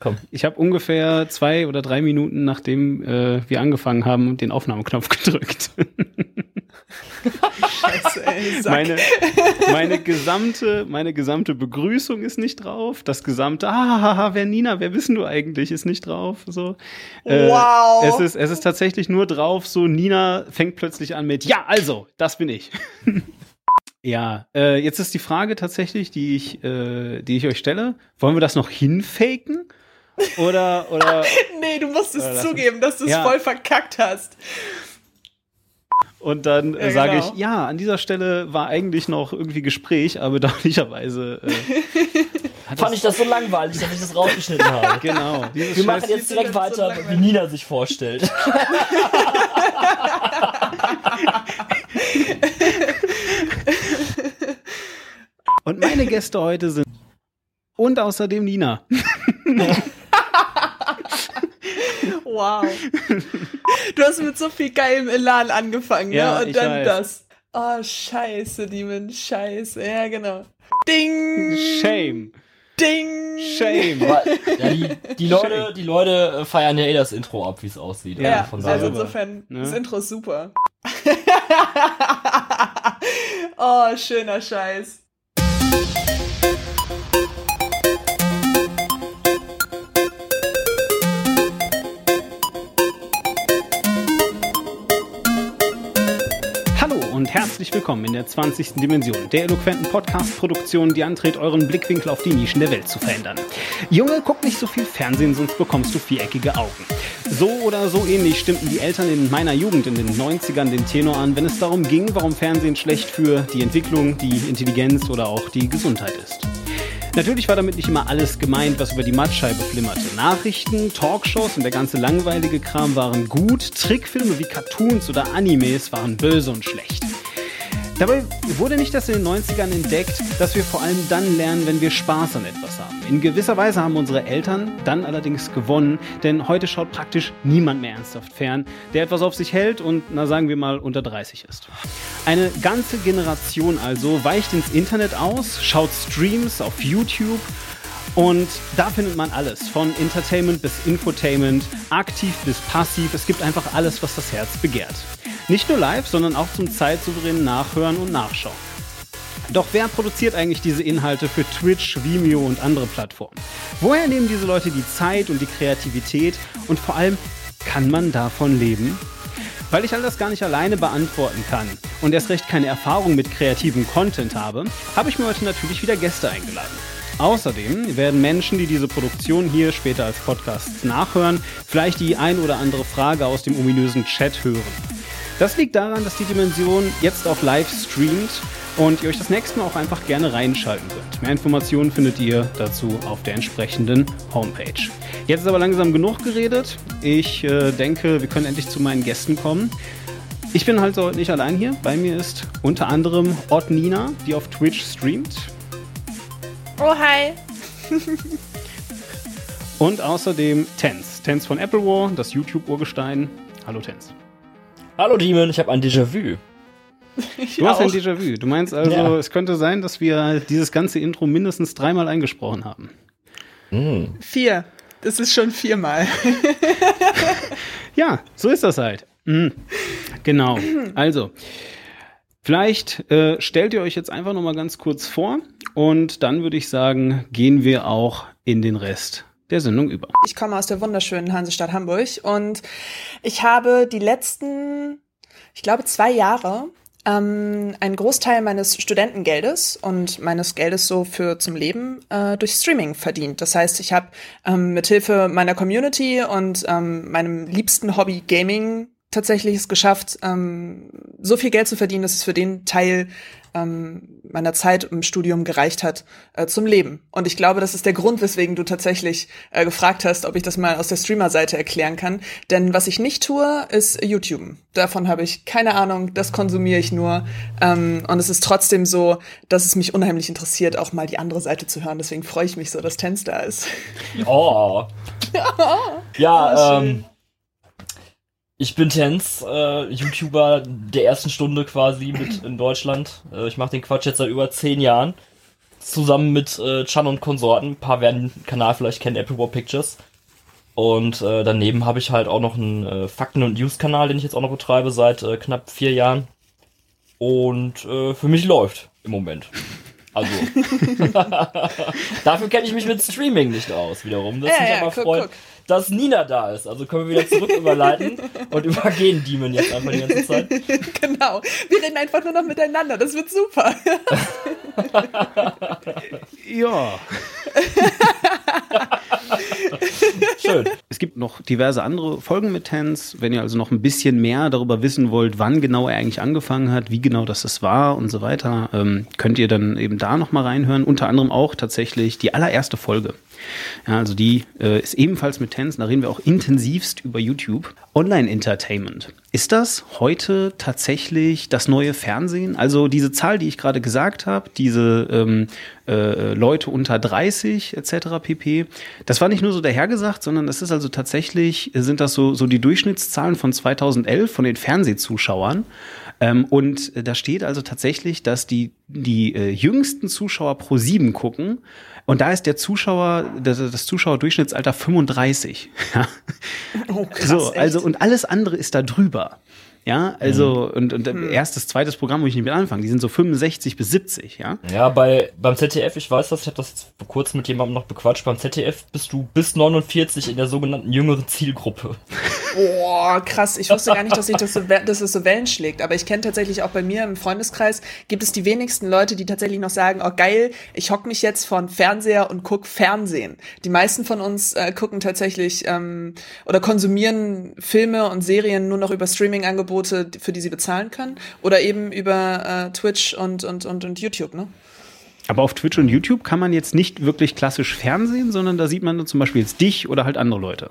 Komm. Ich habe ungefähr zwei oder drei Minuten, nachdem äh, wir angefangen haben, den Aufnahmeknopf gedrückt. Scheiße, ey, Sack. Meine, meine, gesamte, meine gesamte Begrüßung ist nicht drauf. Das gesamte, ah, wer Nina, wer bist du eigentlich, ist nicht drauf. So. Äh, wow. Es ist, es ist tatsächlich nur drauf, so Nina fängt plötzlich an mit, ja, also, das bin ich. Ja, äh, jetzt ist die Frage tatsächlich, die ich, äh, die ich euch stelle. Wollen wir das noch hinfaken? Oder, oder. nee, du musst es zugeben, dass du es ja. voll verkackt hast. Und dann ja, sage genau. ich, ja, an dieser Stelle war eigentlich noch irgendwie Gespräch, aber bedauerlicherweise. Äh, Fand ich das so langweilig, dass ich das rausgeschnitten habe. Genau. Wir machen jetzt direkt weiter, so wie Nina sich vorstellt. Und meine Gäste heute sind und außerdem Nina. wow. Du hast mit so viel geilem Elan angefangen, ja, ne? Und dann weiß. das. Oh, scheiße, Demon, scheiße. Ja, genau. Ding! Shame. Ding! Shame. Ja, die, die, Leute, die Leute äh, feiern ja eh das Intro ab, wie es aussieht. Ja, ja von also insofern, ne? das Intro ist super. oh, schöner Scheiß. Herzlich willkommen in der 20. Dimension, der eloquenten Podcast-Produktion, die antritt, euren Blickwinkel auf die Nischen der Welt zu verändern. Junge, guck nicht so viel Fernsehen, sonst bekommst du viereckige Augen. So oder so ähnlich stimmten die Eltern in meiner Jugend in den 90ern den Tenor an, wenn es darum ging, warum Fernsehen schlecht für die Entwicklung, die Intelligenz oder auch die Gesundheit ist. Natürlich war damit nicht immer alles gemeint, was über die Mattscheibe flimmerte. Nachrichten, Talkshows und der ganze langweilige Kram waren gut, Trickfilme wie Cartoons oder Animes waren böse und schlecht. Dabei wurde nicht das in den 90ern entdeckt, dass wir vor allem dann lernen, wenn wir Spaß an etwas haben. In gewisser Weise haben unsere Eltern dann allerdings gewonnen, denn heute schaut praktisch niemand mehr ernsthaft fern, der etwas auf sich hält und, na sagen wir mal, unter 30 ist. Eine ganze Generation also weicht ins Internet aus, schaut Streams auf YouTube und da findet man alles, von Entertainment bis Infotainment, aktiv bis passiv. Es gibt einfach alles, was das Herz begehrt. Nicht nur live, sondern auch zum zeitsouveränen Nachhören und Nachschauen. Doch wer produziert eigentlich diese Inhalte für Twitch, Vimeo und andere Plattformen? Woher nehmen diese Leute die Zeit und die Kreativität und vor allem, kann man davon leben? Weil ich all das gar nicht alleine beantworten kann und erst recht keine Erfahrung mit kreativem Content habe, habe ich mir heute natürlich wieder Gäste eingeladen. Außerdem werden Menschen, die diese Produktion hier später als Podcast nachhören, vielleicht die ein oder andere Frage aus dem ominösen Chat hören. Das liegt daran, dass die Dimension jetzt auch live streamt und ihr euch das nächste Mal auch einfach gerne reinschalten könnt. Mehr Informationen findet ihr dazu auf der entsprechenden Homepage. Jetzt ist aber langsam genug geredet. Ich äh, denke, wir können endlich zu meinen Gästen kommen. Ich bin halt heute nicht allein hier. Bei mir ist unter anderem Odd Nina, die auf Twitch streamt. Oh, hi. und außerdem Tens. Tens von Apple War, das YouTube-Urgestein. Hallo Tens. Hallo Demon, ich habe ein Déjà-vu. Du hast ein Déjà-vu. Du meinst also, ja. es könnte sein, dass wir dieses ganze Intro mindestens dreimal eingesprochen haben. Mm. Vier. Das ist schon viermal. ja, so ist das halt. Mhm. Genau. Also, vielleicht äh, stellt ihr euch jetzt einfach noch mal ganz kurz vor und dann würde ich sagen, gehen wir auch in den Rest der Sendung über. Ich komme aus der wunderschönen Hansestadt Hamburg und ich habe die letzten, ich glaube, zwei Jahre ähm, einen Großteil meines Studentengeldes und meines Geldes so für zum Leben äh, durch Streaming verdient. Das heißt, ich habe ähm, mit Hilfe meiner Community und ähm, meinem liebsten Hobby Gaming tatsächlich es geschafft, ähm, so viel Geld zu verdienen, dass es für den Teil ähm, meiner Zeit im Studium gereicht hat äh, zum Leben. Und ich glaube, das ist der Grund, weswegen du tatsächlich äh, gefragt hast, ob ich das mal aus der Streamer-Seite erklären kann. Denn was ich nicht tue, ist YouTube. Davon habe ich keine Ahnung, das konsumiere ich nur. Ähm, und es ist trotzdem so, dass es mich unheimlich interessiert, auch mal die andere Seite zu hören. Deswegen freue ich mich so, dass Tens da ist. Oh. ja, oh, ähm, ich bin Tens, äh, YouTuber der ersten Stunde quasi mit in Deutschland. Äh, ich mache den Quatsch jetzt seit über zehn Jahren. zusammen mit äh, Chan und Konsorten. Ein paar werden den Kanal vielleicht kennen, Apple War Pictures. Und äh, daneben habe ich halt auch noch einen äh, Fakten- und News-Kanal, den ich jetzt auch noch betreibe seit äh, knapp vier Jahren. Und äh, für mich läuft im Moment. Also. Dafür kenne ich mich mit Streaming nicht aus, wiederum. Das Ja, ja, mich ja, aber guck, freut, guck. Dass Nina da ist. Also können wir wieder zurück überleiten und übergehen Demon jetzt einfach die ganze Zeit. genau. Wir reden einfach nur noch miteinander. Das wird super. Ja. Schön. Es gibt noch diverse andere Folgen mit Tens. Wenn ihr also noch ein bisschen mehr darüber wissen wollt, wann genau er eigentlich angefangen hat, wie genau das das war und so weiter, ähm, könnt ihr dann eben da noch mal reinhören. Unter anderem auch tatsächlich die allererste Folge. Ja, also die äh, ist ebenfalls mit Tens. Da reden wir auch intensivst über YouTube. Online-Entertainment. Ist das heute tatsächlich das neue Fernsehen? Also diese Zahl, die ich gerade gesagt habe, diese ähm, äh, Leute unter 30 etc. pp. Das war nicht nur so dahergesagt, sondern das ist also tatsächlich, sind das so, so die Durchschnittszahlen von 2011 von den Fernsehzuschauern. Ähm, und da steht also tatsächlich, dass die, die äh, jüngsten Zuschauer pro sieben gucken. Und da ist der Zuschauer, das, das Zuschauerdurchschnittsalter 35. Ja. Oh, krass. so, echt? also und alles andere ist da drüber. Ja, also und, und erstes, zweites Programm, wo ich nicht mit anfange, die sind so 65 bis 70, ja. Ja, bei, beim ZDF, ich weiß das, ich habe das jetzt vor kurzem mit jemandem noch bequatscht, beim ZDF bist du bis 49 in der sogenannten jüngeren Zielgruppe. Boah, krass. Ich wusste gar nicht, dass, ich das, so, dass es so Wellen schlägt. Aber ich kenne tatsächlich auch bei mir im Freundeskreis, gibt es die wenigsten Leute, die tatsächlich noch sagen, oh geil, ich hock mich jetzt vor den Fernseher und guck Fernsehen. Die meisten von uns äh, gucken tatsächlich ähm, oder konsumieren Filme und Serien nur noch über Streaming-Angebote, für die sie bezahlen können. Oder eben über äh, Twitch und, und, und, und YouTube, ne? Aber auf Twitch und YouTube kann man jetzt nicht wirklich klassisch Fernsehen, sondern da sieht man zum Beispiel jetzt dich oder halt andere Leute.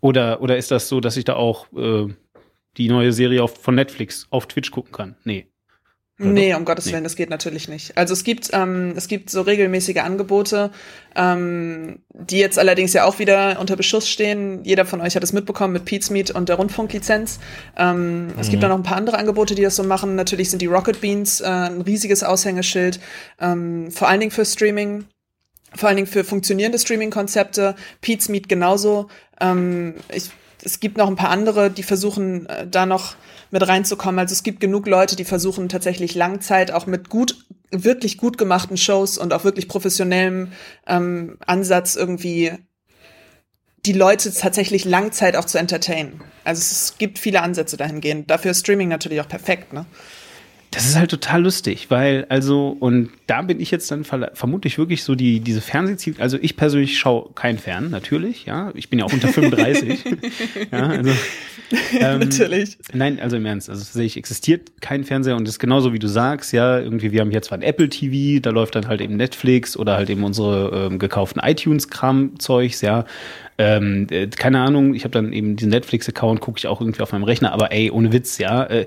Oder, oder ist das so, dass ich da auch äh, die neue Serie auf, von Netflix auf Twitch gucken kann? Nee. Nee, um Gottes Nee. Willen, das geht natürlich nicht. Also es gibt, ähm, es gibt so regelmäßige Angebote, ähm, die jetzt allerdings ja auch wieder unter Beschuss stehen. Jeder von euch hat es mitbekommen mit Pete's Meet und der Rundfunklizenz. Ähm, Es gibt da noch ein paar andere Angebote, die das so machen. Natürlich sind die Rocket Beans äh, ein riesiges Aushängeschild, ähm, vor allen Dingen für Streaming. Vor allen Dingen für funktionierende Streaming-Konzepte. Pete's Meet genauso. Ähm, ich, es gibt noch ein paar andere, die versuchen, äh, da noch mit reinzukommen. Also es gibt genug Leute, die versuchen tatsächlich Langzeit auch mit gut, wirklich gut gemachten Shows und auch wirklich professionellem ähm, Ansatz irgendwie die Leute tatsächlich Langzeit auch zu entertainen. Also es gibt viele Ansätze dahingehend. Dafür ist Streaming natürlich auch perfekt, ne? Das ist halt total lustig, weil also, und da bin ich jetzt dann vermutlich wirklich so die, diese Fernsehziel, also ich persönlich schaue kein Fern, natürlich, ja. Ich bin ja auch unter 35. ja, also, ähm, Natürlich. Nein, also im Ernst, also sehe ich, existiert kein Fernseher und das ist genauso wie du sagst, ja, irgendwie, wir haben hier zwar ein Apple TV, da läuft dann halt eben Netflix oder halt eben unsere ähm, gekauften iTunes-Kram-Zeugs, ja. Ähm, äh, keine Ahnung, ich habe dann eben diesen Netflix-Account, gucke ich auch irgendwie auf meinem Rechner, aber ey, ohne Witz, ja, äh,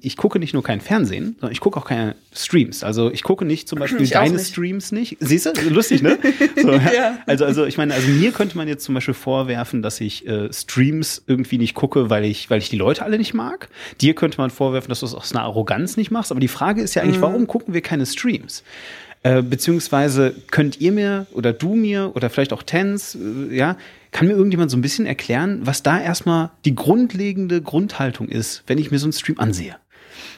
ich gucke nicht nur kein Fernsehen, sondern ich gucke auch keine Streams. Also ich gucke nicht zum Beispiel Ich deine nicht. Streams nicht. Siehst du? Lustig, ne? So, ja. Also, also ich meine, also mir könnte man jetzt zum Beispiel vorwerfen, dass ich äh, Streams irgendwie nicht gucke, weil ich, weil ich die Leute alle nicht mag. Dir könnte man vorwerfen, dass du es aus einer Arroganz nicht machst. Aber die Frage ist ja eigentlich, warum gucken wir keine Streams? Äh, beziehungsweise könnt ihr mir oder du mir oder vielleicht auch Tens, äh, ja, kann mir irgendjemand so ein bisschen erklären, was da erstmal die grundlegende Grundhaltung ist, wenn ich mir so einen Stream ansehe?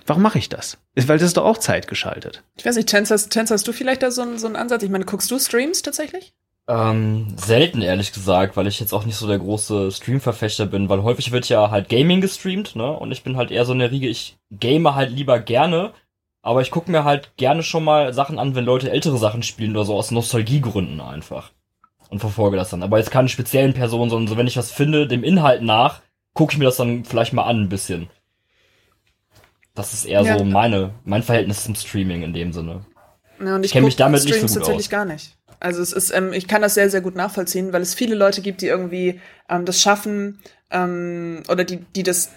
Warum mache ich das? Weil das ist doch auch Zeit geschaltet. Ich weiß nicht, Tens, hast, hast du vielleicht da so, einen- so einen Ansatz? Ich meine, guckst du Streams tatsächlich? Ähm, selten ehrlich gesagt, weil ich jetzt auch nicht so der große Stream-Verfechter bin, weil häufig wird ja halt Gaming gestreamt, ne? Und ich bin halt eher so in der Riege, ich game halt lieber gerne, aber ich gucke mir halt gerne schon mal Sachen an, wenn Leute ältere Sachen spielen oder so aus Nostalgiegründen einfach. Und verfolge das dann. Aber jetzt keine speziellen Personen, sondern so, wenn ich was finde, dem Inhalt nach, gucke ich mir das dann vielleicht mal an ein bisschen. Das ist eher Ja. so meine, mein Verhältnis zum Streaming in dem Sinne. Ja, und Ich kenn mich guck damit nicht so gut tatsächlich aus. gar nicht. Also es ist, ähm, ich kann das sehr, sehr gut nachvollziehen, weil es viele Leute gibt, die irgendwie ähm, das schaffen ähm, oder die, die das,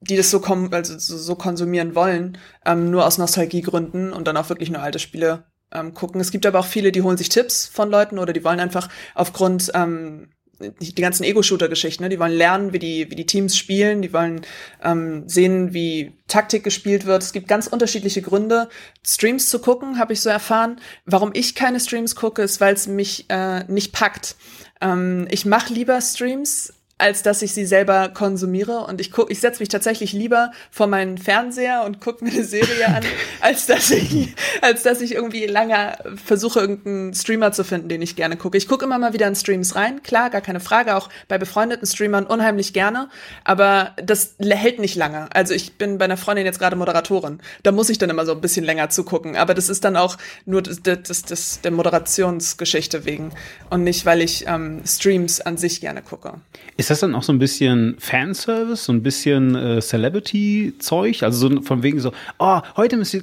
die das so, kom also so, konsumieren wollen, ähm, nur aus Nostalgiegründen und dann auch wirklich nur alte Spiele ähm, gucken. Es gibt aber auch viele, die holen sich Tipps von Leuten oder die wollen einfach aufgrund ähm, die ganzen Ego-Shooter-Geschichten, ne? die wollen lernen, wie die, wie die Teams spielen, die wollen ähm, sehen, wie Taktik gespielt wird. Es gibt ganz unterschiedliche Gründe, Streams zu gucken, habe ich so erfahren. Warum ich keine Streams gucke, ist, weil es mich äh, nicht packt. Ähm, ich mache lieber Streams, als dass ich sie selber konsumiere. Und ich guck, ich setze mich tatsächlich lieber vor meinen Fernseher und gucke mir eine Serie an, als dass ich, als dass ich irgendwie lange versuche, irgendeinen Streamer zu finden, den ich gerne gucke. Ich gucke immer mal wieder in Streams rein, klar, gar keine Frage, auch bei befreundeten Streamern unheimlich gerne, aber das hält nicht lange. Also ich bin bei einer Freundin jetzt gerade Moderatorin. Da muss ich dann immer so ein bisschen länger zugucken. Aber das ist dann auch nur das, das, das, der Moderationsgeschichte wegen und nicht, weil ich ähm, Streams an sich gerne gucke. Ist das dann auch so ein bisschen Fanservice, so ein bisschen äh, Celebrity-Zeug? Also so von wegen so, oh, heute müsst ihr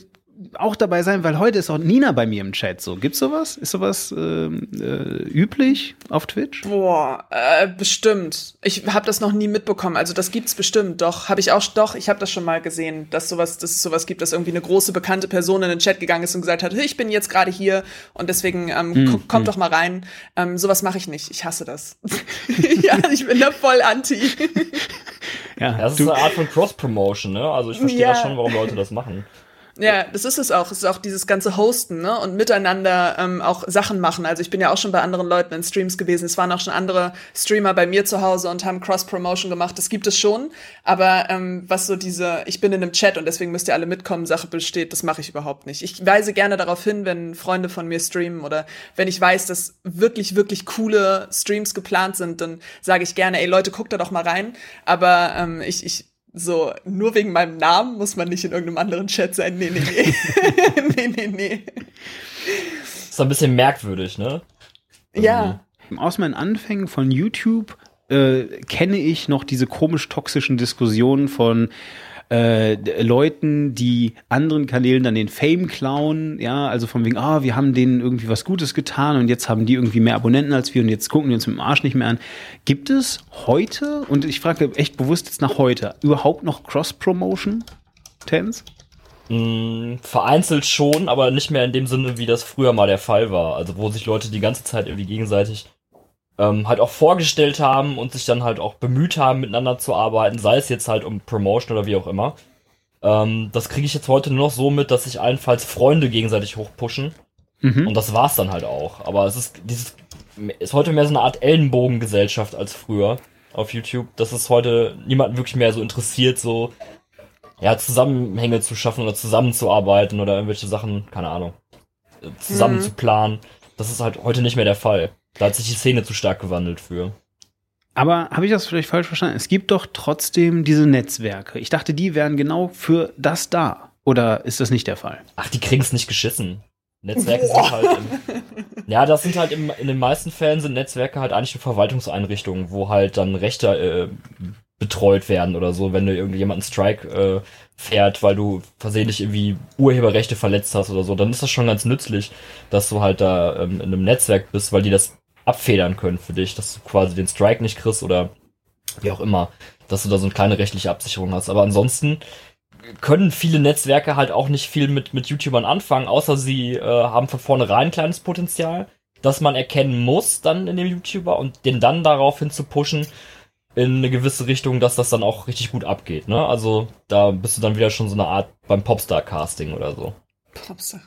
auch dabei sein, weil heute ist auch Nina bei mir im Chat. So, gibt's sowas? Ist sowas ähm, äh, üblich auf Twitch? Boah, äh, bestimmt. Ich habe das noch nie mitbekommen. Also das gibt's bestimmt. Doch, habe ich auch. Doch, ich habe das schon mal gesehen, dass sowas, dass es sowas gibt, dass irgendwie eine große bekannte Person in den Chat gegangen ist und gesagt hat, ich bin jetzt gerade hier und deswegen ähm, mm, kommt mm. doch mal rein. Ähm, sowas mache ich nicht. Ich hasse das. ja, ich bin da voll anti. ja, das ist eine Art von Cross-Promotion, ne? Also ich verstehe ja. das schon, warum Leute das machen. Ja, das ist es auch. Es ist auch dieses ganze Hosten, ne? Und miteinander ähm, auch Sachen machen. Also ich bin ja auch schon bei anderen Leuten in Streams gewesen. Es waren auch schon andere Streamer bei mir zu Hause und haben Cross-Promotion gemacht. Das gibt es schon. Aber ähm, was so diese, ich bin in einem Chat und deswegen müsst ihr alle mitkommen, Sache besteht, das mache ich überhaupt nicht. Ich weise gerne darauf hin, wenn Freunde von mir streamen oder wenn ich weiß, dass wirklich, wirklich coole Streams geplant sind, dann sage ich gerne, ey Leute, guckt da doch mal rein. Aber ähm, ich, ich so, nur wegen meinem Namen muss man nicht in irgendeinem anderen Chat sein. Nee, nee, nee. nee, nee, nee. Ist ein bisschen merkwürdig, ne? Ja. Aus meinen Anfängen von YouTube äh, kenne ich noch diese komisch toxischen Diskussionen von äh, Leuten, die anderen Kanälen dann den Fame klauen, ja, also von wegen, ah, wir haben denen irgendwie was Gutes getan und jetzt haben die irgendwie mehr Abonnenten als wir und jetzt gucken die uns mit dem Arsch nicht mehr an. Gibt es heute, und ich frage echt bewusst jetzt nach heute, überhaupt noch Cross-Promotion? Tens? Mm, vereinzelt schon, aber nicht mehr in dem Sinne, wie das früher mal der Fall war. Also wo sich Leute die ganze Zeit irgendwie gegenseitig ähm, halt auch vorgestellt haben und sich dann halt auch bemüht haben, miteinander zu arbeiten, sei es jetzt halt um Promotion oder wie auch immer. Ähm, das kriege ich jetzt heute nur noch so mit, dass sich allenfalls Freunde gegenseitig hochpushen. Mhm. Und das war's dann halt auch. Aber es ist dieses ist heute mehr so eine Art Ellenbogengesellschaft als früher auf YouTube. Das ist heute niemanden wirklich mehr so interessiert, so ja, Zusammenhänge zu schaffen oder zusammenzuarbeiten oder irgendwelche Sachen, keine Ahnung, zusammen mhm. zu planen. Das ist halt heute nicht mehr der Fall. Da hat sich die Szene zu stark gewandelt für. Aber habe ich das vielleicht falsch verstanden? Es gibt doch trotzdem diese Netzwerke. Ich dachte, die wären genau für das da. Oder ist das nicht der Fall? Ach, die kriegen es nicht geschissen. Netzwerke Boah. sind halt. Im, ja, das sind halt im, in den meisten Fällen sind Netzwerke halt eigentlich Verwaltungseinrichtungen, wo halt dann Rechte äh, betreut werden oder so, wenn du irgendjemanden Strike äh, fährt, weil du versehentlich irgendwie Urheberrechte verletzt hast oder so, dann ist das schon ganz nützlich, dass du halt da ähm, in einem Netzwerk bist, weil die das abfedern können für dich, dass du quasi den Strike nicht kriegst oder wie auch immer, dass du da so eine kleine rechtliche Absicherung hast. Aber ansonsten können viele Netzwerke halt auch nicht viel mit, mit YouTubern anfangen, außer sie äh, haben von vornherein ein kleines Potenzial, das man erkennen muss dann in dem YouTuber und den dann daraufhin zu pushen, in eine gewisse Richtung, dass das dann auch richtig gut abgeht. Ne? Also da bist du dann wieder schon so eine Art beim Popstar-Casting oder so. Popstar.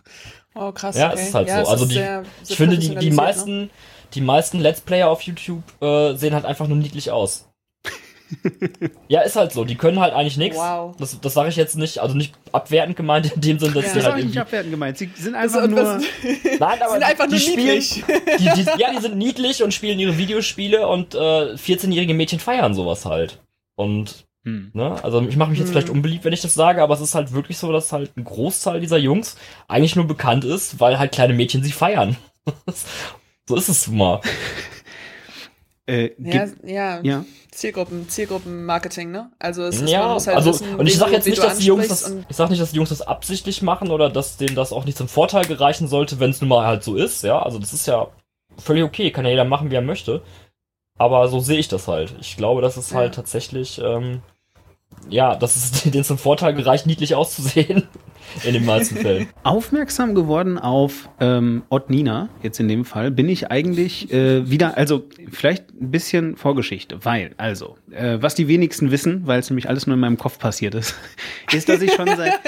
Oh, krass. Ja, okay. es ist halt ja, so. Also die, ich finde, die, die meisten, ne? Die meisten Let's Player auf YouTube äh, sehen halt einfach nur niedlich aus. ja, ist halt so. Die können halt eigentlich nichts. Wow. Das, das sage ich jetzt nicht, also nicht abwertend gemeint in dem Sinne, dass ja, sie das halt nicht abwertend gemeint. Sie sind einfach also, nur. Nein, aber sind einfach die nur niedlich. Die, die, ja, die sind niedlich und spielen ihre Videospiele und äh, 14-jährige Mädchen feiern sowas halt. Und hm. Ne? Also ich mache mich jetzt hm. vielleicht unbeliebt, wenn ich das sage, aber es ist halt wirklich so, dass halt ein Großteil dieser Jungs eigentlich nur bekannt ist, weil halt kleine Mädchen sie feiern. So ist es mal. Äh, ja, ja, ja. Zielgruppen, Zielgruppenmarketing, ne? Also es ist, ja, man muss halt also, wissen, und ich sage jetzt nicht, dass die Jungs das, ich sag nicht, dass die Jungs das absichtlich machen oder dass denen das auch nicht zum Vorteil gereichen sollte, wenn es nun mal halt so ist, ja? Also das ist ja völlig okay, kann ja jeder machen, wie er möchte. Aber so sehe ich das halt. Ich glaube, dass es ja. halt tatsächlich ähm, ja, das ist den zum Vorteil gereicht, niedlich auszusehen. In den meisten Fällen. Aufmerksam geworden auf ähm, Ott Nina, jetzt in dem Fall, bin ich eigentlich äh, wieder, also vielleicht ein bisschen Vorgeschichte, weil, also, äh, was die wenigsten wissen, weil es nämlich alles nur in meinem Kopf passiert ist, ist, dass ich schon seit.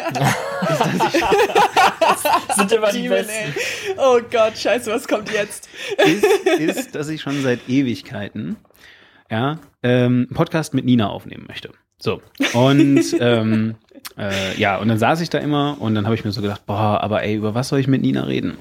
ist, dass ich, sind immer die Besten. Oh Gott, scheiße, was kommt jetzt? ist, ist, dass ich schon seit Ewigkeiten ja, ähm, Podcast mit Nina aufnehmen möchte. So. Und ähm, äh, ja, und dann saß ich da immer und dann habe ich mir so gedacht, boah, aber ey, über was soll ich mit Nina reden?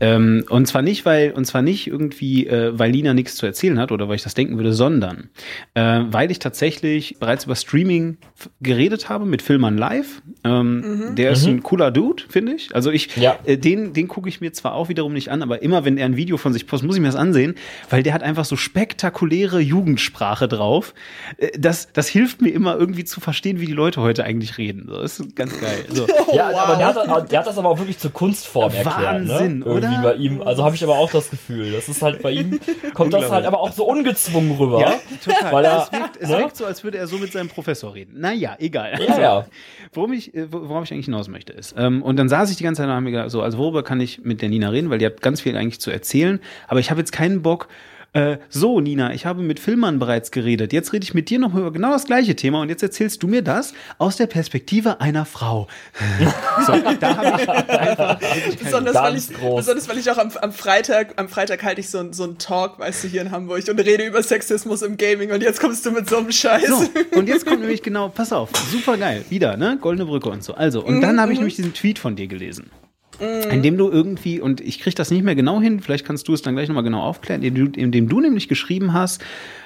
Ähm, und zwar nicht, weil, und zwar nicht irgendwie, äh, weil Nina nichts zu erzählen hat oder weil ich das denken würde, sondern äh, weil ich tatsächlich bereits über Streaming geredet habe mit Filmern Live. Ähm, mhm. Der ist mhm. ein cooler Dude, finde ich. Also ich, ja. äh, den, den gucke ich mir zwar auch wiederum nicht an, aber immer wenn er ein Video von sich postet, muss ich mir das ansehen, weil der hat einfach so spektakuläre Jugendsprache drauf. Äh, das, das hilft mir immer irgendwie zu verstehen, wie die Leute heute eigentlich reden. So, das ist ganz geil. So. Oh, ja, wow. aber der hat, der hat, das aber auch wirklich zur Kunstform erklärt. Ne? Wahnsinn, ne? Irgendwie oder? bei ihm. Also habe ich aber auch das Gefühl. Das ist halt bei ihm, kommt das halt aber auch so ungezwungen rüber. Ja, total. Weil er, es wirkt, es ne? wirkt so, als würde er so mit seinem Professor reden. Naja, egal. Ja, also, ja. Worum ich, äh, worauf ich eigentlich hinaus möchte, ist, ähm, und dann saß ich die ganze Zeit und habe mir gedacht, so, also worüber kann ich mit der Nina reden, weil die hat ganz viel eigentlich zu erzählen, aber ich habe jetzt keinen Bock, äh, so, Nina, ich habe mit Filmern bereits geredet. Jetzt rede ich mit dir noch über genau das gleiche Thema und jetzt erzählst du mir das aus der Perspektive einer Frau. so, da habe ich einfach besonders, weil ich, besonders weil ich auch am, am Freitag, am Freitag halte ich so, so einen Talk, weißt du, hier in Hamburg und rede über Sexismus im Gaming und jetzt kommst du mit so einem Scheiß. So, und jetzt kommt nämlich genau, pass auf, super geil, wieder, ne? Goldene Brücke und so. Also, und dann habe ich mhm. nämlich diesen Tweet von dir gelesen. Mhm. Indem du irgendwie, und ich kriege das nicht mehr genau hin, vielleicht kannst du es dann gleich nochmal genau aufklären, indem du, indem du nämlich geschrieben hast,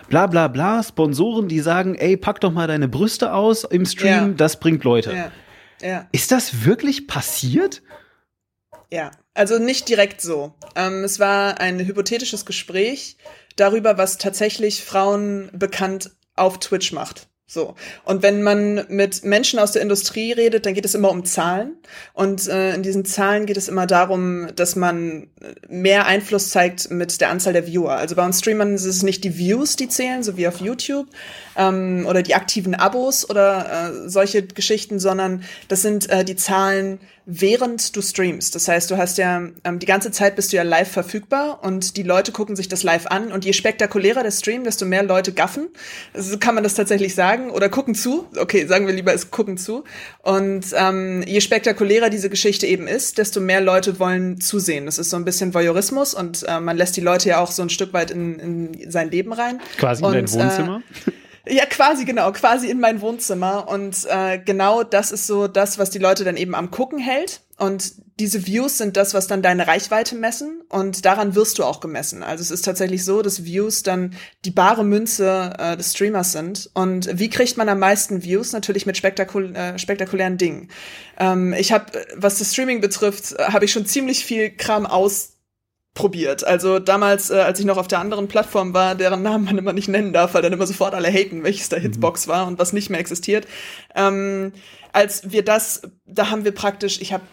bla bla bla, Sponsoren, die sagen, ey, pack doch mal deine Brüste aus im Stream, ja. das bringt Leute. Ja. Ja. Ist das wirklich passiert? Ja, also nicht direkt so. Ähm, es war ein hypothetisches Gespräch darüber, was tatsächlich Frauen bekannt auf Twitch macht. So. Und wenn man mit Menschen aus der Industrie redet, dann geht es immer um Zahlen. Und äh, in diesen Zahlen geht es immer darum, dass man mehr Einfluss zeigt mit der Anzahl der Viewer. Also bei uns Streamern ist es nicht die Views, die zählen, so wie auf YouTube, ähm, oder die aktiven Abos oder äh, solche Geschichten, sondern das sind äh, die Zahlen während du streamst. Das heißt, du hast ja ähm, die ganze Zeit bist du ja live verfügbar und die Leute gucken sich das live an und je spektakulärer der Stream, desto mehr Leute gaffen. So kann man das tatsächlich sagen oder gucken zu. Okay, sagen wir lieber es gucken zu. Und ähm, je spektakulärer diese Geschichte eben ist, desto mehr Leute wollen zusehen. Das ist so ein bisschen Voyeurismus und äh, man lässt die Leute ja auch so ein Stück weit in, in sein Leben rein. Quasi und, in dein Wohnzimmer. Äh, ja, quasi, genau, quasi in mein Wohnzimmer. Und äh, genau das ist so das, was die Leute dann eben am Gucken hält. Und diese Views sind das, was dann deine Reichweite messen. Und daran wirst du auch gemessen. Also es ist tatsächlich so, dass Views dann die bare Münze äh, des Streamers sind. Und wie kriegt man am meisten Views? Natürlich mit spektakul äh, spektakulären Dingen. Ähm, ich habe, was das Streaming betrifft, äh, habe ich schon ziemlich viel Kram aus probiert. Also damals, äh, als ich noch auf der anderen Plattform war, deren Namen man immer nicht nennen darf, weil dann immer sofort alle haten, welches da Hitsbox mhm. war und was nicht mehr existiert. Ähm, als wir das, da haben wir praktisch, ich habe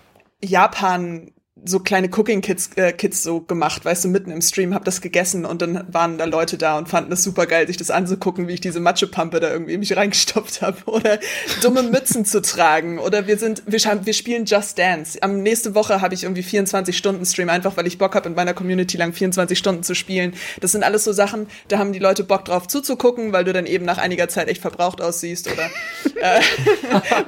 Japan so kleine Cooking Kits, äh, Kits so gemacht, weißt du, mitten im Stream, hab das gegessen und dann waren da Leute da und fanden das super geil, sich das anzugucken, wie ich diese Matschepampe da irgendwie mich reingestopft habe oder dumme Mützen zu tragen oder wir sind, wir, wir spielen Just Dance. Am nächste Woche habe ich irgendwie 24 Stunden Stream, einfach weil ich Bock habe, in meiner Community lang 24 Stunden zu spielen. Das sind alles so Sachen, da haben die Leute Bock drauf zuzugucken, weil du dann eben nach einiger Zeit echt verbraucht aussiehst oder äh,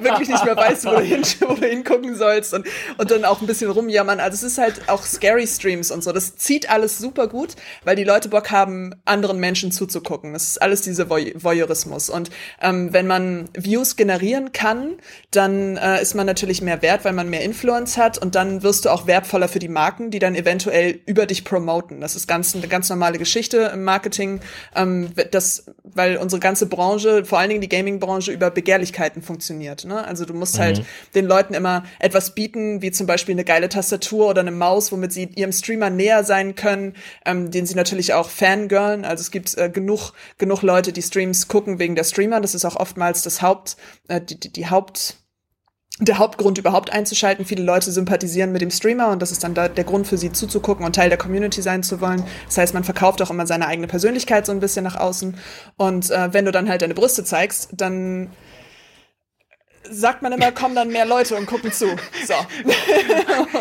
wirklich nicht mehr weißt, wo du, hin, wo du hingucken sollst und, und dann auch ein bisschen rumjammern also es ist halt auch Scary Streams und so. Das zieht alles super gut, weil die Leute Bock haben, anderen Menschen zuzugucken. Das ist alles diese Voyeurismus. Und ähm, wenn man Views generieren kann, dann äh, ist man natürlich mehr wert, weil man mehr Influence hat und dann wirst du auch wertvoller für die Marken, die dann eventuell über dich promoten. Das ist ganz eine ganz normale Geschichte im Marketing, ähm, das, weil unsere ganze Branche, vor allen Dingen die Gaming-Branche, über Begehrlichkeiten funktioniert. Ne? Also du musst halt mhm. halt den Leuten immer etwas bieten, wie zum Beispiel eine geile Tastatur Tastatur oder eine Maus, womit sie ihrem Streamer näher sein können, ähm, den sie natürlich auch fangirlen. Also es gibt äh, genug, genug Leute, die Streams gucken wegen der Streamer. Das ist auch oftmals das Haupt, äh, die, die, die Haupt, der Hauptgrund überhaupt einzuschalten. Viele Leute sympathisieren mit dem Streamer und das ist dann da der Grund für sie zuzugucken und Teil der Community sein zu wollen. Das heißt, man verkauft auch immer seine eigene Persönlichkeit so ein bisschen nach außen. Und äh, wenn du dann halt deine Brüste zeigst, dann sagt man immer, kommen dann mehr Leute und gucken zu. So.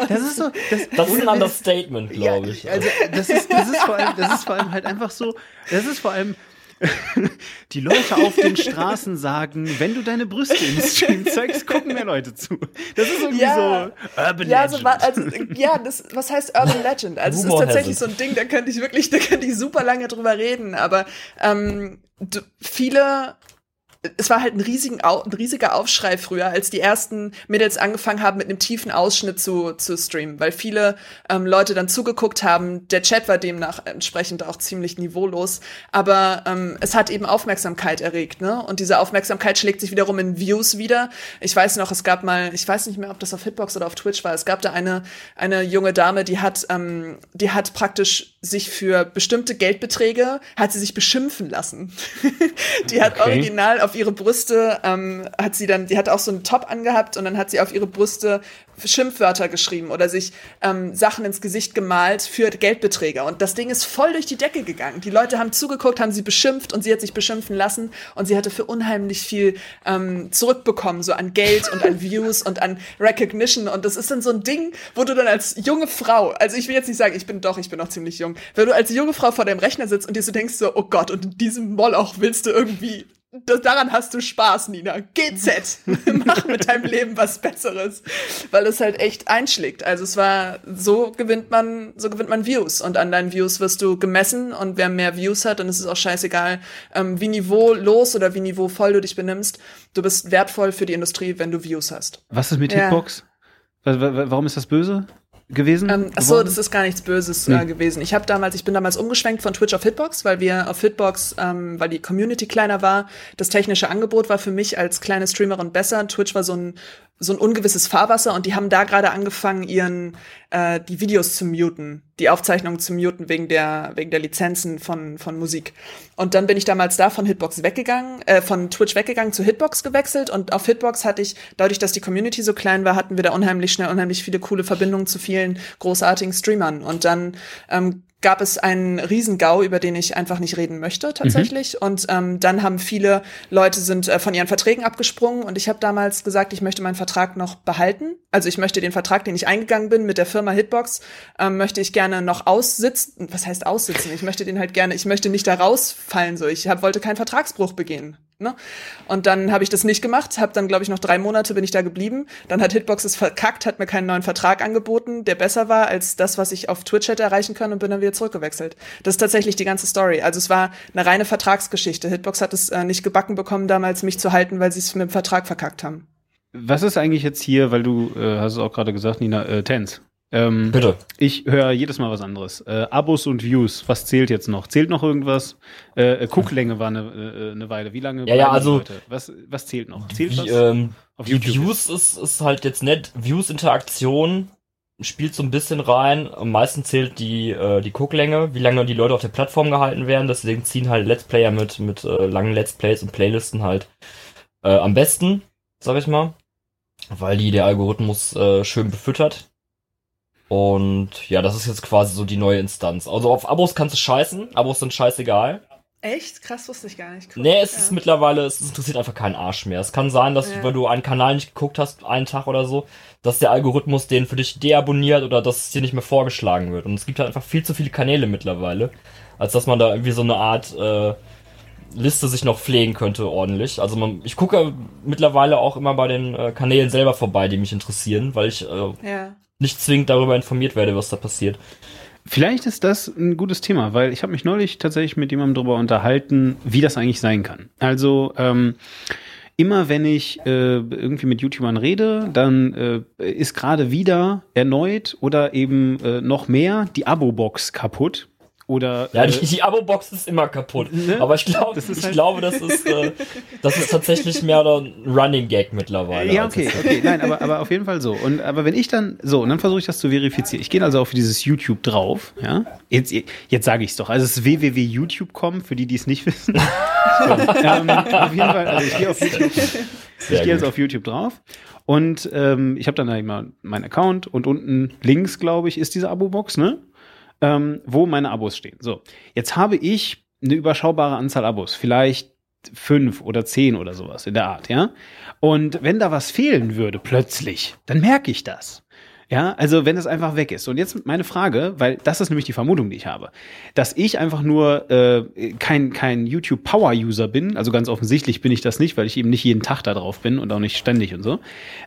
Das ist so. Das, Das ist ein Understatement, glaube ich. Also, das ist, das ist vor allem, das ist vor allem halt einfach so, das ist vor allem, die Leute auf den Straßen sagen, wenn du deine Brüste im Stream zeigst, gucken mehr Leute zu. Das ist irgendwie Ja. so Urban Ja, Legend. so, also, ja das, was heißt Urban Legend? Also es ist tatsächlich so ein Ding, da könnte ich wirklich, da könnte ich super lange drüber reden, aber ähm, du, viele es war halt ein, riesigen, ein riesiger Aufschrei früher, als die ersten Mädels angefangen haben, mit einem tiefen Ausschnitt zu, zu streamen, weil viele ähm, Leute dann zugeguckt haben. Der Chat war demnach entsprechend auch ziemlich niveaulos, aber ähm, es hat eben Aufmerksamkeit erregt, ne? Und diese Aufmerksamkeit schlägt sich wiederum in Views wieder. Ich weiß noch, es gab mal, ich weiß nicht mehr, ob das auf Hitbox oder auf Twitch war, es gab da eine, eine junge Dame, die hat, ähm, die hat praktisch sich für bestimmte Geldbeträge, hat sie sich beschimpfen lassen. die hat Okay. original auf ihre Brüste, ähm, hat sie dann, die hat auch so einen Top angehabt und dann hat sie auf ihre Brüste Schimpfwörter geschrieben oder sich ähm, Sachen ins Gesicht gemalt für Geldbeträge. Und das Ding ist voll durch die Decke gegangen. Die Leute haben zugeguckt, haben sie beschimpft und sie hat sich beschimpfen lassen und sie hatte für unheimlich viel ähm, zurückbekommen, so an Geld und an Views und an Recognition. Und das ist dann so ein Ding, wo du dann als junge Frau, also ich will jetzt nicht sagen, ich bin doch, ich bin noch ziemlich jung, wenn du als junge Frau vor deinem Rechner sitzt und dir so denkst so, oh Gott, und in diesem Moloch willst du irgendwie das, daran hast du Spaß, Nina. GZ. Mach mit deinem Leben was Besseres. Weil es halt echt einschlägt. Also es war, so gewinnt man, so gewinnt man Views. Und an deinen Views wirst du gemessen. Und wer mehr Views hat, dann ist es auch scheißegal, ähm, wie niveaulos oder wie niveauvoll du dich benimmst. Du bist wertvoll für die Industrie, wenn du Views hast. Was ist mit Ja. Hitbox? Wa- wa- Warum ist das böse gewesen? Ähm, achso, geworden? das ist gar nichts Böses Nee. äh, gewesen. Ich habe damals, ich bin damals umgeschwenkt von Twitch auf Hitbox, weil wir auf Hitbox, ähm, weil die Community kleiner war, das technische Angebot war für mich als kleine Streamerin besser. Twitch war so ein so ein ungewisses Fahrwasser und die haben da gerade angefangen, ihren äh, die Videos zu muten, die Aufzeichnungen zu muten wegen der wegen der Lizenzen von von Musik. Und dann bin ich damals da von Hitbox weggegangen, äh, von Twitch weggegangen zu Hitbox gewechselt und auf Hitbox hatte ich dadurch, dass die Community so klein war, hatten wir da unheimlich schnell unheimlich viele coole Verbindungen zu vielen großartigen Streamern und dann ähm, gab es einen Riesengau, über den ich einfach nicht reden möchte tatsächlich. Und ähm, dann haben viele Leute sind äh, von ihren Verträgen abgesprungen und ich habe damals gesagt, ich möchte meinen Vertrag noch behalten. Also ich möchte den Vertrag, den ich eingegangen bin mit der Firma Hitbox, ähm, möchte ich gerne noch aussitzen. Was heißt aussitzen? Ich möchte den halt gerne, ich möchte nicht da rausfallen. So, ich hab, wollte keinen Vertragsbruch begehen. Ne? Und dann habe ich das nicht gemacht, habe dann, glaube ich, noch drei Monate bin ich da geblieben. Dann hat Hitbox es verkackt, hat mir keinen neuen Vertrag angeboten, der besser war als das, was ich auf Twitch hätte erreichen können und bin dann wieder zurückgewechselt. Das ist tatsächlich die ganze Story. Also es war eine reine Vertragsgeschichte. Hitbox hat es äh, nicht gebacken bekommen, damals mich zu halten, weil sie es mit dem Vertrag verkackt haben. Was ist eigentlich jetzt hier, weil du äh, hast es auch gerade gesagt, Nina, äh, Tens. Ähm, Bitte. ich höre jedes Mal was anderes. Äh, Abos und Views, was zählt jetzt noch? Zählt noch irgendwas? Äh, äh, Gucklänge war eine, äh, eine Weile. Wie lange? Ja, ja, also-? Was, was zählt noch? Zählt was? Wie, ähm, auf die Views ist, ist halt jetzt nett. Views Interaktion spielt so ein bisschen rein. Am meisten zählt die, äh, die Gucklänge, wie lange die Leute auf der Plattform gehalten werden. Deswegen ziehen halt Let's Player mit, mit äh, langen Let's Plays und Playlisten halt äh, am besten, sag ich mal. Weil die der Algorithmus äh, schön befüttert. Und ja, das ist jetzt quasi so die neue Instanz. Also auf Abos kannst du scheißen. Abos sind scheißegal. Echt? Krass, wusste ich gar nicht. Cool. Nee, es Ja. ist mittlerweile, es interessiert einfach keinen Arsch mehr. Es kann sein, dass Ja. du, wenn du einen Kanal nicht geguckt hast, einen Tag oder so, dass der Algorithmus den für dich deabonniert oder dass es dir nicht mehr vorgeschlagen wird. Und es gibt halt einfach viel zu viele Kanäle mittlerweile, als dass man da irgendwie so eine Art äh, Liste sich noch pflegen könnte ordentlich. Also man, ich gucke mittlerweile auch immer bei den äh, Kanälen selber vorbei, die mich interessieren, weil ich äh, Ja. Nicht zwingend darüber informiert werde, was da passiert. Vielleicht ist das ein gutes Thema, weil ich habe mich neulich tatsächlich mit jemandem darüber unterhalten, wie das eigentlich sein kann. Also ähm, immer wenn ich äh, irgendwie mit YouTubern rede, dann äh, ist gerade wieder erneut oder eben äh, noch mehr die Abo-Box kaputt. Oder Ja, äh, die, die Abo-Box ist immer kaputt. Ne? Aber ich glaube, Das ist ich halt- glaube, das ist, äh, das ist tatsächlich mehr oder ein Running Gag mittlerweile. Ja, okay, okay, nein, aber, aber auf jeden Fall so. Und aber wenn ich dann so, und dann versuche ich das zu verifizieren. Ich gehe also auf dieses YouTube drauf, ja. Jetzt, jetzt sage ich es doch. Also es ist www.youtube.com, für die, die es nicht wissen. ähm, auf jeden Fall, also ich gehe auf YouTube. Sehr ich gehe jetzt gut. auf YouTube drauf und ähm, ich habe dann da immer meinen Account und unten links, glaube ich, ist diese Abo-Box, ne? Ähm, wo meine Abos stehen. So, jetzt habe ich eine überschaubare Anzahl Abos, vielleicht fünf oder zehn oder sowas in der Art, ja. Und wenn da was fehlen würde plötzlich, dann merke ich das. Ja, also wenn es einfach weg ist. Und jetzt meine Frage, weil das ist nämlich die Vermutung, die ich habe, dass ich einfach nur äh, kein, kein YouTube-Power-User bin, also ganz offensichtlich bin ich das nicht, weil ich eben nicht jeden Tag da drauf bin und auch nicht ständig und so.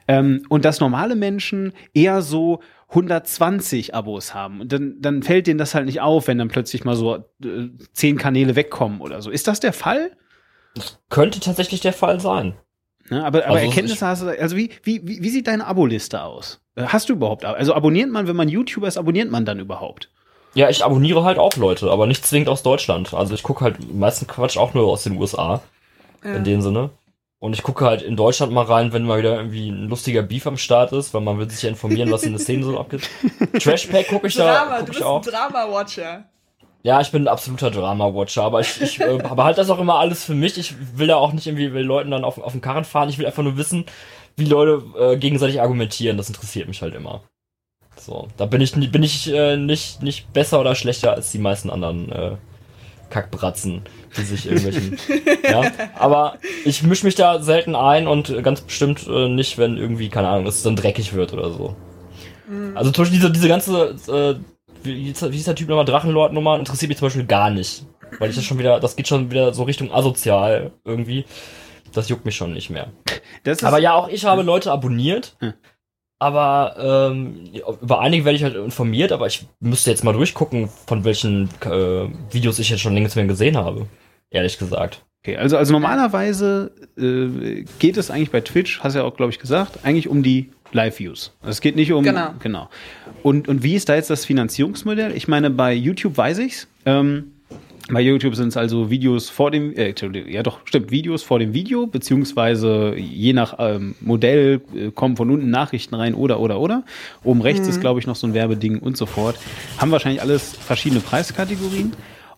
Ähm, und dass normale Menschen eher so 120 Abos haben. Und dann, dann fällt denen das halt nicht auf, wenn dann plötzlich mal so äh, zehn Kanäle wegkommen oder so. Ist das der Fall? Das könnte tatsächlich der Fall sein. Ne, aber, aber also Erkenntnisse hast du, also wie, wie, wie sieht deine Aboliste aus? Äh, hast du überhaupt, also abonniert man, wenn man YouTuber ist, abonniert man dann überhaupt? Ja, ich abonniere halt auch Leute, aber nicht zwingend aus Deutschland. Also ich gucke halt meisten Quatsch auch nur aus den USA. Ja. In dem Sinne. Und ich gucke halt in Deutschland mal rein, wenn mal wieder irgendwie ein lustiger Beef am Start ist, weil man will sich ja informieren, was in der Szene so abgeht. Trashpack gucke ich Drama, da. Guck du ich bist auch. ein Drama-Watcher. Ja, ich bin ein absoluter Drama-Watcher, aber ich, ich äh, behalte das auch immer alles für mich. Ich will da auch nicht irgendwie will Leuten dann auf, auf den Karren fahren. Ich will einfach nur wissen, wie Leute äh, gegenseitig argumentieren. Das interessiert mich halt immer. So, da bin ich, bin ich äh, nicht, nicht besser oder schlechter als die meisten anderen äh, Kackbratzen, die sich irgendwelchen. ja, aber ich mische mich da selten ein und ganz bestimmt äh, nicht, wenn irgendwie, keine Ahnung, es dann dreckig wird oder so. Mhm. Also zum Beispiel diese, diese ganze äh, wie, wie ist der Typ nochmal, Drachenlord-Nummer, interessiert mich zum Beispiel gar nicht. Weil ich das schon wieder, das geht schon wieder so Richtung asozial irgendwie. Das juckt mich schon nicht mehr. aber ja, auch ich habe Leute abonniert. Aber ähm, über einige werde ich halt informiert, aber ich müsste jetzt mal durchgucken, von welchen äh, Videos ich jetzt schon längst mehr gesehen habe. Ehrlich gesagt. Okay, also, also normalerweise äh, geht es eigentlich bei Twitch, hast du ja auch, glaube ich, gesagt, eigentlich um die Live-Views. Es geht nicht um. Genau. genau. Und, und wie ist da jetzt das Finanzierungsmodell? Ich meine, bei YouTube weiß ich's. Ähm, bei YouTube sind es also Videos vor dem, äh, ja doch, stimmt, Videos vor dem Video, beziehungsweise je nach ähm, Modell äh, kommen von unten Nachrichten rein oder, oder, oder. Oben rechts mhm. ist, glaube ich, noch so ein Werbeding und so fort. Haben wahrscheinlich alles verschiedene Preiskategorien.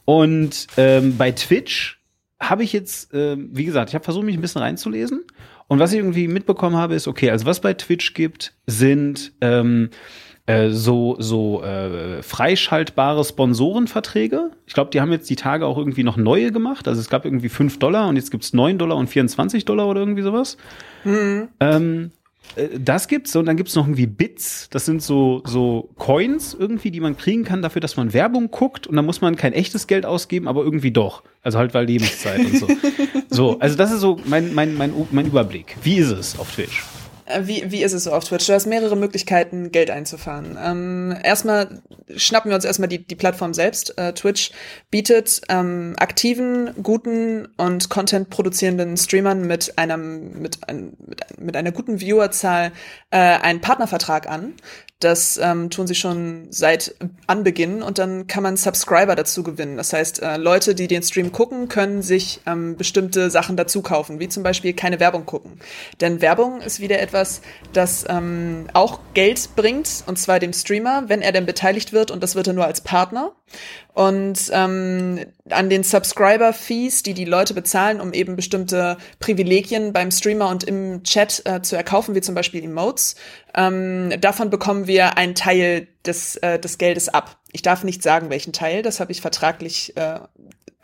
Und ähm, bei Twitch habe ich jetzt, äh, wie gesagt, ich habe versucht, mich ein bisschen reinzulesen. Und was ich irgendwie mitbekommen habe, ist, okay, also was bei Twitch gibt, sind ähm, äh, so, so äh, freischaltbare Sponsorenverträge. Ich glaube, die haben jetzt die Tage auch irgendwie noch neue gemacht. Also es gab irgendwie 5 Dollar und jetzt gibt's 9 Dollar und 24 Dollar oder irgendwie sowas. Mhm. Ähm, äh, das gibt's und dann gibt's noch irgendwie Bits. Das sind so so Coins irgendwie, die man kriegen kann dafür, dass man Werbung guckt und dann muss man kein echtes Geld ausgeben, aber irgendwie doch. Also halt weil Lebenszeit und so. So, also das ist so mein mein mein mein Überblick. Wie ist es auf Twitch? Äh, wie, wie ist es so auf Twitch? Du hast mehrere Möglichkeiten, Geld einzufahren. Ähm, erstmal schnappen wir uns erstmal die, die Plattform selbst. Äh, Twitch bietet ähm, aktiven, guten und Content produzierenden Streamern mit einem mit, ein, mit, mit einer guten Viewerzahl äh, einen Partnervertrag an. Das ähm, tun sie schon seit Anbeginn und dann kann man Subscriber dazu gewinnen. Das heißt, äh, Leute, die den Stream gucken, können sich ähm, bestimmte Sachen dazu kaufen, wie zum Beispiel keine Werbung gucken. Denn Werbung ist wieder etwas, das ähm, auch Geld bringt, und zwar dem Streamer, wenn er denn beteiligt wird und das wird er nur als Partner. Und ähm, an den Subscriber-Fees, die die Leute bezahlen, um eben bestimmte Privilegien beim Streamer und im Chat äh, zu erkaufen, wie zum Beispiel Emotes, ähm, davon bekommen wir einen Teil des, äh, des Geldes ab. Ich darf nicht sagen, welchen Teil, das habe ich vertraglich äh,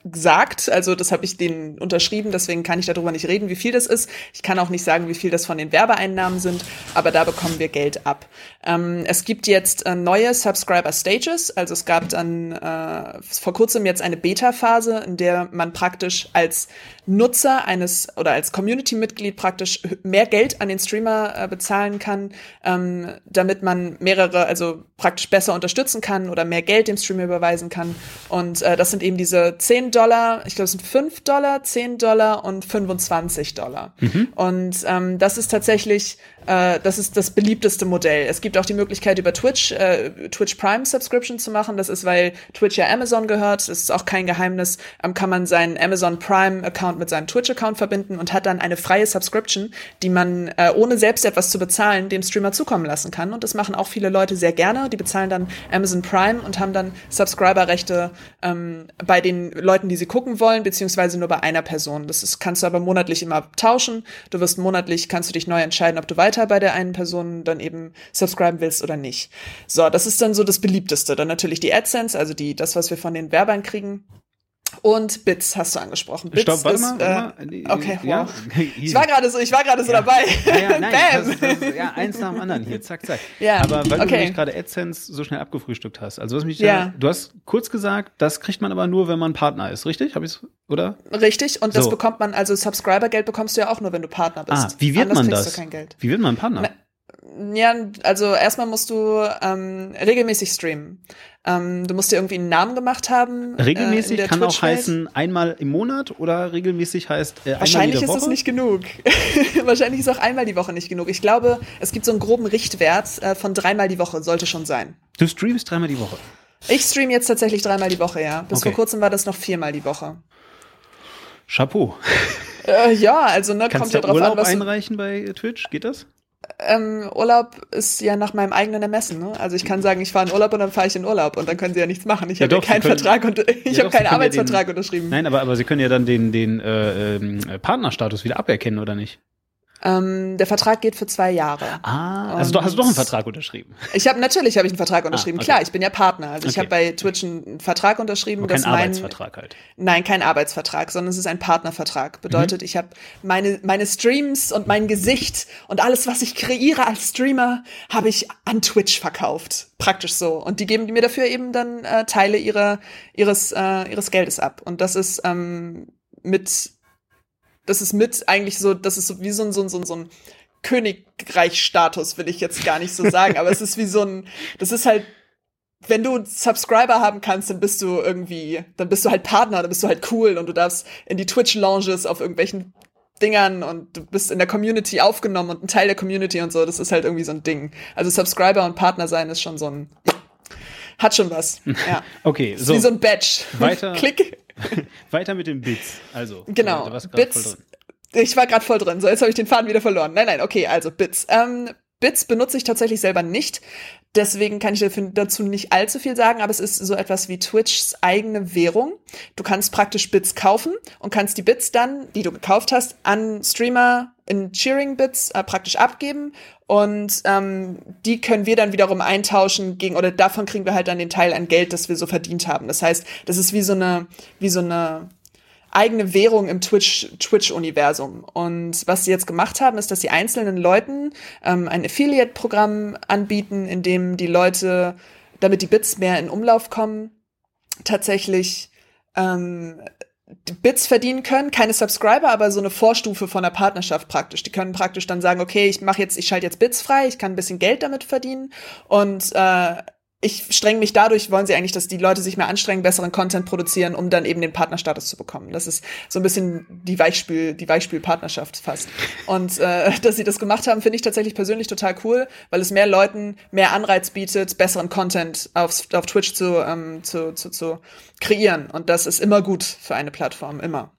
gesagt, also das habe ich denen unterschrieben, deswegen kann ich darüber nicht reden, wie viel das ist. Ich kann auch nicht sagen, wie viel das von den Werbeeinnahmen sind, aber da bekommen wir Geld ab. Ähm, es gibt jetzt äh, neue Subscriber Stages, also es gab dann äh, vor kurzem jetzt eine Beta-Phase, in der man praktisch als Nutzer eines oder als Community-Mitglied praktisch mehr Geld an den Streamer äh, bezahlen kann, ähm, damit man mehrere, also praktisch besser unterstützen kann oder mehr Geld dem Streamer überweisen kann. Und äh, das sind eben diese 10 Dollar, ich glaube, es sind 5 Dollar, 10 Dollar und 25 Dollar. Mhm. Und ähm, das ist tatsächlich äh, das ist das beliebteste Modell. Es gibt auch die Möglichkeit, über Twitch, äh, Twitch Prime Subscription zu machen. Das ist, weil Twitch ja Amazon gehört. Das ist auch kein Geheimnis. Ähm, kann man seinen Amazon Prime Account mit seinem Twitch Account verbinden und hat dann eine freie Subscription, die man äh, ohne selbst etwas zu bezahlen dem Streamer zukommen lassen kann. Und das machen auch viele Leute sehr gerne. Die bezahlen dann Amazon Prime und haben dann Subscriber-Rechte ähm, bei den Leuten, die sie gucken wollen, beziehungsweise nur bei einer Person. Das ist, kannst du aber monatlich immer tauschen. Du wirst monatlich, kannst du dich neu entscheiden, ob du weiter bei der einen Person dann eben subscriben willst oder nicht. So, das ist dann so das beliebteste. Dann natürlich die AdSense, also die, das, was wir von den Werbern kriegen. und Bits hast du angesprochen. Bits Stopp, warte ist, mal. Äh, okay, ja. wow. Ich war gerade so, ich war gerade so dabei. Ja, ja, nein, Bam. das, das, ja, eins nach dem anderen hier, zack, zack. Ja, aber weil du okay. nämlich gerade AdSense so schnell abgefrühstückt hast. Also was mich Ja. du hast kurz gesagt, das kriegt man aber nur, wenn man Partner ist, richtig? Habe ich's, oder? Richtig, und das So. bekommt man, also Subscriber-Geld bekommst du ja auch nur, wenn du Partner bist. Ah, wie wird Anders man das? Du. Wie wird man Partner? Na, Ja, also erstmal musst du ähm, regelmäßig streamen. Ähm, du musst dir irgendwie einen Namen gemacht haben. äh, regelmäßig der kann auch heißen einmal im Monat oder regelmäßig heißt äh, Wahrscheinlich ist Woche? es nicht genug. Wahrscheinlich ist auch einmal die Woche nicht genug. Ich glaube, es gibt so einen groben Richtwert äh, von dreimal die Woche, sollte schon sein. Du streamst dreimal die Woche. Ich stream jetzt tatsächlich dreimal die Woche, ja. Bis Okay. vor kurzem war das noch viermal die Woche. Chapeau. Äh, ja, also ne, Kannst kommt ja drauf Urlaub an, was du, einreichen bei äh, Twitch? Geht das? Ähm, Urlaub ist ja nach meinem eigenen Ermessen. Ne? Also ich kann sagen, ich fahre in Urlaub und dann fahre ich in Urlaub und dann können sie ja nichts machen. Ich Ja, habe keinen können- Vertrag und ich Ja, habe keinen können ja Arbeitsvertrag den- unterschrieben. Nein, aber, aber sie können ja dann den, den äh, ähm, Partnerstatus wieder aberkennen, oder nicht? Ähm, der Vertrag geht für zwei Jahre. Ah, also Und- hast du doch einen Vertrag unterschrieben. Ich habe natürlich habe ich einen Vertrag unterschrieben. Ah, okay. Klar, ich bin ja Partner. Also ich Okay. habe bei Twitch einen Vertrag unterschrieben, Aber kein mein Arbeitsvertrag halt. Nein, kein Arbeitsvertrag, sondern es ist ein Partnervertrag. Bedeutet, Mhm. ich habe meine meine Streams und mein Gesicht und alles, was ich kreiere als Streamer, habe ich an Twitch verkauft. Praktisch so. Und die geben mir dafür eben dann äh, Teile ihrer ihres äh, ihres Geldes ab. Und das ist ähm, mit das ist mit eigentlich so, das ist so wie so ein so ein so ein, so ein Königreichstatus, will ich jetzt gar nicht so sagen, aber es ist wie so ein, das ist halt wenn du Subscriber haben kannst, dann bist du irgendwie, dann bist du halt Partner, dann bist du halt cool und du darfst in die Twitch-Lounges auf irgendwelchen Dingern und du bist in der Community aufgenommen und ein Teil der Community und so. Das ist halt irgendwie so ein Ding. Also Subscriber und Partner sein ist schon so ein, hat schon was. Ja. Okay, so, Wie so ein Badge. Weiter. Klick. weiter mit den Bits. Also, Genau. Bits. Ich war gerade voll drin. So, jetzt habe ich den Faden wieder verloren. Nein, nein, okay, also Bits. Ähm, Bits benutze ich tatsächlich selber nicht. Deswegen kann ich dazu nicht allzu viel sagen, aber es ist so etwas wie Twitchs eigene Währung. Du kannst praktisch Bits kaufen und kannst die Bits dann, die du gekauft hast, an Streamer in Cheering-Bits äh, praktisch abgeben. Und ähm, die können wir dann wiederum eintauschen gegen, oder davon kriegen wir halt dann den Teil an Geld, das wir so verdient haben. Das heißt, das ist wie so eine, wie so eine eigene Währung im Twitch Twitch-Universum. Und was sie jetzt gemacht haben, ist, dass sie einzelnen Leuten ähm, ein Affiliate-Programm anbieten, in dem die Leute, damit die Bits mehr in Umlauf kommen, tatsächlich ähm, Bits verdienen können, keine Subscriber, aber so eine Vorstufe von der Partnerschaft praktisch. Die können praktisch dann sagen, okay, ich mache jetzt, ich schalte jetzt Bits frei, ich kann ein bisschen Geld damit verdienen und äh, ich streng mich dadurch, wollen sie eigentlich, dass die Leute sich mehr anstrengen, besseren Content produzieren, um dann eben den Partnerstatus zu bekommen. Das ist so ein bisschen die Weichspül, die Weichspül-Partnerschaft fast. Und äh, dass sie das gemacht haben, finde ich tatsächlich persönlich total cool, weil es mehr Leuten mehr Anreiz bietet, besseren Content auf, auf Twitch zu, ähm, zu, zu, zu kreieren. Und das ist immer gut für eine Plattform, immer.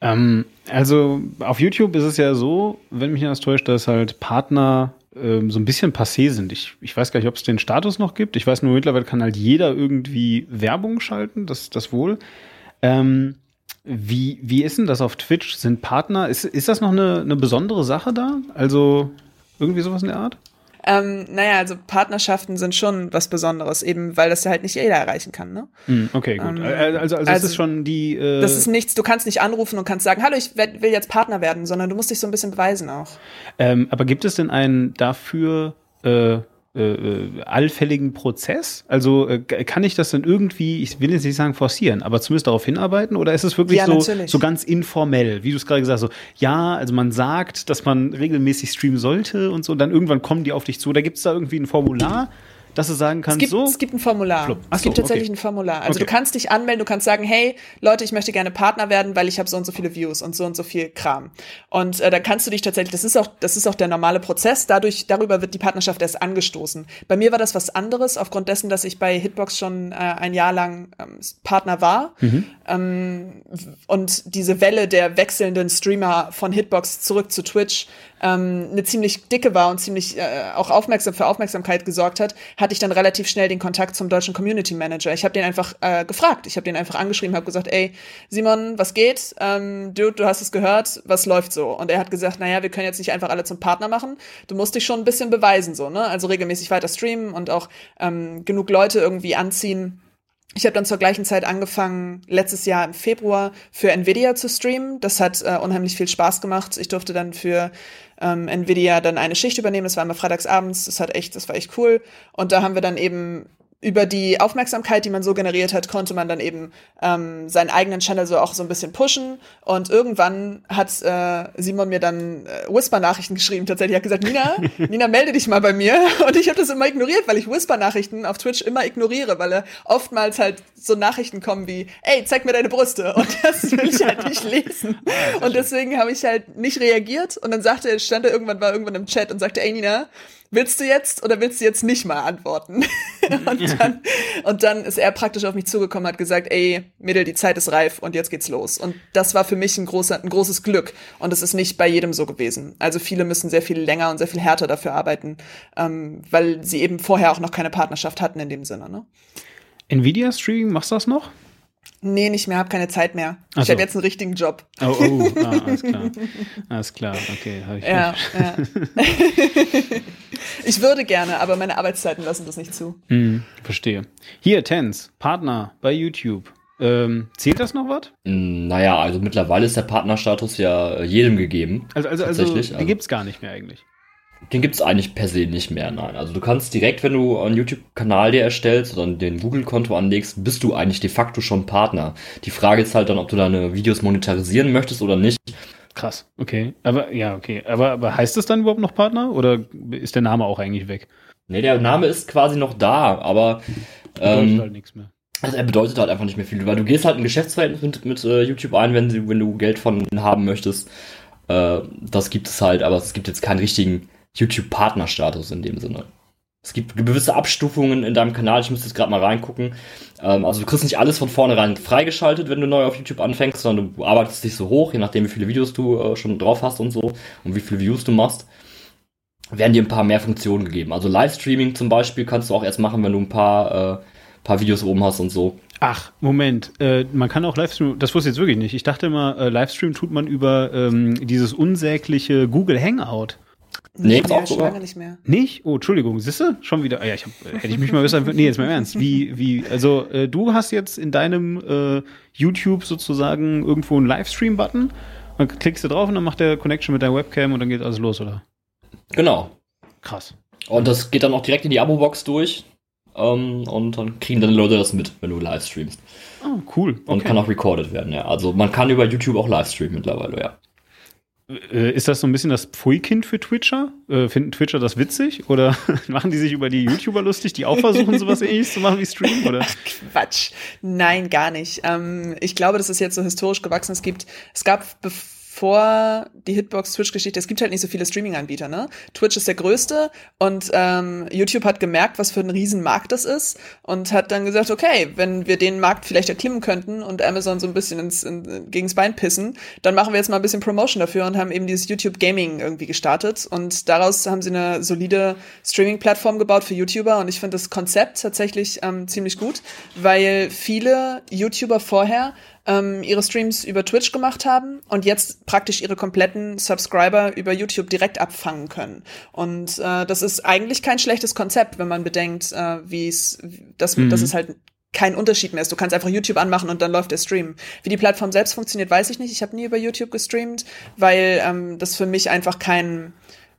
Ähm, also auf YouTube ist es ja so, wenn mich nicht täuscht, dass halt Partner ähm, so ein bisschen passé sind. Ich, ich weiß gar nicht, ob es den Status noch gibt. Ich weiß nur, mittlerweile kann halt jeder irgendwie Werbung schalten, das, das wohl. Ähm, wie, wie ist denn das auf Twitch? Sind Partner, ist, ist das noch eine, eine besondere Sache da? Also irgendwie sowas in der Art? Ähm, naja, also Partnerschaften sind schon was Besonderes, eben weil das ja halt nicht jeder erreichen kann, ne? Hm, okay, gut. Ähm, also, also, also, es ist schon die. Äh, Das ist nichts, du kannst nicht anrufen und kannst sagen, hallo, ich werd- will jetzt Partner werden, sondern du musst dich so ein bisschen beweisen auch. Ähm, aber gibt es denn einen dafür äh, äh, äh, allfälligen Prozess? Also äh, kann ich das denn irgendwie, ich will jetzt nicht sagen forcieren, aber zumindest darauf hinarbeiten? Oder ist es wirklich Ja, so, natürlich. so ganz informell, wie du es gerade gesagt hast, so, ja, also man sagt, dass man regelmäßig streamen sollte und so, und dann irgendwann kommen die auf dich zu. Da gibt es da irgendwie ein Formular, dass du sagen Es kannst, gibt, so. es gibt ein Formular. Es gibt tatsächlich okay. ein Formular. Also Okay. du kannst dich anmelden, du kannst sagen, hey, Leute, ich möchte gerne Partner werden, weil ich habe so und so viele Views und so und so viel Kram. Und äh, dann kannst du dich tatsächlich, das ist auch, das ist auch der normale Prozess, dadurch, darüber wird die Partnerschaft erst angestoßen. Bei mir war das was anderes, aufgrund dessen, dass ich bei Hitbox schon äh, ein Jahr lang ähm, Partner war. Ähm, und diese Welle der wechselnden Streamer von Hitbox zurück zu Twitch ähm, eine ziemlich dicke war und ziemlich äh, auch aufmerksam für Aufmerksamkeit gesorgt hat, hatte ich dann relativ schnell den Kontakt zum deutschen Community Manager. Ich habe den einfach äh, gefragt, ich habe den einfach angeschrieben, habe gesagt, ey Simon, was geht? Ähm, Dude, du hast es gehört, was läuft so? Und er hat gesagt, naja, wir können jetzt nicht einfach alle zum Partner machen. Du musst dich schon ein bisschen beweisen so, ne? Also regelmäßig weiter streamen und auch ähm, genug Leute irgendwie anziehen ich habe dann zur gleichen Zeit angefangen, letztes Jahr im Februar für Nvidia zu streamen. Das hat äh, unheimlich viel Spaß gemacht. Ich durfte dann für ähm, Nvidia dann eine Schicht übernehmen. Das war immer freitagsabends. Das hat echt, das war echt cool. Und da haben wir dann eben über die Aufmerksamkeit, die man so generiert hat, konnte man dann eben ähm, seinen eigenen Channel so auch so ein bisschen pushen. Und irgendwann hat äh, Simon mir dann äh, Whisper-Nachrichten geschrieben. Tatsächlich hat gesagt, Nina, Nina, melde dich mal bei mir. Und ich habe das immer ignoriert, weil ich Whisper-Nachrichten auf Twitch immer ignoriere, weil er oftmals halt so Nachrichten kommen wie, ey, zeig mir deine Brüste. Und das will ich halt nicht lesen. Und deswegen habe ich halt nicht reagiert. Und dann sagte er, stand er irgendwann, war irgendwann im Chat und sagte, ey Nina, willst du jetzt oder willst du jetzt nicht mal antworten? und, dann, und dann ist er praktisch auf mich zugekommen, hat gesagt, ey, Mädel, die Zeit ist reif und jetzt geht's los. Und das war für mich ein, großer, ein großes Glück. Und es ist nicht bei jedem so gewesen. Also viele müssen sehr viel länger und sehr viel härter dafür arbeiten, ähm, weil sie eben vorher auch noch keine Partnerschaft hatten in dem Sinne. Ne? Nvidia Streaming, machst du das noch? Nee, nicht mehr, habe keine Zeit mehr. Ach ich so. habe jetzt einen richtigen Job. Oh, oh, ah, alles klar. Alles klar, okay. Hab ich Ja, ja. ich würde gerne, aber meine Arbeitszeiten lassen das nicht zu. Hm, verstehe. Hier, Tens, Partner bei YouTube. Ähm, zählt das noch was? Mm, Naja, also mittlerweile ist der Partnerstatus ja äh, jedem gegeben. Also, also, also die also- gibt's gar nicht mehr eigentlich. Den gibt's eigentlich per se nicht mehr, nein. Also du kannst direkt, wenn du einen YouTube-Kanal dir erstellst oder den Google-Konto anlegst, bist du eigentlich de facto schon Partner. Die Frage ist halt dann, ob du deine Videos monetarisieren möchtest oder nicht. Krass, okay. Aber ja, okay. Aber, aber heißt es dann überhaupt noch Partner oder ist der Name auch eigentlich weg? Nee, der Name ist quasi noch da, aber Bedeutet ähm, halt nichts mehr. also er bedeutet halt einfach nicht mehr viel, weil du gehst halt ein Geschäftsverhältnis mit, mit äh, YouTube ein, wenn, sie, wenn du Geld von haben möchtest. Äh, das gibt es halt, aber es gibt jetzt keinen richtigen YouTube-Partnerstatus in dem Sinne. Es gibt gewisse Abstufungen in deinem Kanal, ich müsste jetzt gerade mal reingucken. Ähm, also du kriegst nicht alles von vornherein freigeschaltet, wenn du neu auf YouTube anfängst, sondern du arbeitest dich so hoch, je nachdem wie viele Videos du äh, schon drauf hast und so und wie viele Views du machst, werden dir ein paar mehr Funktionen gegeben. Also Livestreaming zum Beispiel kannst du auch erst machen, wenn du ein paar, äh, paar Videos oben hast und so. Ach, Moment. Äh, man kann auch Livestream, das wusste ich jetzt wirklich nicht. Ich dachte immer, äh, Livestream tut man über ähm, dieses unsägliche Google Hangout. Nee, Nicht auch schon lange nicht mehr. Nicht? Oh, Entschuldigung, siehste? Schon wieder. Ah, ja, ich hab, äh, hätte ich mich mal besser. Nee, jetzt mal im Ernst. Wie, wie, also äh, du hast jetzt in deinem äh, YouTube sozusagen irgendwo einen Livestream-Button. Dann klickst du drauf und dann macht der Connection mit deiner Webcam und dann geht alles los, oder? Genau. Krass. Und das geht dann auch direkt in die Abo-Box durch. Ähm, und dann kriegen dann die Leute das mit, wenn du live streamst. Oh, cool. Und Okay. kann auch recorded werden, ja. Also man kann über YouTube auch live streamen mittlerweile, ja. Äh, ist das so ein bisschen das Pfui-Kind für Twitcher? Äh, finden Twitcher das witzig? Oder machen die sich über die YouTuber lustig, die auch versuchen, sowas ähnliches zu machen wie Stream? Oder? Quatsch. Nein, gar nicht. Ähm, ich glaube, das ist jetzt so historisch gewachsen. Es gibt, es gab bevor die Hitbox-Twitch-Geschichte, es gibt halt nicht so viele Streaming-Anbieter, ne? Twitch ist der größte und ähm, YouTube hat gemerkt, was für ein Riesenmarkt das ist und hat dann gesagt, okay, wenn wir den Markt vielleicht erklimmen könnten und Amazon so ein bisschen ins, in, gegens Bein pissen, dann machen wir jetzt mal ein bisschen Promotion dafür und haben eben dieses YouTube Gaming irgendwie gestartet und daraus haben sie eine solide Streaming-Plattform gebaut für YouTuber und ich finde das Konzept tatsächlich ähm, ziemlich gut, weil viele YouTuber vorher ähm, ihre Streams über Twitch gemacht haben und jetzt praktisch ihre kompletten Subscriber über YouTube direkt abfangen können. Und äh, das ist eigentlich kein schlechtes Konzept, wenn man bedenkt, äh, wie es, dass, Mhm. dass es halt kein Unterschied mehr ist. Du kannst einfach YouTube anmachen und dann läuft der Stream. Wie die Plattform selbst funktioniert, weiß ich nicht. Ich habe nie über YouTube gestreamt, weil ähm, das für mich einfach kein,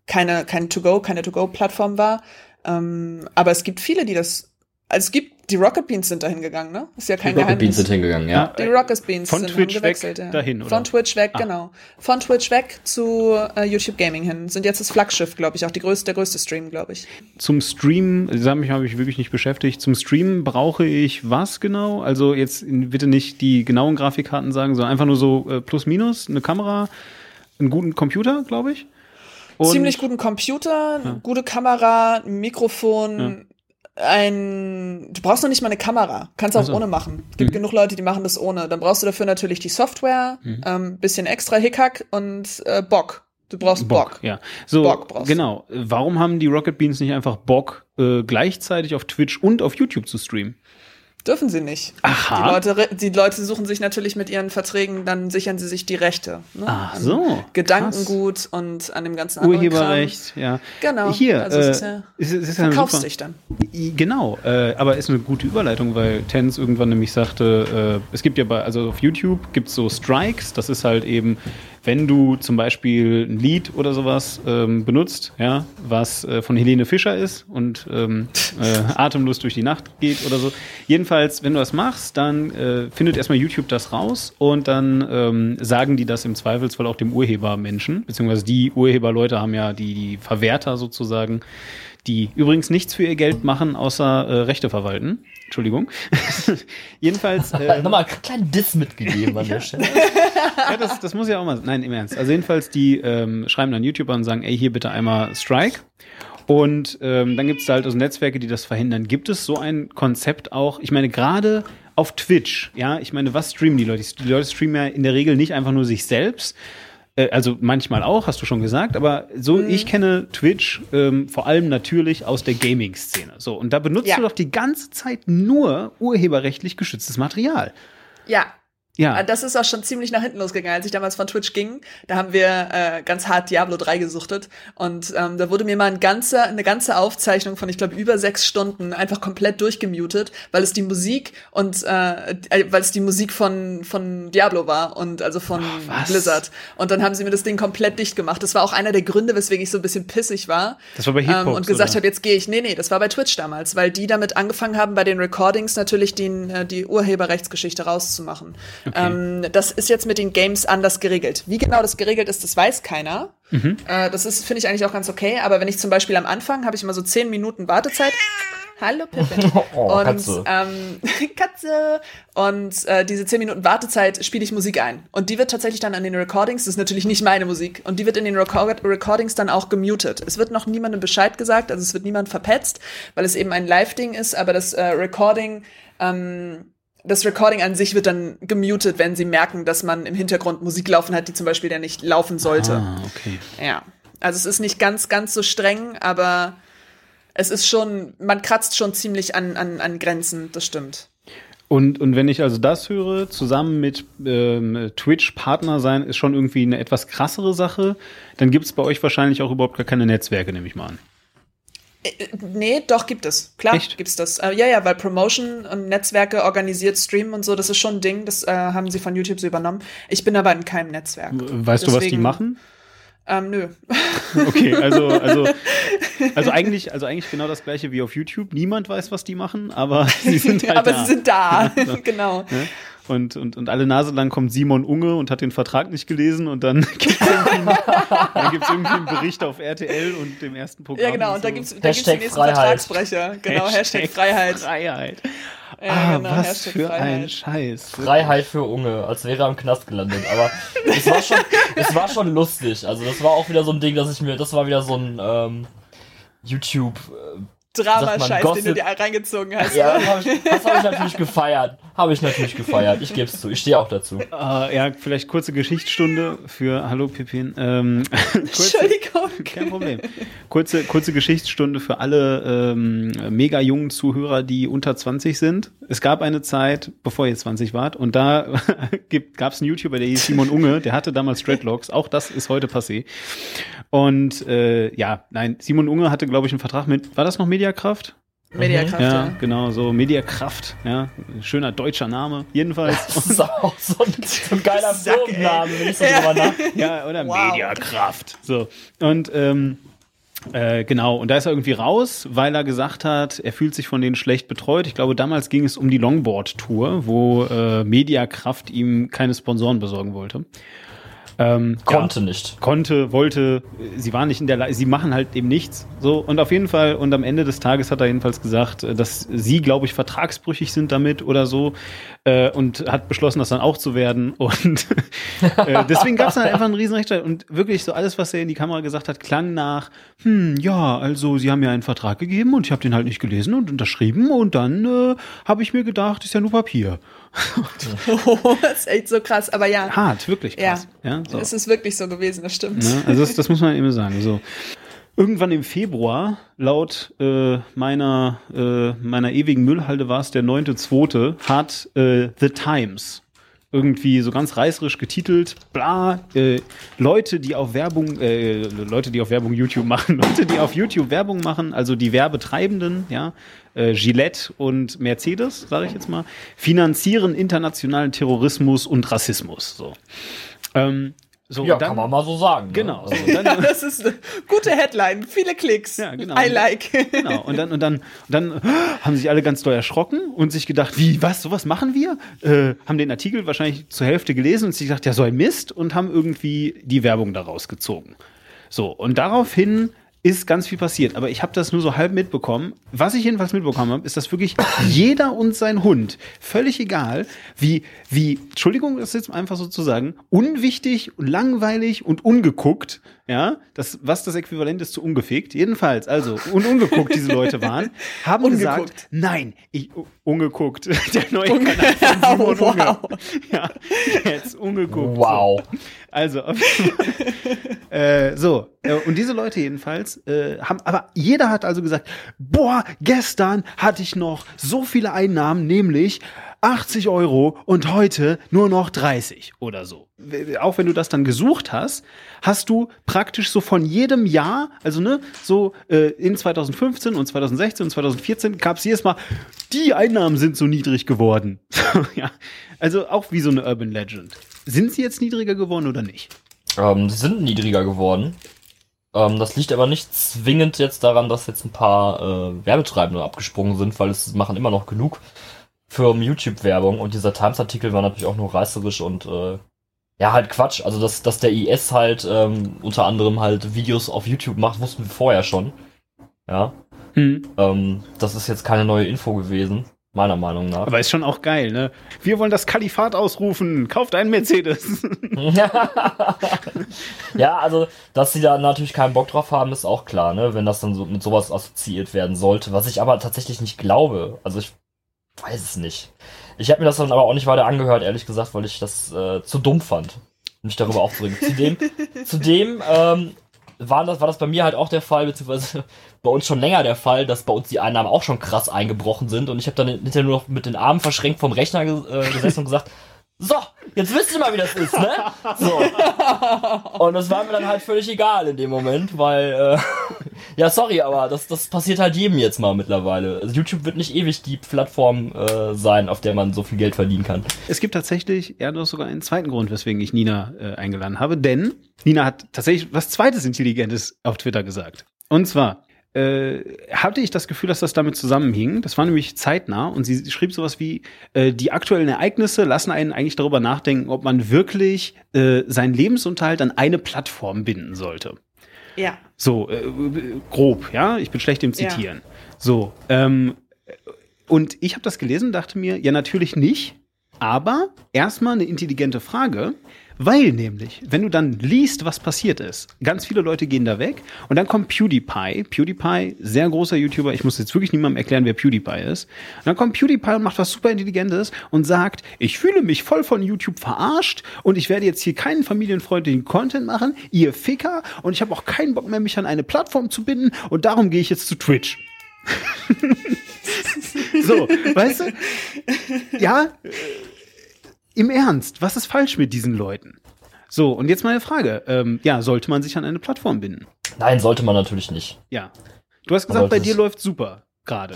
keine, kein To-Go, keine To-Go-Plattform war. Ähm, aber es gibt viele, die das. Also es gibt, die Rocket Beans sind dahin gegangen, ne? Ist ja kein Die Rocket Geheimnis. Beans sind hingegangen, ja. Die Rocket Beans Von sind, Twitch weg ja. dahin, oder? Von Twitch weg, Ah. genau. Von Twitch weg zu äh, YouTube Gaming hin. Sind jetzt das Flaggschiff, glaube ich, auch die größte, der größte Stream, glaube ich. Zum Stream, damit habe ich wirklich nicht beschäftigt. Zum Streamen brauche ich was genau? Also jetzt bitte nicht die genauen Grafikkarten sagen, sondern einfach nur so äh, plus minus, eine Kamera, einen guten Computer, glaube ich. Und- Ziemlich guten Computer, gute Kamera, ein Mikrofon, ein. Du brauchst noch nicht mal eine Kamera. Kannst auch Ach so. ohne machen. Es gibt genug Leute, die machen das ohne. Dann brauchst du dafür natürlich die Software, ähm, bisschen extra Hickhack und äh, Bock. Du brauchst Bock. Ja, so Bock brauchst du. genau. Warum haben die Rocket Beans nicht einfach Bock, äh, gleichzeitig auf Twitch und auf YouTube zu streamen? Dürfen sie nicht. Aha. Die Leute, die Leute suchen sich natürlich mit ihren Verträgen, dann sichern sie sich die Rechte. Ne? Ach An so, Gedankengut und an dem ganzen anderen Urheberrecht, ja. Genau. Hier, Also es äh, ist ja- es ist, es ist Kram. ja Verkaufst dich dann. Genau, äh, aber ist eine gute Überleitung, weil Tens irgendwann nämlich sagte, äh, es gibt ja bei, also auf YouTube gibt es so Strikes, das ist halt eben, wenn du zum Beispiel ein Lied oder sowas ähm, benutzt, ja, was äh, von Helene Fischer ist und ähm, äh, atemlos durch die Nacht geht oder so. Jedenfalls, wenn du das machst, dann äh, findet erstmal YouTube das raus und dann ähm, sagen die das im Zweifelsfall auch dem Urhebermenschen, beziehungsweise die Urheberleute haben ja die, die Verwerter sozusagen, die übrigens nichts für ihr Geld machen, außer äh, Rechte verwalten. Entschuldigung. Jedenfalls. Äh, Nochmal einen kleinen Diss mitgegeben an der Stelle. ja, das, das muss ja auch mal. Nein, im Ernst. Also jedenfalls, die ähm, schreiben dann YouTuber und sagen, ey, hier bitte einmal Strike. Und ähm, dann gibt es da halt also Netzwerke, die das verhindern. Gibt es so ein Konzept auch? Ich meine, gerade auf Twitch, ja, ich meine, was streamen die Leute? Die Leute streamen ja in der Regel nicht einfach nur sich selbst. Äh, Also manchmal auch, hast du schon gesagt, aber so, ich kenne Twitch ähm, vor allem natürlich aus der Gaming-Szene. So, und da benutzt Ja. du doch die ganze Zeit nur urheberrechtlich geschütztes Material. Ja. Ja. Äh, Das ist auch schon ziemlich nach hinten losgegangen. Als ich damals von Twitch ging, da haben wir äh, ganz hart Diablo 3 gesuchtet. Und ähm, da wurde mir mal ein ganzer, eine ganze Aufzeichnung von, ich glaube, über sechs Stunden einfach komplett durchgemutet, weil es die Musik und äh, äh, weil es die Musik von, von Diablo war und also von was? Blizzard. Und dann haben sie mir das Ding komplett dicht gemacht. Das war auch einer der Gründe, weswegen ich so ein bisschen pissig war. Das war bei ähm, Hitbox, Und gesagt habe, jetzt gehe ich. Nee, nee, das war bei Twitch damals, weil die damit angefangen haben, bei den Recordings natürlich die, äh, die Urheberrechtsgeschichte rauszumachen. Ähm, das ist jetzt mit den Games anders geregelt. Wie genau das geregelt ist, das weiß keiner. Mhm. Äh, das ist, finde ich eigentlich auch ganz okay. Aber wenn ich zum Beispiel am Anfang habe ich immer so zehn Minuten Wartezeit. Hallo Pippin. Oh, und Katze. Ähm, Katze. Und äh, diese zehn Minuten Wartezeit spiele ich Musik ein. Und die wird tatsächlich dann an den Recordings, das ist natürlich nicht meine Musik, und die wird in den Record Recordings dann auch gemutet. Es wird noch niemandem Bescheid gesagt, also es wird niemand verpetzt, weil es eben ein Live-Ding ist, aber das äh, Recording, ähm, das Recording an sich wird dann gemutet, wenn sie merken, dass man im Hintergrund Musik laufen hat, die zum Beispiel ja nicht laufen sollte. Ah, okay. Ja. Also es ist nicht ganz, ganz so streng, aber es ist schon, man kratzt schon ziemlich an, an, an Grenzen, das stimmt. Und, und wenn ich also das höre, zusammen mit ähm, Twitch-Partner sein, ist schon irgendwie eine etwas krassere Sache, dann gibt es bei euch wahrscheinlich auch überhaupt gar keine Netzwerke, nehme ich mal an. Äh, Nee, doch, gibt es. Klar, Echt? gibt's das. Äh, ja, ja, weil Promotion und Netzwerke organisiert Streamen und so, das ist schon ein Ding, das äh, haben sie von YouTube so übernommen. Ich bin aber in keinem Netzwerk. Weißt du, was die Deswegen- machen? Ähm, nö. Okay, also, also, also eigentlich, also eigentlich genau das gleiche wie auf YouTube. Niemand weiß, was die machen, aber sie sind halt aber da. sie sind da. Ja, genau. Ne? Und, und, und alle Nase lang kommt Simon Unge und hat den Vertrag nicht gelesen und dann gibt es irgendwie, dann gibt's irgendwie einen Bericht auf RTL und dem ersten Programm. Ja, genau, und da so. da gibt's Hashtag den nächsten Freiheit. Vertragsbrecher. Genau, Hashtag, Freiheit. Freiheit. Ja, ah, genau, was Hashtag für ein Freiheit. Scheiß. Freiheit für Unge, als wäre er im Knast gelandet. Aber es war schon, es war schon lustig. Also das war auch wieder so ein Ding, dass ich mir, das war wieder so ein ähm, YouTube. Äh, Drama-Scheiß, den du dir reingezogen hast. ja, das habe ich, hab ich natürlich gefeiert. Habe ich natürlich gefeiert. Ich gebe es zu. Ich stehe auch dazu. Äh, ja, vielleicht kurze Geschichtsstunde für Hallo Pippin. Ähm, kurze, Entschuldigung. kein Problem. Kurze, kurze Geschichtsstunde für alle ähm, mega jungen Zuhörer, die unter 20 sind. Es gab eine Zeit, bevor ihr 20 wart, und da gab es einen YouTuber, der hieß Simon Unge, der hatte damals Dreadlocks. Auch das ist heute passé. Und äh, ja, nein, Simon Unge hatte, glaube ich, einen Vertrag mit, war das noch Mediakraft? Mediakraft, Ja, ja. genau, so Mediakraft, ja, schöner deutscher Name, jedenfalls. Das ist auch so ein, so ein geiler. Firmenname, wenn ich so drüber nach. Ja, oder Wow. Mediakraft. So. Und ähm, äh, genau, und da ist er irgendwie raus, weil er gesagt hat, er fühlt sich von denen schlecht betreut. Ich glaube, damals ging es um die Longboard-Tour, wo äh, Mediakraft ihm keine Sponsoren besorgen wollte. Ähm, Konnte ja, nicht. konnte, wollte, sie waren nicht in der Lage, sie machen halt eben nichts. So, und auf jeden Fall, und am Ende des Tages hat er jedenfalls gesagt, äh, dass sie, glaube ich, vertragsbrüchig sind damit oder so, äh, und hat beschlossen, das dann auch zu werden. Und äh, deswegen gab es dann einfach einen riesen Rechtsstreit. Und wirklich so alles, was er in die Kamera gesagt hat, klang nach, hm, ja, also sie haben mir einen Vertrag gegeben und ich habe den halt nicht gelesen und unterschrieben und dann äh, habe ich mir gedacht, ist ja nur Papier. das ist echt so krass, aber ja. Hart, wirklich Ja, krass. Ja, so. es ist wirklich so gewesen, das stimmt. Ne? Also das, das muss man eben sagen. So. irgendwann im Februar, laut äh, meiner, äh, meiner ewigen Müllhalde war es der 9.2., hat äh, The Times irgendwie so ganz reißerisch getitelt, bla, äh, Leute, die auf Werbung, äh, Leute, die auf Werbung YouTube machen, Leute, die auf YouTube Werbung machen, also die Werbetreibenden, ja, äh, Gillette und Mercedes, sage ich jetzt mal, finanzieren internationalen Terrorismus und Rassismus. So. Ähm, so, ja, dann, kann man mal so sagen. Genau. Ne? Also, Und dann, Ja, das ist eine gute Headline. Viele Klicks. Ja, genau. I like. Genau. Und dann, und dann, und dann haben sich alle ganz doll erschrocken und sich gedacht, wie, was, sowas machen wir? Äh, haben den Artikel wahrscheinlich zur Hälfte gelesen und sich gedacht, ja, so ein Mist und haben irgendwie die Werbung daraus gezogen. So, und daraufhin ist ganz viel passiert, aber ich habe das nur so halb mitbekommen. Was ich jedenfalls mitbekommen habe, ist, dass wirklich jeder und sein Hund, völlig egal, wie, wie, Entschuldigung, das jetzt einfach so zu sagen, unwichtig, langweilig und ungeguckt, ja, das, was das Äquivalent ist zu ungefegt, jedenfalls, also, und ungeguckt diese Leute waren, haben Ungeguckt. gesagt, nein, ich, ungeguckt, der neue Kanal von Simon Wow. Unge. Ja, jetzt ungeguckt. wow. Also, auf jeden Fall. äh, so, äh, und diese Leute jedenfalls äh, haben, aber jeder hat also gesagt, boah, gestern hatte ich noch so viele Einnahmen, nämlich 80 Euro und heute nur noch 30 oder so. Auch wenn du das dann gesucht hast, hast du praktisch so von jedem Jahr, also ne, so äh, in 2015 und 2016 und 2014 gab es jedes Mal, die Einnahmen sind so niedrig geworden. ja, also auch wie so eine Urban Legend. Sind sie jetzt niedriger geworden oder nicht? Ähm, sie sind niedriger geworden. Ähm, das liegt aber nicht zwingend jetzt daran, dass jetzt ein paar äh, Werbetreibende abgesprungen sind, weil es machen immer noch genug Firmen YouTube-Werbung und dieser Times-Artikel war natürlich auch nur reißerisch und äh, ja, halt Quatsch. Also, dass, dass der IS halt ähm, unter anderem halt Videos auf YouTube macht, wussten wir vorher schon. Ja. Hm. Ähm, das ist jetzt keine neue Info gewesen, meiner Meinung nach. Aber ist schon auch geil, ne? Wir wollen das Kalifat ausrufen. Kauft einen Mercedes. ja, also, dass sie da natürlich keinen Bock drauf haben, ist auch klar, ne? Wenn das dann so mit sowas assoziiert werden sollte. Was ich aber tatsächlich nicht glaube. Also ich weiß es nicht. Ich habe mir das dann aber auch nicht weiter angehört, ehrlich gesagt, weil ich das äh, zu dumm fand, mich darüber aufzuregen. Zudem, zudem ähm, war, das, war das bei mir halt auch der Fall, beziehungsweise bei uns schon länger der Fall, dass bei uns die Einnahmen auch schon krass eingebrochen sind und ich habe dann hinterher nur noch mit den Armen verschränkt vom Rechner äh, gesessen und gesagt, so, jetzt wisst ihr mal, wie das ist, ne? So. Und das war mir dann halt völlig egal in dem Moment, weil, äh, ja, sorry, aber das, das passiert halt jedem jetzt mal mittlerweile. Also YouTube wird nicht ewig die Plattform äh, sein, auf der man so viel Geld verdienen kann. Es gibt tatsächlich, ja, noch sogar einen zweiten Grund, weswegen ich Nina äh, eingeladen habe. Denn Nina hat tatsächlich was zweites Intelligentes auf Twitter gesagt. Und zwar hatte ich das Gefühl, dass das damit zusammenhing. Das war nämlich zeitnah und sie schrieb sowas wie, äh, die aktuellen Ereignisse lassen einen eigentlich darüber nachdenken, ob man wirklich äh, seinen Lebensunterhalt an eine Plattform binden sollte. Ja. So, äh, grob, ja, ich bin schlecht im Ja. Zitieren. So, ähm, und ich habe das gelesen und dachte mir, ja, natürlich nicht, aber erstmal eine intelligente Frage, weil nämlich, wenn du dann liest, was passiert ist, ganz viele Leute gehen da weg und dann kommt PewDiePie, PewDiePie, sehr großer YouTuber, ich muss jetzt wirklich niemandem erklären, wer PewDiePie ist. Und dann kommt PewDiePie und macht was super Intelligentes und sagt, ich fühle mich voll von YouTube verarscht und ich werde jetzt hier keinen familienfreundlichen Content machen, ihr Ficker, und ich habe auch keinen Bock mehr, mich an eine Plattform zu binden und darum gehe ich jetzt zu Twitch. so, weißt du? Ja, im Ernst, was ist falsch mit diesen Leuten? So, und jetzt meine Frage. Ähm, ja, sollte man sich an eine Plattform binden? Nein, sollte man natürlich nicht. Ja. Du hast gesagt, bei das dir läuft super gerade.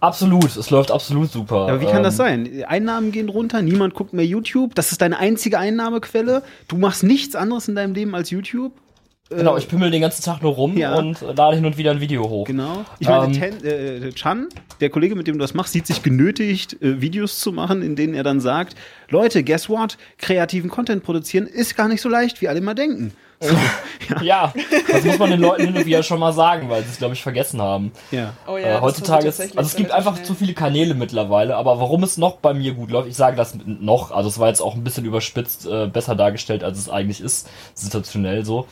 Absolut, es läuft absolut super. Aber wie kann das Ähm, sein? Einnahmen gehen runter, niemand guckt mehr YouTube, das ist deine einzige Einnahmequelle. Du machst nichts anderes in deinem Leben als YouTube. Genau, ich pimmel den ganzen Tag nur rum Ja. und äh, lade hin und wieder ein Video hoch. Genau. Ich meine, Ähm. Ten, äh, Chan, der Kollege, mit dem du das machst, sieht sich genötigt, äh, Videos zu machen, in denen er dann sagt, Leute, guess what? Kreativen Content produzieren ist gar nicht so leicht, wie alle immer denken. So, ja. Ja, das muss man den Leuten hin und wieder schon mal sagen, weil sie es, glaube ich, vergessen haben. ja. Oh äh, das heutzutage ist, also es gibt einfach schnell. zu viele Kanäle mittlerweile, aber warum es noch bei mir gut läuft, ich sage das noch, also es war jetzt auch ein bisschen überspitzt, äh, besser dargestellt, als es eigentlich ist, situationell so.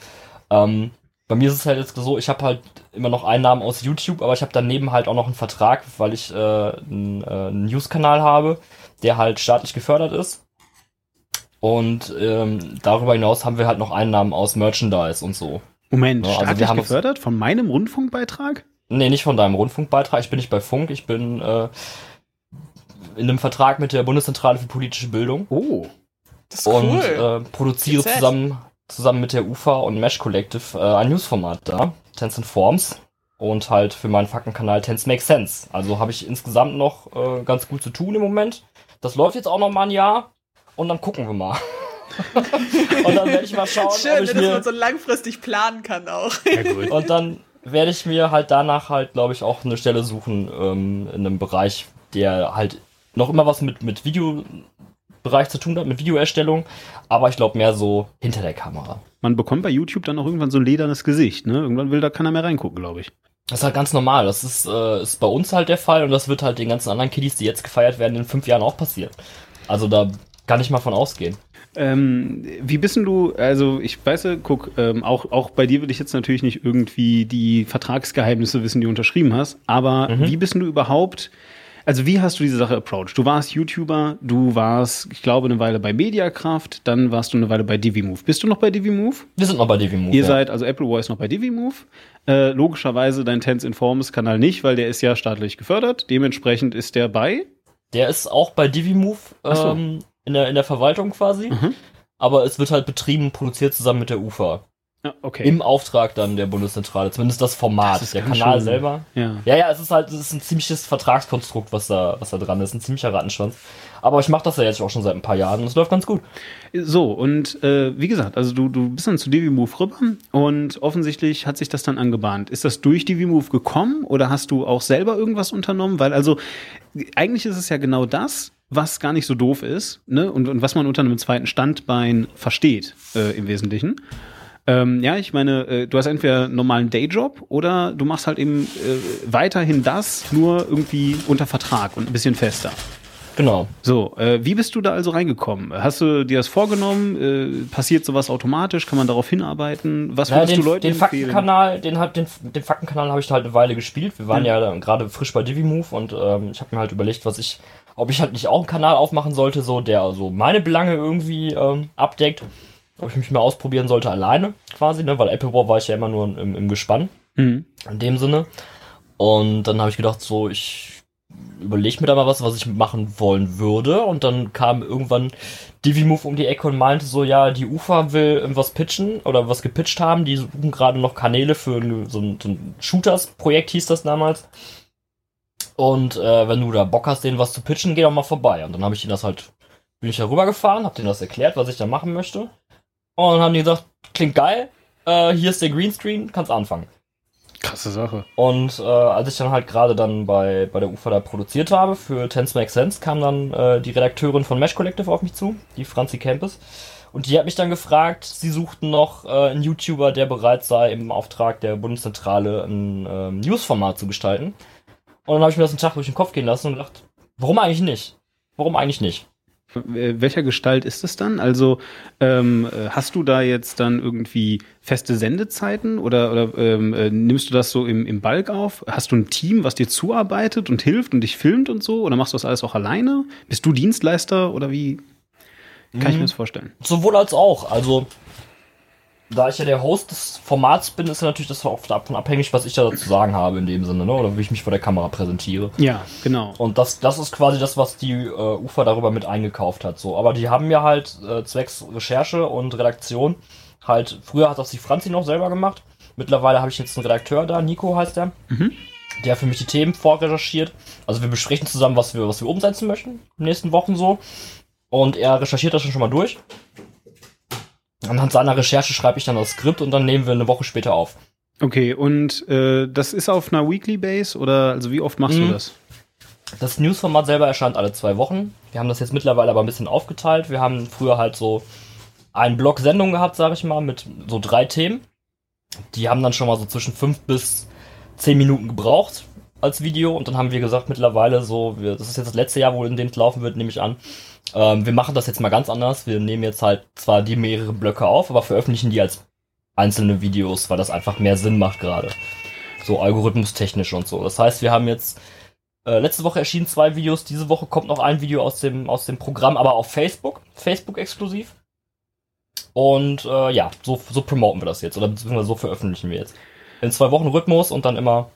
Ähm, bei mir ist es halt jetzt so, ich habe halt immer noch Einnahmen aus YouTube, aber ich habe daneben halt auch noch einen Vertrag, weil ich äh, einen, äh, einen News-Kanal habe, der halt staatlich gefördert ist. Und ähm, darüber hinaus haben wir halt noch Einnahmen aus Merchandise und so. Moment, Ja, also staatlich wir gefördert von meinem Rundfunkbeitrag? Nee, nicht von deinem Rundfunkbeitrag. Ich bin nicht bei Funk. Ich bin äh, in einem Vertrag mit der Bundeszentrale für politische Bildung Oh. Das ist und cool. äh, produziere GZ. zusammen, zusammen mit der UFA und Mesh Collective äh, ein Newsformat da, Tense and Forms. Und halt für meinen Fackenkanal Tense Make Sense. Also habe ich insgesamt noch äh, ganz gut zu tun im Moment. Das läuft jetzt auch noch mal ein Jahr und dann gucken wir mal. und dann werde ich mal schauen, ob Schön, ich dass mir man so langfristig planen kann auch. Ja, gut. und dann werde ich mir halt danach halt, glaube ich, auch eine Stelle suchen ähm, in einem Bereich, der halt noch immer was mit, mit Videobereich zu tun hat, mit Videoerstellung, aber ich glaube mehr so hinter der Kamera. Man bekommt bei YouTube dann auch irgendwann so ein ledernes Gesicht, ne? Irgendwann will da keiner mehr reingucken, glaube ich. Das ist halt ganz normal. Das ist, äh, ist bei uns halt der Fall und das wird halt den ganzen anderen Kiddies, die jetzt gefeiert werden, in fünf Jahren auch passieren. Also da kann ich mal von ausgehen. Ähm, wie bist denn du, also ich weiß, guck, ähm, auch, auch bei dir will ich jetzt natürlich nicht irgendwie die Vertragsgeheimnisse wissen, die du unterschrieben hast, aber Mhm. wie bist denn du überhaupt, also wie hast du diese Sache approached? Du warst YouTuber, du warst, ich glaube, eine Weile bei Mediakraft, dann warst du eine Weile bei DiviMove. Bist du noch bei DiviMove? Wir sind noch bei DiviMove. Ihr ja. seid, also Apple War ist noch bei DiviMove. Äh, logischerweise dein Tense Informs Kanal nicht, weil der ist ja staatlich gefördert. Dementsprechend ist der bei. Der ist auch bei DiviMove ähm, in, der, in der Verwaltung quasi. Mhm. Aber es wird halt betrieben, produziert zusammen mit der UFA. Okay. Im Auftrag dann der Bundeszentrale, zumindest das Format. Das der Kanal schön- selber. ja. Ja, ja, es ist halt, es ist ein ziemliches Vertragskonstrukt, was da, was da dran ist. Ein ziemlicher Rattenschwanz. Aber ich mache das ja jetzt auch schon seit ein paar Jahren und es läuft ganz gut. So, und äh, wie gesagt, also du, du bist dann zu DiviMove rüber und offensichtlich hat sich das dann angebahnt. Ist das durch DiviMove gekommen oder hast du auch selber irgendwas unternommen? Weil also eigentlich ist es ja genau das, was gar nicht so doof ist, ne? Und, und was man unter einem zweiten Standbein versteht äh, im Wesentlichen. Ähm, ja, ich meine, äh, du hast entweder einen normalen Dayjob oder du machst halt eben äh, weiterhin das, nur irgendwie unter Vertrag und ein bisschen fester. Genau. So, äh, wie bist du da also reingekommen? Hast du dir das vorgenommen? Äh, passiert sowas automatisch? Kann man darauf hinarbeiten? Was Ja, würdest den, du Leuten den empfehlen? Faktenkanal, den, hat- den, den Faktenkanal habe ich halt eine Weile gespielt. Wir waren Mhm. ja gerade frisch bei DiviMove und ähm, ich habe mir halt überlegt, was ich, ob ich halt nicht auch einen Kanal aufmachen sollte, so der so meine Belange irgendwie ähm, abdeckt. Ob ich mich mal ausprobieren sollte alleine quasi, ne? Weil Apple War war ich ja immer nur im, im Gespann. Mhm. in dem Sinne. Und dann habe ich gedacht, so, ich überlege mir da mal was, was ich machen wollen würde. Und dann kam irgendwann DiviMove um die Ecke und meinte so, ja, die UFA will irgendwas pitchen oder was gepitcht haben. Die suchen gerade noch Kanäle für so ein, so ein Shooters-Projekt, hieß das damals. Und äh, wenn du da Bock hast, denen was zu pitchen, geh doch mal vorbei. Und dann habe ich ihnen das halt, bin ich da rübergefahren, habe denen das erklärt, was ich da machen möchte. Und dann haben die gesagt, klingt geil, äh, hier ist der Greenscreen, kannst anfangen. Krasse Sache. Und äh, als ich dann halt gerade dann bei, bei der UFA da produziert habe für Tense Make Sense, kam dann äh, die Redakteurin von Mesh Collective auf mich zu, die Franzi Campus. Und die hat mich dann gefragt, sie suchten noch äh, einen YouTuber, der bereit sei, im Auftrag der Bundeszentrale ein ähm, Newsformat zu gestalten. Und dann habe ich mir das einen Tag durch den Kopf gehen lassen und gedacht, warum eigentlich nicht? Warum eigentlich nicht? Äh, Welcher Gestalt ist es dann? Also ähm, äh, hast du da jetzt dann irgendwie feste Sendezeiten oder, oder ähm, äh, nimmst du das so im, im Balk auf? Hast du ein Team, was dir zuarbeitet und hilft und dich filmt und so? Oder machst du das alles auch alleine? Bist du Dienstleister oder wie kann ich mir das vorstellen? Sowohl als auch. Also, da ich ja der Host des Formats bin, ist ja natürlich das auch davon abhängig, was ich da zu sagen habe in dem Sinne, ne? Oder wie ich mich vor der Kamera präsentiere. Ja, genau. Und das, das ist quasi das, was die äh, UFA darüber mit eingekauft hat. So, aber die haben mir halt äh, zwecks Recherche und Redaktion halt. Früher hat das die Franzi noch selber gemacht. Mittlerweile habe ich jetzt einen Redakteur da, Nico heißt der, der für mich die Themen vorrecherchiert. Also wir besprechen zusammen, was wir, was wir umsetzen möchten in den nächsten Wochen so. Und er recherchiert das schon mal durch. Anhand seiner Recherche schreibe ich dann das Skript und dann nehmen wir eine Woche später auf. Okay, und äh, das ist auf einer Weekly Base oder also wie oft machst du Mhm. das? Das Newsformat selber erscheint alle zwei Wochen. Wir haben das jetzt mittlerweile aber ein bisschen aufgeteilt. Wir haben früher halt so einen Block Sendung gehabt, sag ich mal, mit so drei Themen. Die haben dann schon mal so zwischen fünf bis zehn Minuten gebraucht als Video. Und dann haben wir gesagt, mittlerweile so, wir, das ist jetzt das letzte Jahr, wo in dem es laufen wird, nehme ich an. Ähm, wir machen das jetzt mal ganz anders. Wir nehmen jetzt halt zwar die mehrere Blöcke auf, aber veröffentlichen die als einzelne Videos, weil das einfach mehr Sinn macht gerade. So algorithmustechnisch und so. Das heißt, wir haben jetzt äh, letzte Woche erschienen zwei Videos, diese Woche kommt noch ein Video aus dem, aus dem Programm, aber auf Facebook, Facebook exklusiv. Und äh, ja, so, so promoten wir das jetzt. Oder beziehungsweise so veröffentlichen wir jetzt. In zwei Wochen Rhythmus und dann immer.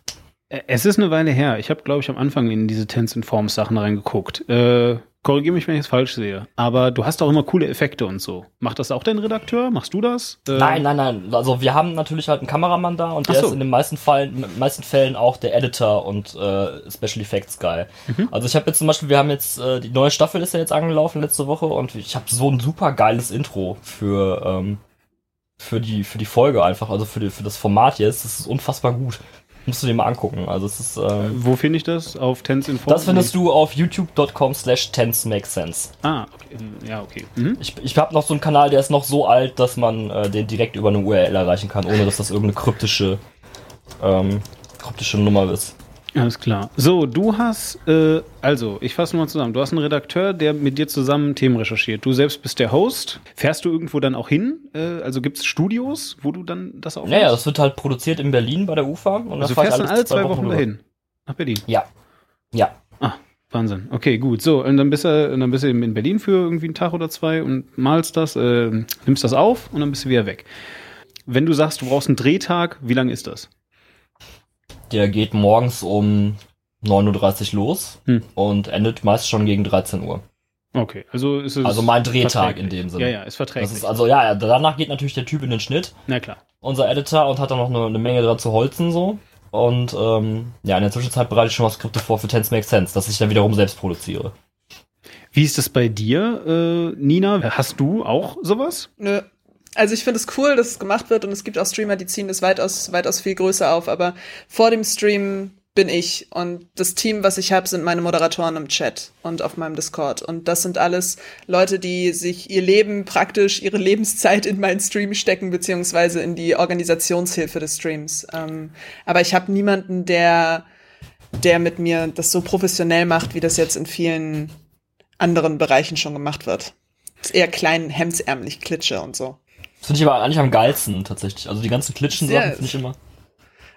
Es ist eine Weile her. Ich habe, glaube ich, am Anfang in diese Tense Forms Sachen reingeguckt. Äh, Korrigiere mich, wenn ich es falsch sehe. Aber du hast auch immer coole Effekte und so. Macht das auch dein Redakteur? Machst du das? Äh nein, nein, nein. Also wir haben natürlich halt einen Kameramann da und der so. ist in den meisten Fällen, meisten Fällen auch der Editor und äh, Special Effects Guy. Mhm. Also ich habe jetzt zum Beispiel, wir haben jetzt äh, die neue Staffel ist ja jetzt angelaufen letzte Woche und ich habe so ein super geiles Intro für ähm, für die für die Folge einfach, also für die, für das Format jetzt. Das ist unfassbar gut. Musst du dir mal angucken. Also es ist. Ähm, Wo finde ich das? Auf Tense Info? Das findest du auf youtube.com slash sense. Ah, okay. Ja, okay. Mhm. Ich, ich habe noch so einen Kanal, der ist noch so alt, dass man äh, den direkt über eine URL erreichen kann, ohne dass das irgendeine kryptische, ähm, kryptische Nummer ist. Alles klar. So, du hast, äh, also, ich fasse mal zusammen. Du hast einen Redakteur, der mit dir zusammen Themen recherchiert. Du selbst bist der Host. Fährst du irgendwo dann auch hin? Äh, also gibt es Studios, wo du dann das aufnimmst? Ja, ja, das wird halt produziert in Berlin bei der UFA. Und also du fährst dann alle zwei, Wochen, Wochen dahin? Nach Berlin? Ja. Ja. Ah, Wahnsinn. Okay, gut. So, und dann bist du, dann bist du in Berlin für irgendwie einen Tag oder zwei und malst das, äh, nimmst das auf und dann bist du wieder weg. Wenn du sagst, du brauchst einen Drehtag, wie lang ist das? Der geht morgens um 9.30 Uhr los hm. und endet meist schon gegen 13 Uhr. Okay, also ist es. Also mein Drehtag in dem Sinne. Ja, ja, ist verträglich. Das ist also, ja, danach geht natürlich der Typ in den Schnitt. Na klar. Unser Editor und hat dann noch eine, eine Menge dran zu holzen so. Und ähm, ja, in der Zwischenzeit bereite ich schon mal Skripte vor für Tense Makes Sense, dass ich dann wiederum selbst produziere. Wie ist das bei dir, äh, Nina? Hast du auch sowas? Nö, also ich finde es cool, dass es gemacht wird und es gibt auch Streamer, die ziehen das weitaus, weitaus viel größer auf, aber vor dem Stream bin ich und das Team, was ich habe, sind meine Moderatoren im Chat und auf meinem Discord und das sind alles Leute, die sich ihr Leben praktisch, ihre Lebenszeit in meinen Stream stecken, beziehungsweise in die Organisationshilfe des Streams. Ähm, aber ich habe niemanden, der, der mit mir das so professionell macht, wie das jetzt in vielen anderen Bereichen schon gemacht wird. ist eher klein, hemdsärmlich, Klitsche und so. Das finde ich aber eigentlich am geilsten tatsächlich. Also die ganzen Klitschen-Sachen finde ich immer.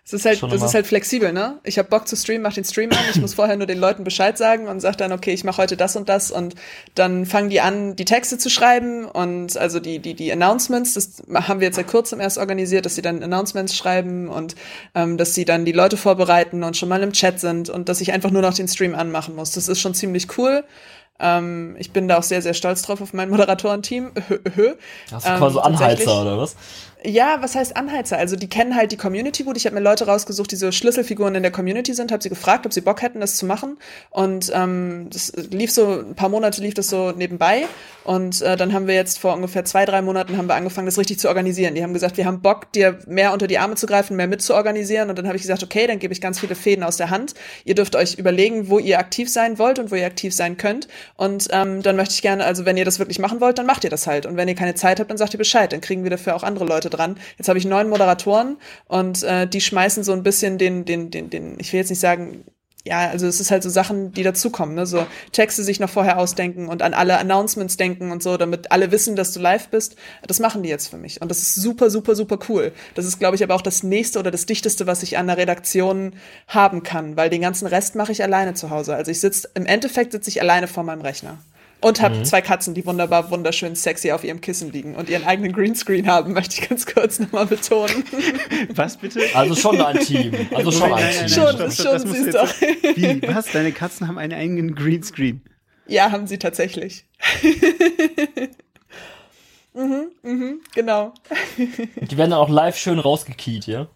Es ist halt, das ist halt flexibel, ne? Ich habe Bock zu streamen, mach den Stream an. Ich muss vorher nur den Leuten Bescheid sagen und sag dann, okay, ich mache heute das und das und dann fangen die an, die Texte zu schreiben und also die die die Announcements. Das haben wir jetzt seit kurzem erst organisiert, dass sie dann Announcements schreiben und ähm, dass sie dann die Leute vorbereiten und schon mal im Chat sind und dass ich einfach nur noch den Stream anmachen muss. Das ist schon ziemlich cool. Ähm, ich bin da auch sehr, sehr stolz drauf auf mein Moderatorenteam. Hast du quasi ähm, Anheizer oder was? Ja, was heißt Anheizer? Also die kennen halt die Community gut. Ich habe mir Leute rausgesucht, die so Schlüsselfiguren in der Community sind, habe sie gefragt, ob sie Bock hätten, das zu machen. Und ähm, das lief so, ein paar Monate lief das so nebenbei. Und äh, dann haben wir jetzt vor ungefähr zwei, drei Monaten haben wir angefangen, das richtig zu organisieren. Die haben gesagt, wir haben Bock, dir mehr unter die Arme zu greifen, mehr mitzuorganisieren. Und dann habe ich gesagt, okay, dann gebe ich ganz viele Fäden aus der Hand. Ihr dürft euch überlegen, wo ihr aktiv sein wollt und wo ihr aktiv sein könnt. Und ähm, dann möchte ich gerne, also wenn ihr das wirklich machen wollt, dann macht ihr das halt. Und wenn ihr keine Zeit habt, dann sagt ihr Bescheid. Dann kriegen wir dafür auch andere Leute dran. Jetzt habe ich neun Moderatoren und äh, die schmeißen so ein bisschen den, den, den, den, ich will jetzt nicht sagen, ja, also es ist halt so Sachen, die dazukommen, ne? So Texte sich noch vorher ausdenken und an alle Announcements denken und so, damit alle wissen, dass du live bist. Das machen die jetzt für mich. Und das ist super, super, super cool. Das ist, glaube ich, aber auch das nächste oder das dichteste, was ich an der Redaktion haben kann, weil den ganzen Rest mache ich alleine zu Hause. Also ich sitze, im Endeffekt sitze ich alleine vor meinem Rechner. Und habe mhm. zwei Katzen, die wunderbar, wunderschön sexy auf ihrem Kissen liegen und ihren eigenen Greenscreen haben, möchte ich ganz kurz nochmal betonen. Was bitte? Also schon ein Team. Also schon ein Team. Schon, stopp, stopp, schon siehst doch. Wie? Was? Deine Katzen haben einen eigenen Greenscreen? Ja, haben sie tatsächlich. mhm, mhm, genau. Die werden dann auch live schön rausgekiet, ja?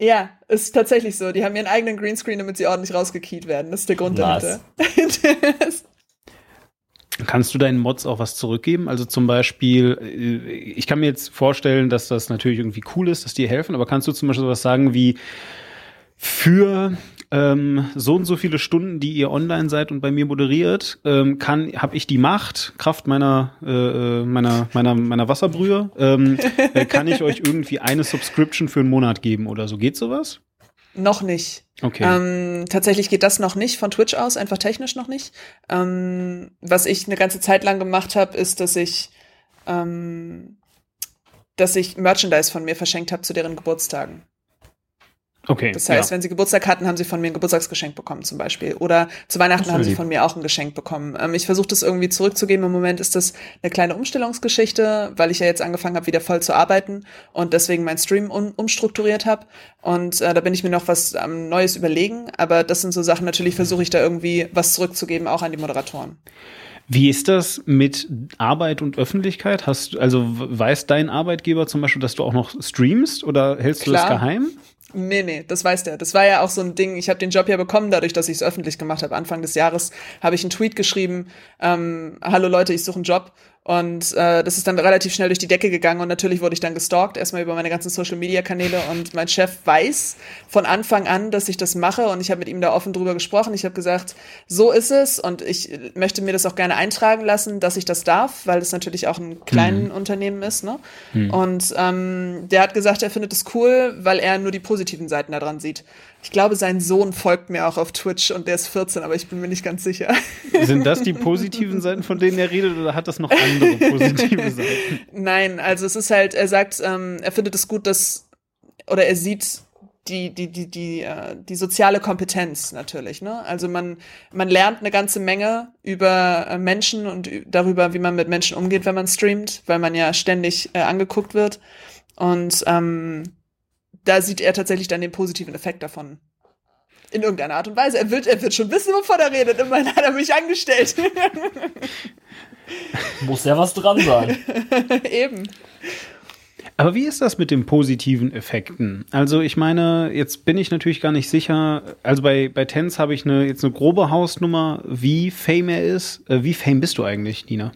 Ja, ist tatsächlich so. Die haben ihren eigenen Greenscreen, damit sie ordentlich rausgekiet werden. Das ist der Grund nice. dahinter. Kannst du deinen Mods auch was zurückgeben? Also zum Beispiel, äh, ich kann mir jetzt vorstellen, dass das natürlich irgendwie cool ist, dass die helfen, aber kannst du zum Beispiel was sagen wie für ähm, so und so viele Stunden, die ihr online seid und bei mir moderiert, ähm, kann habe ich die Macht, Kraft meiner äh, äh meiner meiner meiner Wasserbrühe, ähm, äh, kann ich euch irgendwie eine Subscription für einen Monat geben oder so? Geht sowas? Noch nicht. Okay. Ähm, tatsächlich geht das noch nicht von Twitch aus, einfach technisch noch nicht. Ähm, was ich eine ganze Zeit lang gemacht habe, ist, dass ich, ähm, dass ich Merchandise von mir verschenkt habe zu deren Geburtstagen. Okay. Das heißt, ja. wenn sie Geburtstag hatten, haben sie von mir ein Geburtstagsgeschenk bekommen zum Beispiel. Oder zu Weihnachten haben sie lieb. von mir auch ein Geschenk bekommen. Ähm, ich versuche das irgendwie zurückzugeben. Im Moment ist das eine kleine Umstellungsgeschichte, weil ich ja jetzt angefangen habe, wieder voll zu arbeiten und deswegen mein Stream um, umstrukturiert habe. Und äh, da bin ich mir noch was ähm, Neues überlegen. Aber das sind so Sachen, natürlich versuche ich da irgendwie was zurückzugeben, auch an die Moderatoren. Wie ist das mit Arbeit und Öffentlichkeit? Hast also weiß dein Arbeitgeber zum Beispiel, dass du auch noch streamst oder hältst du das Klar. geheim? Nee, nee, das weiß der. Das war ja auch so ein Ding. Ich habe den Job ja bekommen, dadurch, dass ich es öffentlich gemacht habe. Anfang des Jahres habe ich einen Tweet geschrieben, ähm, hallo Leute, ich suche einen Job. Und äh, das ist dann relativ schnell durch die Decke gegangen und natürlich wurde ich dann gestalkt, erstmal über meine ganzen Social-Media-Kanäle und mein Chef weiß von Anfang an, dass ich das mache und ich habe mit ihm da offen drüber gesprochen. Ich habe gesagt, so ist es und ich möchte mir das auch gerne eintragen lassen, dass ich das darf, weil es natürlich auch ein kleines Unternehmen ist. Ne? Und ähm, der hat gesagt, er findet es cool, weil er nur die positiven Seiten daran sieht. Ich glaube, sein Sohn folgt mir auch auf Twitch und der ist 14, aber ich bin mir nicht ganz sicher. Sind das die positiven Seiten, von denen er redet, oder hat das noch andere positive Seiten? Nein, also es ist halt, er sagt, ähm, er findet es gut, dass, oder er sieht die, die, die, die, äh, die soziale Kompetenz natürlich, ne? Also man, man lernt eine ganze Menge über äh, Menschen und darüber, wie man mit Menschen umgeht, wenn man streamt, weil man ja ständig äh, angeguckt wird. Und ähm, da sieht er tatsächlich dann den positiven Effekt davon. In irgendeiner Art und Weise. Er wird, er wird schon wissen, wovon er redet. Immerhin hat er mich angestellt. Muss ja was dran sein. Eben. Aber wie ist das mit den positiven Effekten? Also ich meine, jetzt bin ich natürlich gar nicht sicher. Also bei, bei Tens habe ich eine, jetzt eine grobe Hausnummer, wie fame er ist. Äh, wie fame bist du eigentlich, Nina?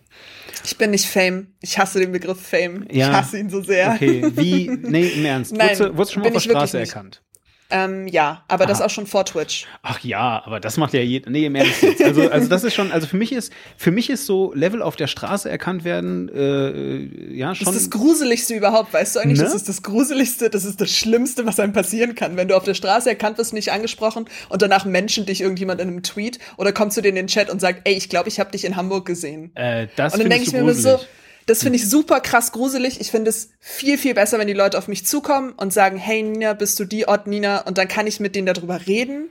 Ich bin nicht Fame. Ich hasse den Begriff Fame. Ja. Ich hasse ihn so sehr. Okay, wie, nee, im Ernst. Nein, wurdest, du, wurdest du schon mal auf der Straße erkannt? Ähm, ja, aber das Aha. auch schon vor Twitch. Ach ja, aber das macht ja jeder. Nee, im Ernst jetzt. Also, also das ist schon, also für mich ist, für mich ist so Level auf der Straße erkannt werden, äh, ja, Das schon. ist das Gruseligste überhaupt, weißt du eigentlich? Ne? Das ist das Gruseligste, das ist das Schlimmste, was einem passieren kann. Wenn du auf der Straße erkannt wirst, nicht angesprochen und danach Menschen dich irgendjemand in einem Tweet oder kommt zu dir in den Chat und sagt, ey, ich glaube, ich habe dich in Hamburg gesehen. äh, das Und dann denke ich du mir immer so. Das finde ich super krass gruselig. Ich finde es viel, viel besser, wenn die Leute auf mich zukommen und sagen, hey Nina, bist du die Ort Nina? Und dann kann ich mit denen darüber reden,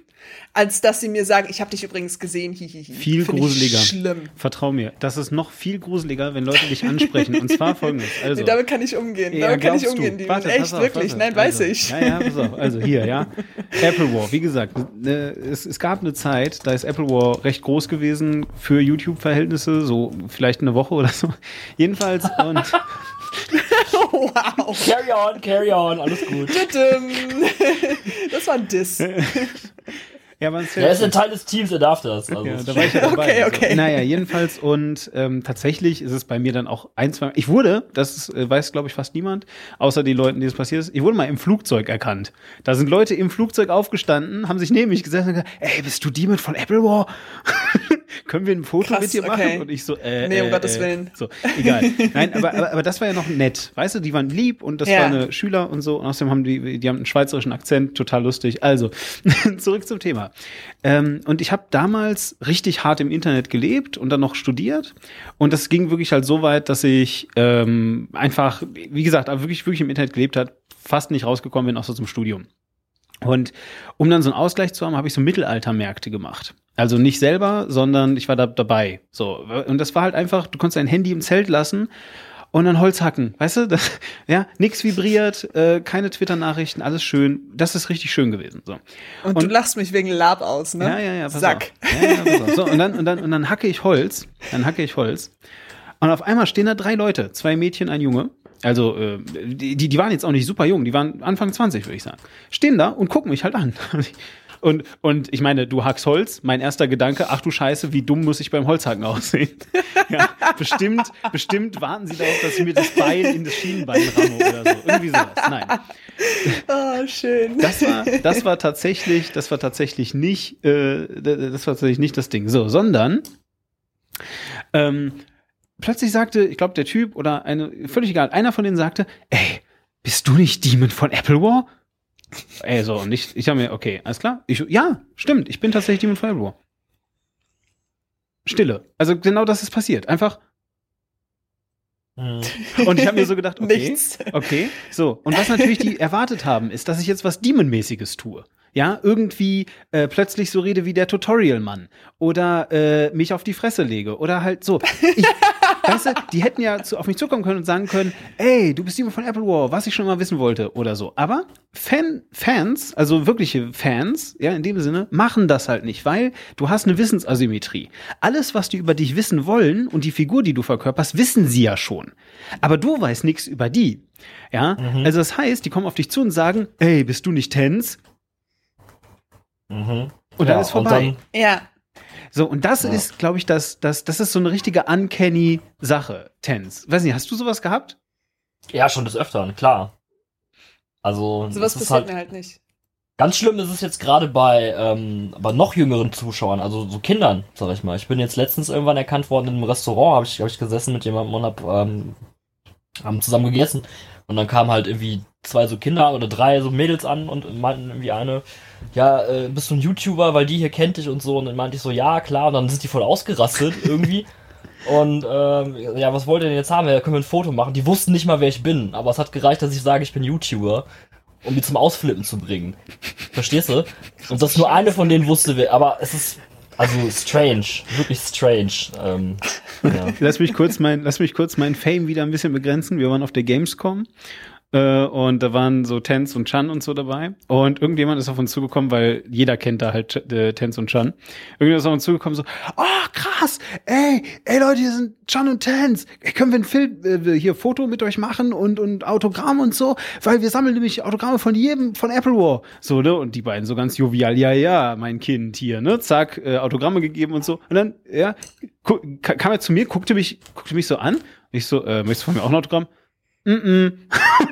als dass sie mir sagen, ich habe dich übrigens gesehen. Hihihi. Viel Finde ich gruseliger. Schlimm. Vertrau mir, das ist noch viel gruseliger, wenn Leute dich ansprechen. Und zwar folgendes. Also, Nee, damit kann ich umgehen. Ja, damit kann ich umgehen. Die Warte, echt auf, wirklich. auf. Nein, weiß also, ich. Ja, ja, pass auf. Also hier, ja. Apple War, wie gesagt, äh, es, es gab eine Zeit, da ist Apple War recht groß gewesen für YouTube-Verhältnisse, so vielleicht eine Woche oder so. Jedenfalls, und wow. Carry on, carry on, alles gut. Tütüm. Das war ein Diss. ja, man Er ist ein Teil des Teams, er darf das. Also Ja, da war ich ja dabei. Okay, Also, okay. naja, jedenfalls und ähm, tatsächlich ist es bei mir dann auch ein, zwei. Ich wurde, das äh, weiß glaube ich fast niemand, außer die Leuten, die es passiert ist. Ich wurde mal im Flugzeug erkannt. Da sind Leute im Flugzeug aufgestanden, haben sich neben mich gesetzt und gesagt, ey, bist du die mit von Apple War? Können wir ein Foto Krass, mit dir machen? okay. Und ich so, äh, Nee, um äh, Gottes äh, Willen. So, egal. Nein, aber, aber, aber das war ja noch nett. Weißt du, die waren lieb und das Ja. war eine Schüler und so. Und außerdem haben die, die haben einen schweizerischen Akzent, total lustig. Also, zurück zum Thema. Ähm, und ich habe damals richtig hart im Internet gelebt und dann noch studiert. Und das ging wirklich halt so weit, dass ich ähm, einfach, wie gesagt, wirklich, wirklich im Internet gelebt hat, fast nicht rausgekommen bin, außer zum Studium. Und um dann so einen Ausgleich zu haben, habe ich so Mittelaltermärkte gemacht. Also nicht selber, sondern ich war da dabei. So und das war halt einfach, du konntest dein Handy im Zelt lassen und dann Holz hacken, weißt du? Das, ja, nix vibriert, äh, keine Twitter-Nachrichten, alles schön. Das ist richtig schön gewesen. So. Und, du Und- lachst mich wegen Lab aus, ne? Ja, ja, ja, pass Sack. auf. Ja, ja, pass auf. So, und dann, und dann, und dann hacke ich Holz. Dann hacke ich Holz. Und auf einmal stehen da drei Leute, zwei Mädchen, ein Junge. Also, äh, die die waren jetzt auch nicht super jung, die waren Anfang 20, würde ich sagen. Stehen da und gucken mich halt an. Und, und ich meine, du hackst Holz, mein erster Gedanke, ach du Scheiße, wie dumm muss ich beim Holzhacken aussehen? Ja, bestimmt, bestimmt warten sie darauf, dass ich mir das Bein in das Schienenbein ramme oder so. Irgendwie sowas. Nein. Oh, schön. Das war, das war tatsächlich, das war tatsächlich nicht, äh, das war tatsächlich nicht das Ding. So, sondern ähm, plötzlich sagte, ich glaube, der Typ oder eine, völlig egal, einer von denen sagte, ey, bist du nicht Demon von Apple War? Ey, so, und ich, ich habe mir, okay, alles klar. Ich, ja, stimmt, ich bin tatsächlich Demon War. Stille. Also genau das ist passiert. Einfach. Mhm. Und ich habe mir so gedacht, okay, Nichts. okay, so. Und was natürlich die erwartet haben, ist, dass ich jetzt was Demon-mäßiges tue. Ja, irgendwie äh, plötzlich so rede wie der Tutorial-Mann oder äh, mich auf die Fresse lege oder halt so. Ich, weißt du, die hätten ja zu, auf mich zukommen können und sagen können, ey, du bist jemand von Apple War, was ich schon mal wissen wollte oder so. Aber Fan, Fans, also wirkliche Fans, ja, in dem Sinne, machen das halt nicht, weil du hast eine Wissensasymmetrie. Alles, was die über dich wissen wollen und die Figur, die du verkörperst, wissen sie ja schon. Aber du weißt nichts über die. Ja, mhm. also das heißt, die kommen auf dich zu und sagen, ey, bist du nicht Tens? Mhm. Und dann ja, ist vorbei. Dann, ja. So, und das ja. ist, glaube ich, das, das, das ist so eine richtige uncanny Sache, Tens. Weiß nicht, hast du sowas gehabt? Ja, schon des Öfteren, klar. Also. Sowas passiert halt, mir halt nicht. Ganz schlimm ist es jetzt gerade bei, ähm, bei noch jüngeren Zuschauern, also so Kindern, sag ich mal. Ich bin jetzt letztens irgendwann erkannt worden in einem Restaurant, habe ich, hab ich gesessen mit jemandem und hab, ähm, haben zusammen gegessen. Und dann kamen halt irgendwie zwei so Kinder oder drei so Mädels an und meinten irgendwie eine, ja, äh, bist du ein YouTuber, weil die hier kennt dich und so. Und dann meinte ich so, ja, klar. Und dann sind die voll ausgerastet irgendwie. Und ähm, ja, was wollt ihr denn jetzt haben? Ja, können wir ein Foto machen. Die wussten nicht mal, wer ich bin. Aber es hat gereicht, dass ich sage, ich bin YouTuber, um die zum Ausflippen zu bringen. Verstehst du? Und dass nur eine von denen wusste, wer. Aber es ist also strange, wirklich strange. Ähm, ja. Lass mich kurz mein, lass mich kurz mein Fame wieder ein bisschen begrenzen. Wir waren auf der Gamescom äh, und da waren so Tens und Chan und so dabei. Und irgendjemand ist auf uns zugekommen, weil jeder kennt da halt äh, Tens und Chan. Irgendjemand ist auf uns zugekommen, so, oh krass, ey, ey Leute, hier sind Chan und Tens. Können wir ein Film, äh, hier Foto mit euch machen und, und Autogramm und so? Weil wir sammeln nämlich Autogramme von jedem, von Apple War. So, ne? Und die beiden so ganz jovial, ja, ja, mein Kind hier, ne? Zack, äh, Autogramme gegeben und so. Und dann, ja, kam er zu mir, guckte mich, guckte mich so an. Ich so, äh, möchtest du von mir auch ein Autogramm? Mm -mm.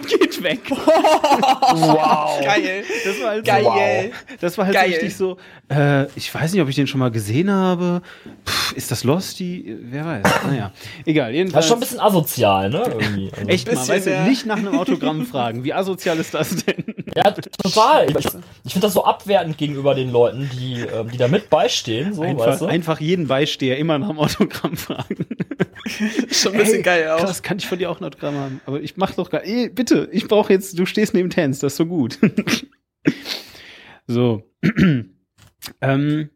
geht weg. wow. Geil. Das war halt Geil. So, wow. Das war halt Geil. so richtig so, äh, ich weiß nicht, ob ich den schon mal gesehen habe. Puh, ist das Losty? Wer weiß. Naja, egal. Jedenfalls. Das ist schon ein bisschen asozial, ne? Irgendwie. Echt mal, weißt du, nicht nach einem Autogramm fragen. Wie asozial ist das denn? Ja, total. Ich, ich finde das so abwertend gegenüber den Leuten, die, äh, die da mit beistehen. So, einfach, weißt du? einfach jeden Beisteher immer nach dem Autogramm fragen. schon ein bisschen Ey, geil auch. Krass, kann ich von dir auch ein Autogramm haben. Aber ich mach doch gar, ey, bitte, ich brauche jetzt, du stehst neben Tens, das ist so gut. so. ähm,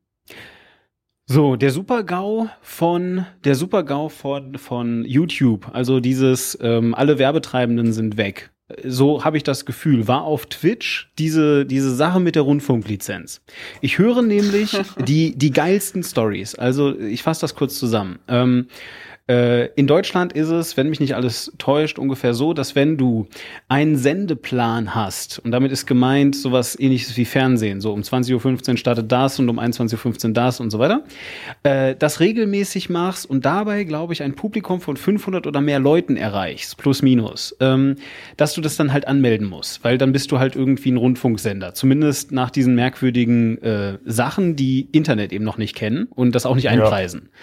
so, der Super-GAU von, der Super-GAU von, von YouTube, also dieses, ähm, alle Werbetreibenden sind weg. So habe ich das Gefühl, war auf Twitch diese, diese Sache mit der Rundfunklizenz. Ich höre nämlich die, die geilsten Stories. Also, ich fasse das kurz zusammen. Ähm, äh, in Deutschland ist es, wenn mich nicht alles täuscht, ungefähr so, dass wenn du einen Sendeplan hast, und damit ist gemeint sowas ähnliches wie Fernsehen, so um 20.15 Uhr startet das und um 21.15 Uhr das und so weiter, äh, das regelmäßig machst und dabei, glaube ich, ein Publikum von 500 oder mehr Leuten erreichst, plus minus, ähm, dass du das dann halt anmelden musst, weil dann bist du halt irgendwie ein Rundfunksender, zumindest nach diesen merkwürdigen äh, Sachen, die Internet eben noch nicht kennen und das auch nicht einpreisen. Ja.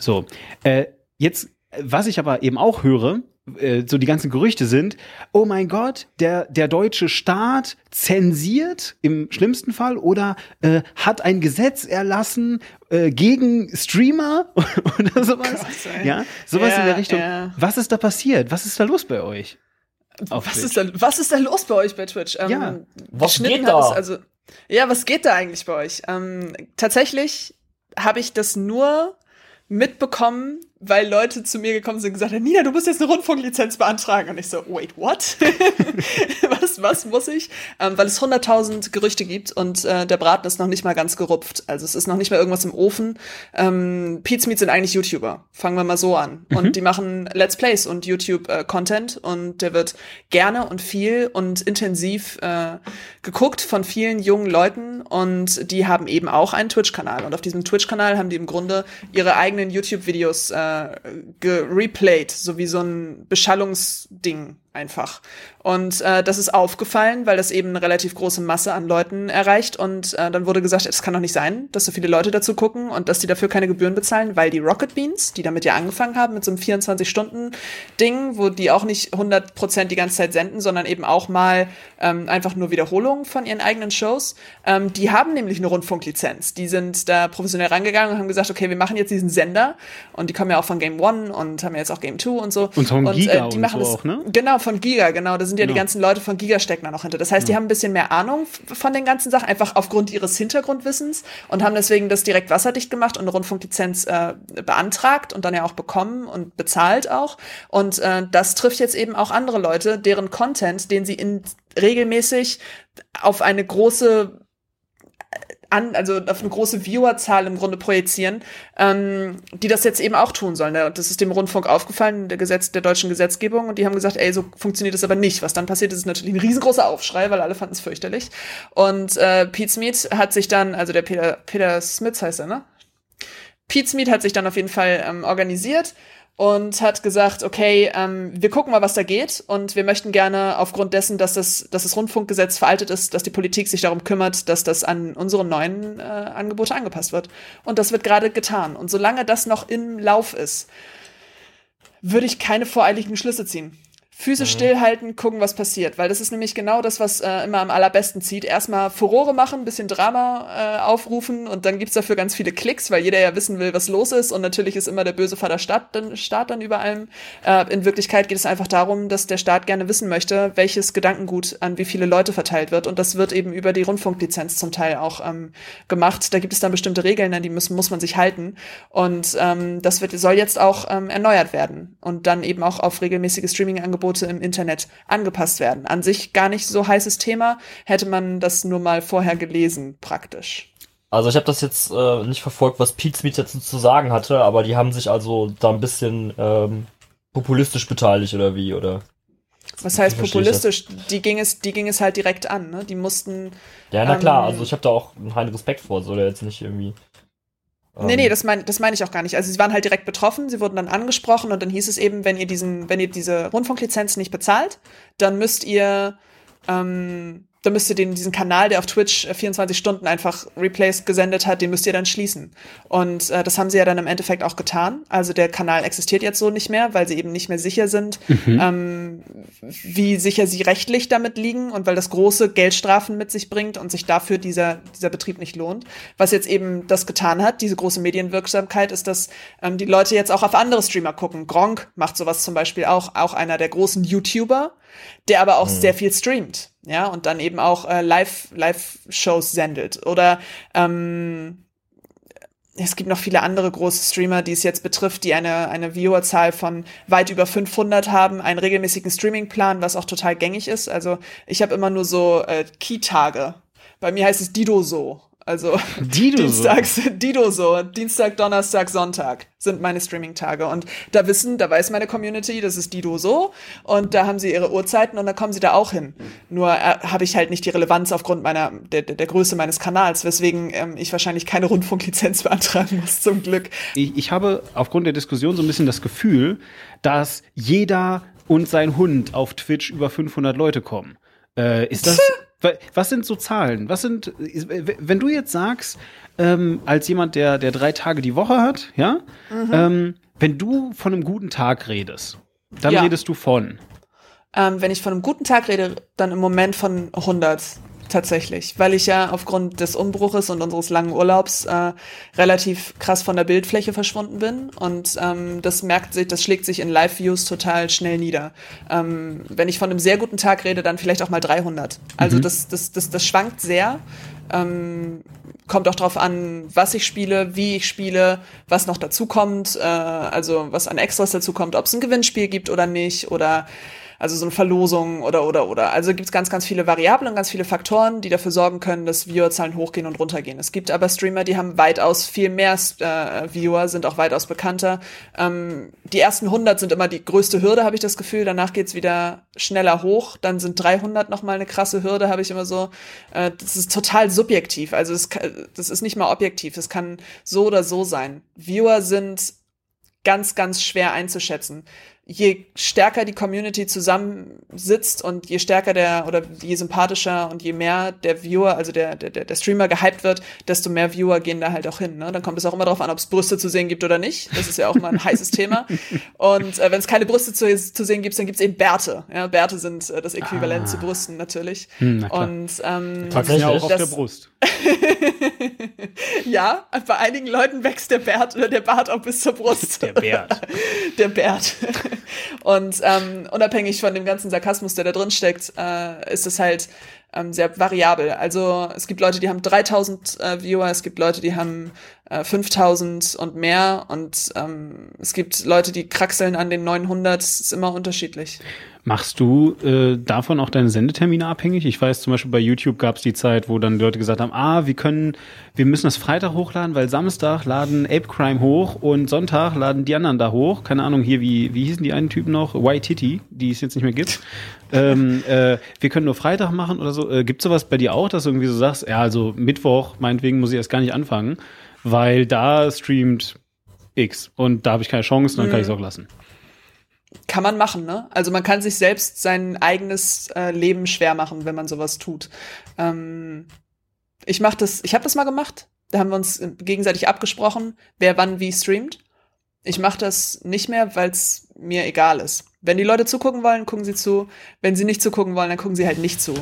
So, äh, Jetzt, was ich aber eben auch höre, äh, so die ganzen Gerüchte sind, oh mein Gott, der, der deutsche Staat zensiert im schlimmsten Fall oder äh, hat ein Gesetz erlassen äh, gegen Streamer oder sowas. Krass, ja, sowas ja, in der Richtung. Ja. Was ist da passiert? Was ist da los bei euch? Was ist, da, was ist da los bei euch bei Twitch? Ähm, ja, was geht da? Es, also, ja, was geht da eigentlich bei euch? Ähm, tatsächlich habe ich das nur mitbekommen, weil Leute zu mir gekommen sind und gesagt haben, Nina, du musst jetzt eine Rundfunklizenz beantragen. Und ich so, wait, what? was, was muss ich? Ähm, weil es 100.000 Gerüchte gibt und äh, der Braten ist noch nicht mal ganz gerupft. Also es ist noch nicht mal irgendwas im Ofen. Ähm, Meat sind eigentlich YouTuber. Fangen wir mal so an. Mhm. Und die machen Let's Plays und YouTube-Content äh, und der wird gerne und viel und intensiv äh, geguckt von vielen jungen Leuten und die haben eben auch einen Twitch-Kanal. Und auf diesem Twitch-Kanal haben die im Grunde ihre eigenen YouTube-Videos äh, gereplayed, so wie so ein Beschallungsding einfach. Und äh, das ist aufgefallen, weil das eben eine relativ große Masse an Leuten erreicht. Und äh, dann wurde gesagt, es kann doch nicht sein, dass so viele Leute dazu gucken und dass die dafür keine Gebühren bezahlen, weil die Rocket Beans, die damit ja angefangen haben, mit so einem 24-Stunden-Ding, wo die auch nicht 100% die ganze Zeit senden, sondern eben auch mal ähm, einfach nur Wiederholungen von ihren eigenen Shows, ähm, die haben nämlich eine Rundfunklizenz. Die sind da professionell rangegangen und haben gesagt, okay, wir machen jetzt diesen Sender. Und die kommen ja auch von Game One und haben jetzt auch Game Two und so. Und von und, Giga äh, die und machen so das, auch, ne? Genau, von Giga, genau. Da sind ja Genau. die ganzen Leute von Giga stecken da noch hinter. Das heißt, die haben ein bisschen mehr Ahnung von den ganzen Sachen, einfach aufgrund ihres Hintergrundwissens und haben deswegen das direkt wasserdicht gemacht und eine Rundfunklizenz äh, beantragt und dann ja auch bekommen und bezahlt auch. Und äh, das trifft jetzt eben auch andere Leute, deren Content, den sie in regelmäßig auf eine große an, also auf eine große Viewerzahl im Grunde projizieren, ähm, die das jetzt eben auch tun sollen. Das ist dem Rundfunk aufgefallen, der Gesetz der deutschen Gesetzgebung, und die haben gesagt, ey, so funktioniert das aber nicht. Was dann passiert ist, ist natürlich ein riesengroßer Aufschrei, weil alle fanden es fürchterlich. Und äh, Pete Smith hat sich dann, also der Peter, Peter Smith heißt er, ne? Pete Smith hat sich dann auf jeden Fall ähm, organisiert und hat gesagt, okay, ähm, wir gucken mal, was da geht und wir möchten gerne aufgrund dessen, dass das, dass das Rundfunkgesetz veraltet ist, dass die Politik sich darum kümmert, dass das an unsere neuen äh, Angebote angepasst wird. Und das wird gerade getan. Und solange das noch im Lauf ist, würde ich keine voreiligen Schlüsse ziehen. Füße stillhalten, gucken, was passiert. Weil das ist nämlich genau das, was äh, immer am allerbesten zieht. Erstmal Furore machen, bisschen Drama äh, aufrufen und dann gibt's dafür ganz viele Klicks, weil jeder ja wissen will, was los ist. Und natürlich ist immer der böse Vater Staat dann, Staat dann über allem. Äh, in Wirklichkeit geht es einfach darum, dass der Staat gerne wissen möchte, welches Gedankengut an wie viele Leute verteilt wird. Und das wird eben über die Rundfunklizenz zum Teil auch ähm, gemacht. Da gibt es dann bestimmte Regeln, an die müssen, muss man sich halten. Und ähm, das wird, soll jetzt auch ähm, erneuert werden und dann eben auch auf regelmäßige Streaming-Angebote im Internet angepasst werden. An sich gar nicht so heißes Thema, hätte man das nur mal vorher gelesen, praktisch. Also ich habe das jetzt äh, nicht verfolgt, was Pete Smith jetzt zu sagen hatte, aber die haben sich also da ein bisschen ähm, populistisch beteiligt oder wie, oder? Was heißt populistisch? Die ging es, die ging es halt direkt an. Ne? Die mussten. Ja, na klar, Ähm, also ich habe da auch einen heiden Respekt vor, soll er jetzt nicht irgendwie. Nee, ähm, nee, das meine das mein ich auch gar nicht. Also sie waren halt direkt betroffen, sie wurden dann angesprochen und dann hieß es eben, wenn ihr diesen, wenn ihr diese Rundfunklizenz nicht bezahlt, dann müsst ihr, ähm, dann müsst ihr den, diesen Kanal, der auf Twitch äh, 24 Stunden einfach Replays gesendet hat, den müsst ihr dann schließen. Und äh, das haben sie ja dann im Endeffekt auch getan. Also der Kanal existiert jetzt so nicht mehr, weil sie eben nicht mehr sicher sind, ähm, wie sicher sie rechtlich damit liegen und weil das große Geldstrafen mit sich bringt und sich dafür dieser, dieser Betrieb nicht lohnt. Was jetzt eben das getan hat, diese große Medienwirksamkeit, ist, dass ähm, die Leute jetzt auch auf andere Streamer gucken. Gronk macht sowas zum Beispiel auch, auch einer der großen YouTuber, der aber auch sehr viel streamt, ja, und dann eben auch äh, Live, Live-Shows sendet. Oder ähm, es gibt noch viele andere große Streamer, die es jetzt betrifft, die eine, eine Viewerzahl von weit über 500 haben, einen regelmäßigen Streamingplan, was auch total gängig ist. Also ich habe immer nur so äh, Key-Tage. Bei mir heißt es Dido so. Also Dido so. Dienstags, Dido so, Dienstag, Donnerstag, Sonntag sind meine Streaming-Tage. Und da wissen, da weiß meine Community, das ist Dido so. Und da haben sie ihre Uhrzeiten und da kommen sie da auch hin. Nur äh, habe ich halt nicht die Relevanz aufgrund meiner, der, der der Größe meines Kanals, weswegen ähm, ich wahrscheinlich keine Rundfunklizenz beantragen muss, zum Glück. Ich, ich habe aufgrund der Diskussion so ein bisschen das Gefühl, dass jeder und sein Hund auf Twitch über 500 Leute kommen. Äh, ist das. wa- Was sind so Zahlen? Was sind, wenn du jetzt sagst, ähm, als jemand, der, der drei Tage die Woche hat, ja, ähm, wenn du von einem guten Tag redest, dann Ja. redest du von. Ähm, wenn ich von einem guten Tag rede, dann im Moment von 100 tatsächlich, weil ich ja aufgrund des Umbruches und unseres langen Urlaubs äh, relativ krass von der Bildfläche verschwunden bin und ähm, das merkt sich, das schlägt sich in Live-Views total schnell nieder. Ähm, wenn ich von einem sehr guten Tag rede, dann vielleicht auch mal 300. Also das, das, das, das schwankt sehr. Ähm, kommt auch drauf an, was ich spiele, wie ich spiele, was noch dazu kommt, äh, also was an Extras dazu kommt, ob es ein Gewinnspiel gibt oder nicht oder also so eine Verlosung oder oder oder. Also gibt es ganz, ganz viele Variablen und ganz viele Faktoren, die dafür sorgen können, dass Viewerzahlen hochgehen und runtergehen. Es gibt aber Streamer, die haben weitaus viel mehr äh, Viewer, sind auch weitaus bekannter. Ähm, die ersten 100 sind immer die größte Hürde, habe ich das Gefühl. Danach geht's wieder schneller hoch. Dann sind 300 nochmal eine krasse Hürde, habe ich immer so. Äh, das ist total subjektiv. Also das, ka- das ist nicht mal objektiv. Es kann so oder so sein. Viewer sind ganz, ganz schwer einzuschätzen. Je stärker die Community zusammensitzt und je stärker der oder je sympathischer und je mehr der Viewer, also der, der, der Streamer gehypt wird, desto mehr Viewer gehen da halt auch hin. Ne? Dann kommt es auch immer darauf an, ob es Brüste zu sehen gibt oder nicht. Das ist ja auch immer ein heißes Thema. Und äh, wenn es keine Brüste zu, zu sehen gibt, dann gibt es eben Bärte. Ja? Bärte sind äh, das Äquivalent ah. zu Brüsten natürlich. Hm, und ähm, Tatsächlich ja auch auf der Brust. ja, bei einigen Leuten wächst der Bart oder der Bart auch bis zur Brust. Der Bärt. der Bärt. Und ähm, unabhängig von dem ganzen Sarkasmus, der da drin steckt, äh, ist es halt ähm, sehr variabel. Also es gibt Leute, die haben 3000 äh, Viewer, es gibt Leute, die haben äh, 5000 und mehr und ähm, es gibt Leute, die kraxeln an den 900, es ist immer unterschiedlich. Machst du äh, davon auch deine Sendetermine abhängig? Ich weiß zum Beispiel bei YouTube gab es die Zeit, wo dann Leute gesagt haben, ah, wir können, wir müssen das Freitag hochladen, weil Samstag laden Ape Crime hoch und Sonntag laden die anderen da hoch. Keine Ahnung, hier, wie, wie hießen die einen Typen noch? Titty, die es jetzt nicht mehr gibt. Ähm, äh, wir können nur Freitag machen oder so. Äh, gibt sowas bei dir auch, dass du irgendwie so sagst, ja, also Mittwoch, meinetwegen muss ich erst gar nicht anfangen, weil da streamt X und da habe ich keine Chance, dann mhm. kann ich es auch lassen kann man machen, ne? Also man kann sich selbst sein eigenes äh, Leben schwer machen, wenn man sowas tut. Ähm, ich mach das, ich habe das mal gemacht. Da haben wir uns gegenseitig abgesprochen, wer wann wie streamt. Ich mache das nicht mehr, weil es mir egal ist. Wenn die Leute zugucken wollen, gucken sie zu. Wenn sie nicht zugucken wollen, dann gucken sie halt nicht zu.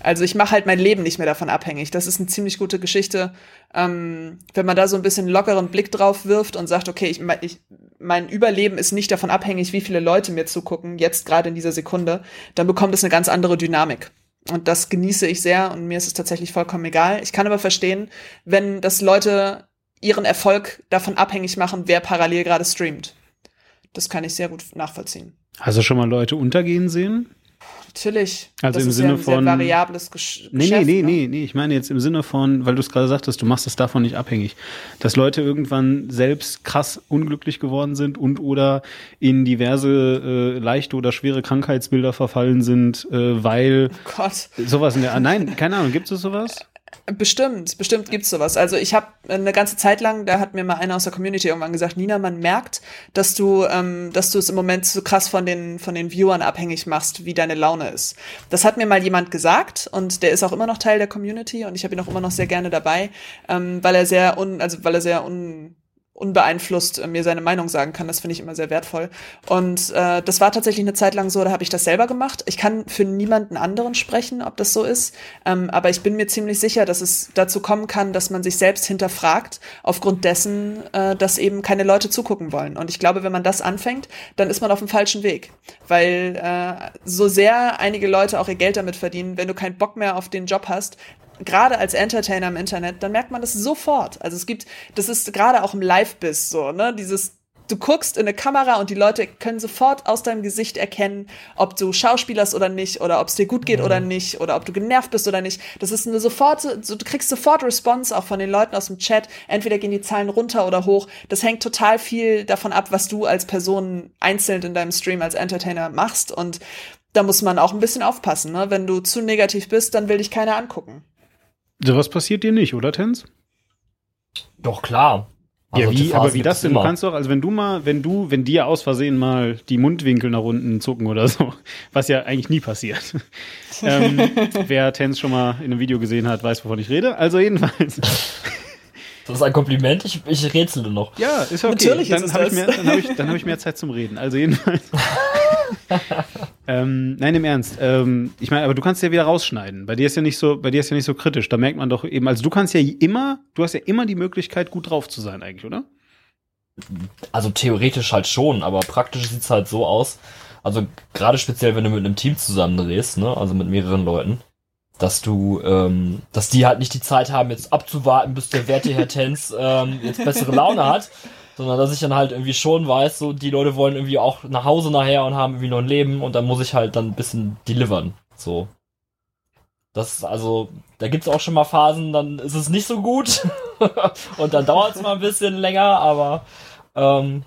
Also ich mache halt mein Leben nicht mehr davon abhängig. Das ist eine ziemlich gute Geschichte. Ähm, wenn man da so ein bisschen lockeren Blick drauf wirft und sagt, okay, ich, ich, mein Überleben ist nicht davon abhängig, wie viele Leute mir zugucken, jetzt gerade in dieser Sekunde, dann bekommt es eine ganz andere Dynamik. Und das genieße ich sehr und mir ist es tatsächlich vollkommen egal. Ich kann aber verstehen, wenn das Leute ihren Erfolg davon abhängig machen, wer parallel gerade streamt. Das kann ich sehr gut nachvollziehen. Hast du schon mal Leute untergehen sehen? Natürlich. Also das im Sinne ja von. variables Gesch nee, Geschäft. Nee, nee, ne? nee, nee. Ich meine jetzt im Sinne von, weil du es gerade sagtest, du machst es davon nicht abhängig. Dass Leute irgendwann selbst krass unglücklich geworden sind und oder in diverse äh, leichte oder schwere Krankheitsbilder verfallen sind, äh, weil oh Gott. sowas in der. Nein, keine Ahnung, gibt es sowas? Bestimmt, bestimmt gibt's sowas. Also ich habe eine ganze Zeit lang, da hat mir mal einer aus der Community irgendwann gesagt, Nina, man merkt, dass du, ähm, dass du es im Moment so krass von den von den Viewern abhängig machst, wie deine Laune ist. Das hat mir mal jemand gesagt und der ist auch immer noch Teil der Community und ich habe ihn auch immer noch sehr gerne dabei, ähm, weil er sehr un, also weil er sehr un unbeeinflusst äh, mir seine Meinung sagen kann. Das finde ich immer sehr wertvoll. Und äh, das war tatsächlich eine Zeit lang so, da habe ich das selber gemacht. Ich kann für niemanden anderen sprechen, ob das so ist. Ähm, aber ich bin mir ziemlich sicher, dass es dazu kommen kann, dass man sich selbst hinterfragt, aufgrund dessen, äh, dass eben keine Leute zugucken wollen. Und ich glaube, wenn man das anfängt, dann ist man auf dem falschen Weg. Weil äh, so sehr einige Leute auch ihr Geld damit verdienen, wenn du keinen Bock mehr auf den Job hast, gerade als Entertainer im Internet, dann merkt man das sofort. Also es gibt, das ist gerade auch im Live-Biss so, ne, dieses du guckst in eine Kamera und die Leute können sofort aus deinem Gesicht erkennen, ob du schauspielerst oder nicht, oder ob es dir gut geht mhm. oder nicht, oder ob du genervt bist oder nicht. Das ist eine sofort, so, du kriegst sofort Response auch von den Leuten aus dem Chat. Entweder gehen die Zahlen runter oder hoch. Das hängt total viel davon ab, was du als Person einzeln in deinem Stream als Entertainer machst. Und da muss man auch ein bisschen aufpassen. Ne? Wenn du zu negativ bist, dann will dich keiner angucken. Sowas passiert dir nicht, oder Tens? Doch, klar. Also ja, wie, aber wie das denn? Du kannst doch, also wenn du mal, wenn du, wenn dir aus Versehen mal die Mundwinkel nach unten zucken oder so, was ja eigentlich nie passiert. ähm, wer Tens schon mal in einem Video gesehen hat, weiß, wovon ich rede. Also jedenfalls. Das ist ein Kompliment, ich, ich rätsele noch. Ja, ist okay. Natürlich dann habe ich, mehr, dann hab ich, dann hab ich mehr Zeit zum Reden. Also jedenfalls. ähm, nein, im Ernst. Ähm, ich meine, aber du kannst ja wieder rausschneiden. Bei dir ist ja nicht so, bei dir ist ja nicht so kritisch. Da merkt man doch eben, also du kannst ja immer, du hast ja immer die Möglichkeit, gut drauf zu sein, eigentlich, oder? Also theoretisch halt schon, aber praktisch sieht's halt so aus. Also gerade speziell, wenn du mit einem Team zusammen drehst, ne, also mit mehreren Leuten, dass du, ähm, dass die halt nicht die Zeit haben, jetzt abzuwarten, bis der werte Herr Tenz ähm, jetzt bessere Laune hat, sondern dass ich dann halt irgendwie schon weiß, so die Leute wollen irgendwie auch nach Hause nachher und haben irgendwie noch ein Leben und dann muss ich halt dann ein bisschen delivern. So. Das ist also, da gibt's auch schon mal Phasen, dann ist es nicht so gut und dann dauert es mal ein bisschen länger, aber ähm,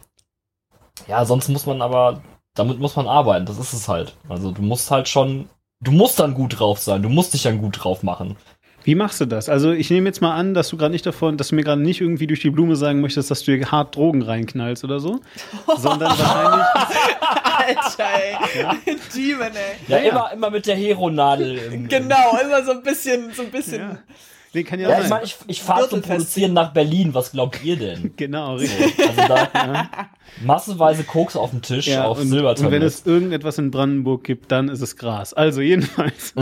ja, sonst muss man aber, damit muss man arbeiten, das ist es halt. Also du musst halt schon, du musst dann gut drauf sein, du musst dich dann gut drauf machen. Wie machst du das? Also ich nehme jetzt mal an, dass du gerade nicht davon, dass du mir gerade nicht irgendwie durch die Blume sagen möchtest, dass du dir hart Drogen reinknallst oder so, sondern wahrscheinlich. Alter, ey. Ja? Demon, ey. Ja, ja, Immer, immer mit der Hero-Nadel. im- Genau, immer so ein bisschen, so ein bisschen. Ja. Nee, kann ja, Ja, sein. ich meine, ich, ich fahre zum. Produzieren nach Berlin. Was glaubt ihr denn? genau, richtig. Also da massenweise Koks auf dem Tisch Ja, auf und, und Silbertablett. wenn es irgendetwas in Brandenburg gibt, dann ist es Gras. Also jedenfalls.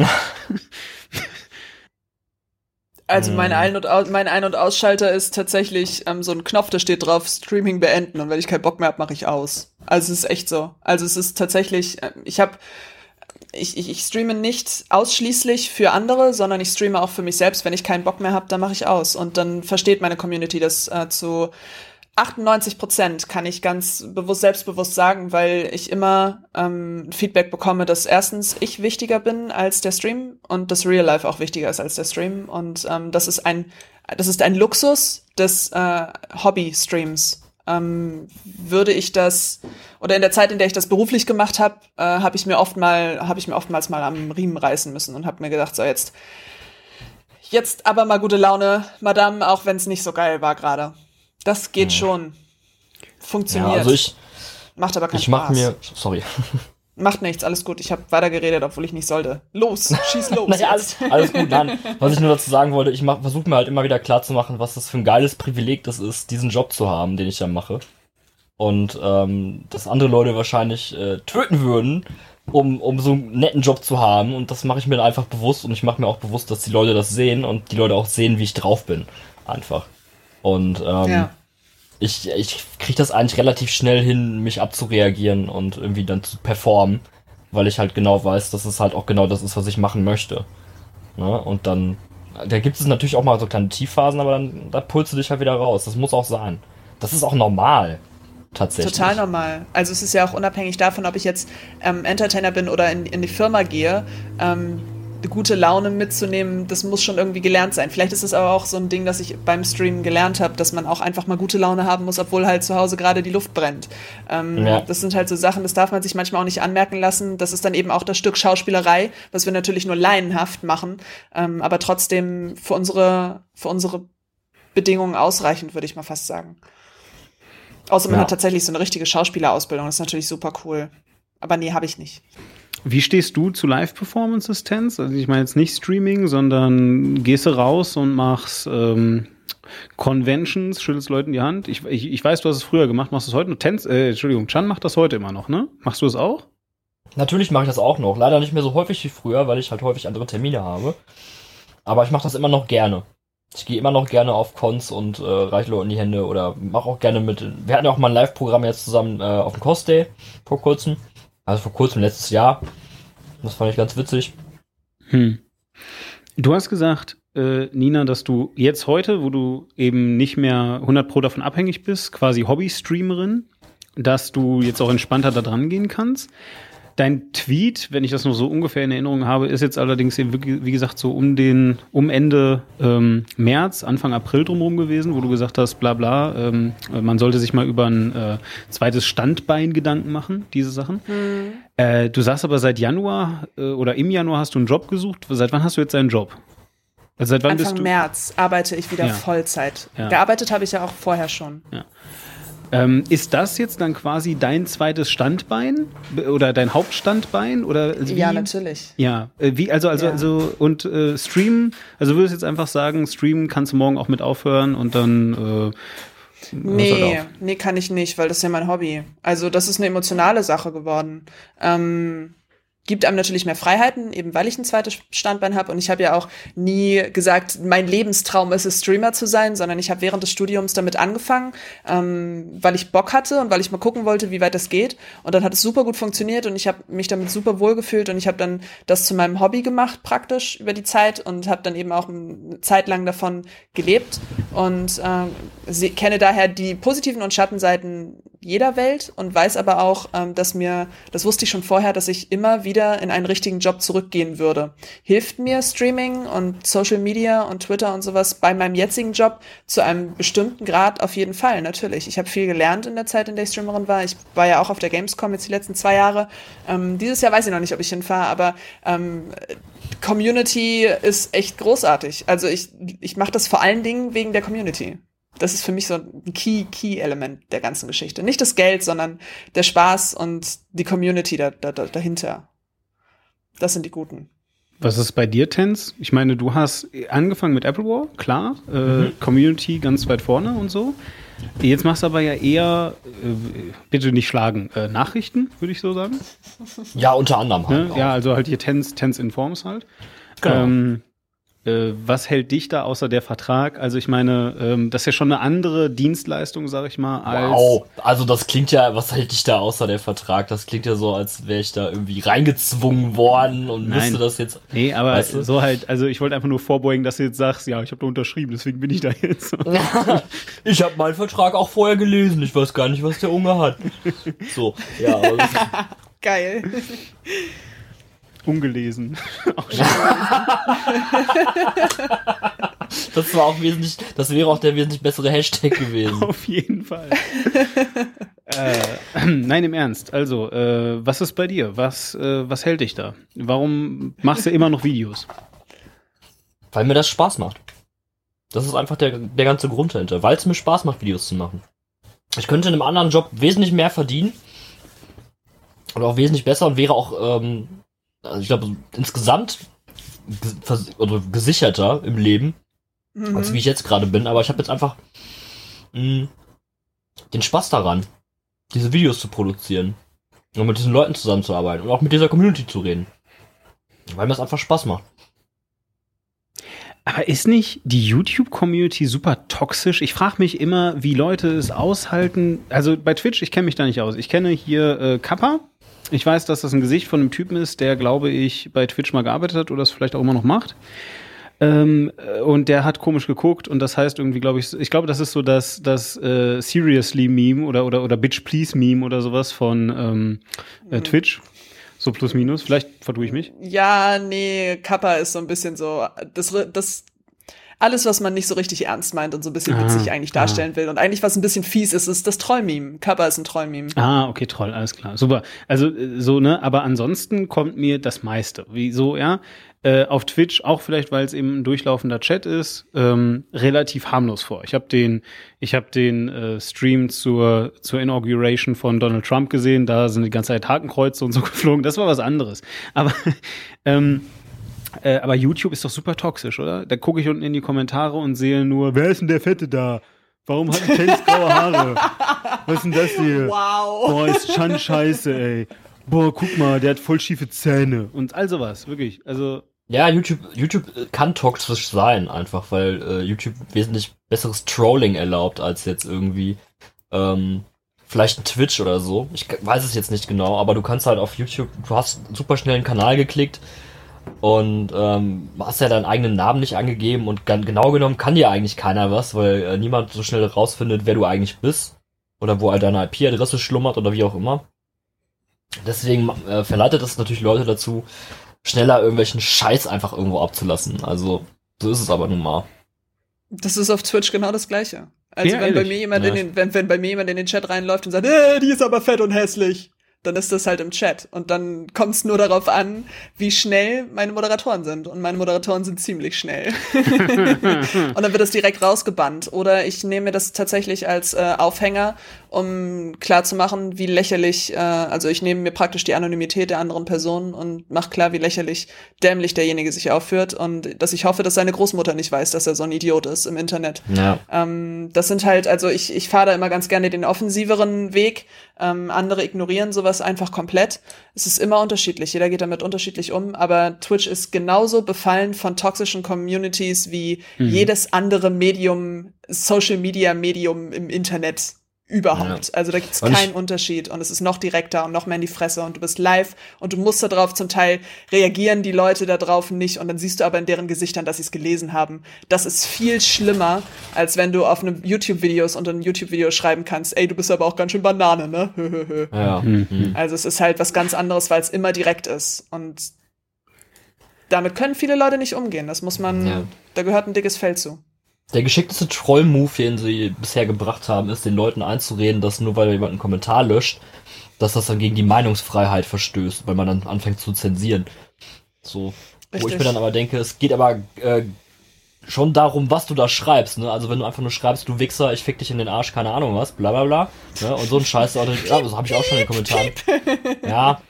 Also mein Hm. Ein- und, Aus mein Ein- und Ausschalter ist tatsächlich ähm, so ein Knopf, da steht drauf Streaming beenden und wenn ich keinen Bock mehr habe, mache ich aus. Also es ist echt so. Also es ist tatsächlich, äh, ich habe, ich, ich, ich streame nicht ausschließlich für andere, sondern ich streame auch für mich selbst. Wenn ich keinen Bock mehr habe, dann mache ich aus und dann versteht meine Community das äh, zu 98 Prozent kann ich ganz bewusst, selbstbewusst sagen, weil ich immer ähm, Feedback bekomme, dass erstens ich wichtiger bin als der Stream und das Real Life auch wichtiger ist als der Stream. Und ähm, das ist ein, das ist ein Luxus des äh, Hobby-Streams. Ähm, würde ich das oder in der Zeit, in der ich das beruflich gemacht habe, äh, habe ich mir oft mal, habe ich mir oftmals mal am Riemen reißen müssen und habe mir gedacht, so jetzt, jetzt aber mal gute Laune, Madame, auch wenn es nicht so geil war gerade. Das geht schon. Funktioniert. ja, also ich, Macht aber keinen ich mache Spaß. mir, sorry. Macht nichts, alles gut. Ich habe weitergeredet, obwohl ich nicht sollte. Los, schieß los. Naja, alles, alles gut. Nein, was ich nur dazu sagen wollte, ich versuche mir halt immer wieder klar zu machen, was das für ein geiles Privileg das ist, diesen Job zu haben, den ich da mache. Und ähm, dass andere Leute wahrscheinlich äh, töten würden, um, um so einen netten Job zu haben. Und das mache ich mir dann einfach bewusst und ich mache mir auch bewusst, dass die Leute das sehen und die Leute auch sehen, wie ich drauf bin. Einfach. Und ähm, ja. ich, ich kriege das eigentlich relativ schnell hin, mich abzureagieren und irgendwie dann zu performen, weil ich halt genau weiß, dass es halt auch genau das ist, was ich machen möchte. Ne? Und dann, da gibt es natürlich auch mal so kleine Tiefphasen, aber dann da pulst du dich halt wieder raus. Das muss auch sein. Das ist auch normal. Tatsächlich. Total normal. Also es ist ja auch unabhängig davon, ob ich jetzt ähm, Entertainer bin oder in, in die Firma gehe. Ähm, gute Laune mitzunehmen, das muss schon irgendwie gelernt sein. Vielleicht ist es aber auch so ein Ding, das ich beim Streamen gelernt habe, dass man auch einfach mal gute Laune haben muss, obwohl halt zu Hause gerade die Luft brennt. Ähm, Ja. Das sind halt so Sachen, das darf man sich manchmal auch nicht anmerken lassen. Das ist dann eben auch das Stück Schauspielerei, was wir natürlich nur laienhaft machen, ähm, aber trotzdem für unsere, für unsere Bedingungen ausreichend, würde ich mal fast sagen. Außer man Ja. hat tatsächlich so eine richtige Schauspielerausbildung, das ist natürlich super cool. Aber nee, habe ich nicht. Wie stehst du zu Live-Performances, Tens? Also ich meine jetzt nicht Streaming, sondern gehst du raus und machst ähm, Conventions, schüttelst Leuten die Hand. Ich, ich, ich weiß, du hast es früher gemacht, machst du es heute noch? Tens, äh, Entschuldigung, Chan macht das heute immer noch, ne? Machst du es auch? Natürlich mache ich das auch noch. Leider nicht mehr so häufig wie früher, weil ich halt häufig andere Termine habe. Aber ich mache das immer noch gerne. Ich gehe immer noch gerne auf Cons und äh, reiche Leuten die Hände oder mache auch gerne mit. Wir hatten ja auch mal ein Live-Programm jetzt zusammen äh, auf dem Cost Day vor kurzem. Also vor kurzem, letztes Jahr. Das fand ich ganz witzig. Hm. Du hast gesagt, äh, Nina, dass du jetzt heute, wo du eben nicht mehr 100 Pro davon abhängig bist, quasi Hobby-Streamerin, dass du jetzt auch entspannter da dran gehen kannst. Dein Tweet, wenn ich das noch so ungefähr in Erinnerung habe, ist jetzt allerdings eben, wie wie gesagt, so um den, um Ende ähm, März, Anfang April drumherum gewesen, wo du gesagt hast, bla bla, ähm, man sollte sich mal über ein äh, zweites Standbein Gedanken machen, diese Sachen. Äh, du sagst aber seit Januar äh, oder im Januar hast du einen Job gesucht. Seit wann hast du jetzt einen Job? Also seit wann Anfang bist du? März arbeite ich wieder Ja. Vollzeit. Ja. Gearbeitet habe ich ja auch vorher schon. Ähm, ist das jetzt dann quasi dein zweites Standbein oder dein Hauptstandbein oder wie? Ja, natürlich. Ja, äh, wie also also Ja. also und äh, streamen. Also würdest du jetzt einfach sagen, streamen kannst du morgen auch mit aufhören und dann äh, Nee, nee, kann ich nicht, weil das ist ja mein Hobby. Also das ist eine emotionale Sache geworden. Ähm, gibt einem natürlich mehr Freiheiten, eben weil ich ein zweites Standbein habe. Und ich habe ja auch nie gesagt, mein Lebenstraum ist es, Streamer zu sein, sondern ich habe während des Studiums damit angefangen, ähm, weil ich Bock hatte und weil ich mal gucken wollte, wie weit das geht. Und dann hat es super gut funktioniert und ich habe mich damit super wohl gefühlt und ich habe dann das zu meinem Hobby gemacht praktisch über die Zeit und habe dann eben auch eine Zeit lang davon gelebt und äh, kenne daher die positiven und Schattenseiten jeder Welt und weiß aber auch, ähm, dass mir, das wusste ich schon vorher, dass ich immer wieder in einen richtigen Job zurückgehen würde. Hilft mir Streaming und Social Media und Twitter und sowas bei meinem jetzigen Job zu einem bestimmten Grad auf jeden Fall, natürlich. Ich habe viel gelernt in der Zeit, in der ich Streamerin war. Ich war ja auch auf der Gamescom jetzt die letzten zwei Jahre. Ähm, dieses Jahr weiß ich noch nicht, ob ich hinfahre, aber ähm, Community ist echt großartig. Also ich, ich mache das vor allen Dingen wegen der Community das ist für mich so ein Key, Key-Element der ganzen Geschichte. Nicht das Geld, sondern der Spaß und die Community da, da, dahinter. Das sind die Guten. Was ist bei dir, Tens? Ich meine, du hast angefangen mit Apple War, klar. Äh, mhm. Community ganz weit vorne und so. Jetzt machst du aber ja eher, äh, bitte nicht schlagen, äh, Nachrichten, würde ich so sagen. Ja, unter anderem halt. Ne? Ja, also halt hier Tens, Tens Informs halt. Genau. Ähm, äh, was hält dich da außer der Vertrag? Also ich meine, ähm, das ist ja schon eine andere Dienstleistung, sag ich mal. Als wow, also das klingt ja, was hält dich da außer der Vertrag? Das klingt ja so, als wäre ich da irgendwie reingezwungen worden und Nein. müsste das jetzt. Nee, aber weißt du? so halt, also ich wollte einfach nur vorbeugen, dass du jetzt sagst, ja, ich habe da unterschrieben, deswegen bin ich da jetzt. ich habe meinen Vertrag auch vorher gelesen, ich weiß gar nicht, was der Unge hat. So, ja. Geil ungelesen. das war auch wesentlich, das wäre auch der wesentlich bessere Hashtag gewesen. Auf jeden Fall. äh, nein, im Ernst. Also, äh, was ist bei dir? Was, äh, was hält dich da? Warum machst du immer noch Videos? Weil mir das Spaß macht. Das ist einfach der, der ganze Grund dahinter. Weil es mir Spaß macht, Videos zu machen. Ich könnte in einem anderen Job wesentlich mehr verdienen. Oder auch wesentlich besser und wäre auch ähm, also ich glaube, insgesamt oder gesicherter im Leben, mhm. als wie ich jetzt gerade bin. Aber ich habe jetzt einfach mh, mm, den Spaß daran, diese Videos zu produzieren und mit diesen Leuten zusammenzuarbeiten und auch mit dieser Community zu reden. Weil mir das einfach Spaß macht. Aber ist nicht die YouTube-Community super toxisch? Ich frage mich immer, wie Leute es aushalten. Also bei Twitch, ich kenne mich da nicht aus. Ich kenne hier äh, Kappa, ich weiß, dass das ein Gesicht von einem Typen ist, der, glaube ich, bei Twitch mal gearbeitet hat oder es vielleicht auch immer noch macht. Ähm, äh, und der hat komisch geguckt und das heißt irgendwie, glaube ich, ich glaube, das ist so das, das äh, Seriously-Meme oder, oder, oder Bitch Please-Meme oder sowas von ähm, äh, mhm. Twitch. So plus minus. Vielleicht vertue ich mich. Ja, nee, Kappa ist so ein bisschen so, das, das alles, was man nicht so richtig ernst meint und so ein bisschen ah, witzig eigentlich darstellen ah. will. Und eigentlich, was ein bisschen fies ist, ist das Trollmeme. Kappa ist ein Trollmeme. Ah, okay, Troll, alles klar. Super. Also äh, so, ne, aber ansonsten kommt mir das meiste. Wieso, ja? Äh, auf Twitch, auch vielleicht, weil es eben ein durchlaufender Chat ist, ähm, relativ harmlos vor. Ich habe den, ich habe den äh, Stream zur, zur Inauguration von Donald Trump gesehen, da sind die ganze Zeit Hakenkreuze und so geflogen. Das war was anderes. Aber ähm, äh, aber YouTube ist doch super toxisch, oder? Da gucke ich unten in die Kommentare und sehe nur, wer ist denn der Fette da? Warum hat ein Tennis graue Haare? Was ist denn das hier? Wow. Boah, ist schon scheiße, ey. Boah, guck mal, der hat voll schiefe Zähne. Und all sowas, wirklich. Also. Ja, YouTube, YouTube kann toxisch sein, einfach, weil äh, YouTube wesentlich besseres Trolling erlaubt, als jetzt irgendwie ähm, vielleicht ein Twitch oder so. Ich weiß es jetzt nicht genau, aber du kannst halt auf YouTube, du hast super schnell einen Kanal geklickt, und ähm, hast ja deinen eigenen Namen nicht angegeben und genau genommen kann dir eigentlich keiner was, weil äh, niemand so schnell rausfindet, wer du eigentlich bist oder wo all deine IP-Adresse schlummert oder wie auch immer. Deswegen äh, verleitet es natürlich Leute dazu, schneller irgendwelchen Scheiß einfach irgendwo abzulassen. Also so ist es aber nun mal. Das ist auf Twitch genau das Gleiche. Also ja, wenn bei mir jemand ja. in den, wenn, wenn bei mir jemand in den Chat reinläuft und sagt, äh, die ist aber fett und hässlich, dann ist das halt im Chat. Und dann kommt es nur darauf an, wie schnell meine Moderatoren sind. Und meine Moderatoren sind ziemlich schnell. und dann wird das direkt rausgebannt. Oder ich nehme das tatsächlich als äh, Aufhänger, um klar zu machen, wie lächerlich, äh, also ich nehme mir praktisch die Anonymität der anderen Person und mache klar, wie lächerlich dämlich derjenige sich aufführt. Und dass ich hoffe, dass seine Großmutter nicht weiß, dass er so ein Idiot ist im Internet. Ja. Ähm, das sind halt, also ich, ich fahre da immer ganz gerne den offensiveren Weg. Ähm, andere ignorieren sowas das einfach komplett. Es ist immer unterschiedlich. Jeder geht damit unterschiedlich um. Aber Twitch ist genauso befallen von toxischen Communities wie mhm. jedes andere Medium, Social Media Medium im Internet überhaupt. Ja. Also da gibt's Und keinen Unterschied und es ist noch direkter und noch mehr in die Fresse und du bist live und du musst darauf zum Teil reagieren die Leute da drauf nicht und dann siehst du aber in deren Gesichtern, dass sie es gelesen haben. Das ist viel schlimmer, als wenn du auf einem YouTube-Videos unter einem YouTube-Video schreiben kannst, ey, du bist aber auch ganz schön Banane, ne? Hö, hö, hö. Ja. Mhm. Also es ist halt was ganz anderes, weil es immer direkt ist und damit können viele Leute nicht umgehen. Das muss man, Ja. da gehört ein dickes Fell zu. Der geschickteste Troll-Move, den sie bisher gebracht haben, ist, den Leuten einzureden, dass nur weil jemand einen Kommentar löscht, dass das dann gegen die Meinungsfreiheit verstößt, weil man dann anfängt zu zensieren. So. Wo ich Richtig. mir dann aber denke, es geht aber äh, schon darum, was du da schreibst, ne? Also wenn du einfach nur schreibst, du Wichser, ich fick dich in den Arsch, keine Ahnung was, bla bla bla. Ne? Und so ein Scheiß, ja, das habe ich auch schon in den Kommentaren. Ja.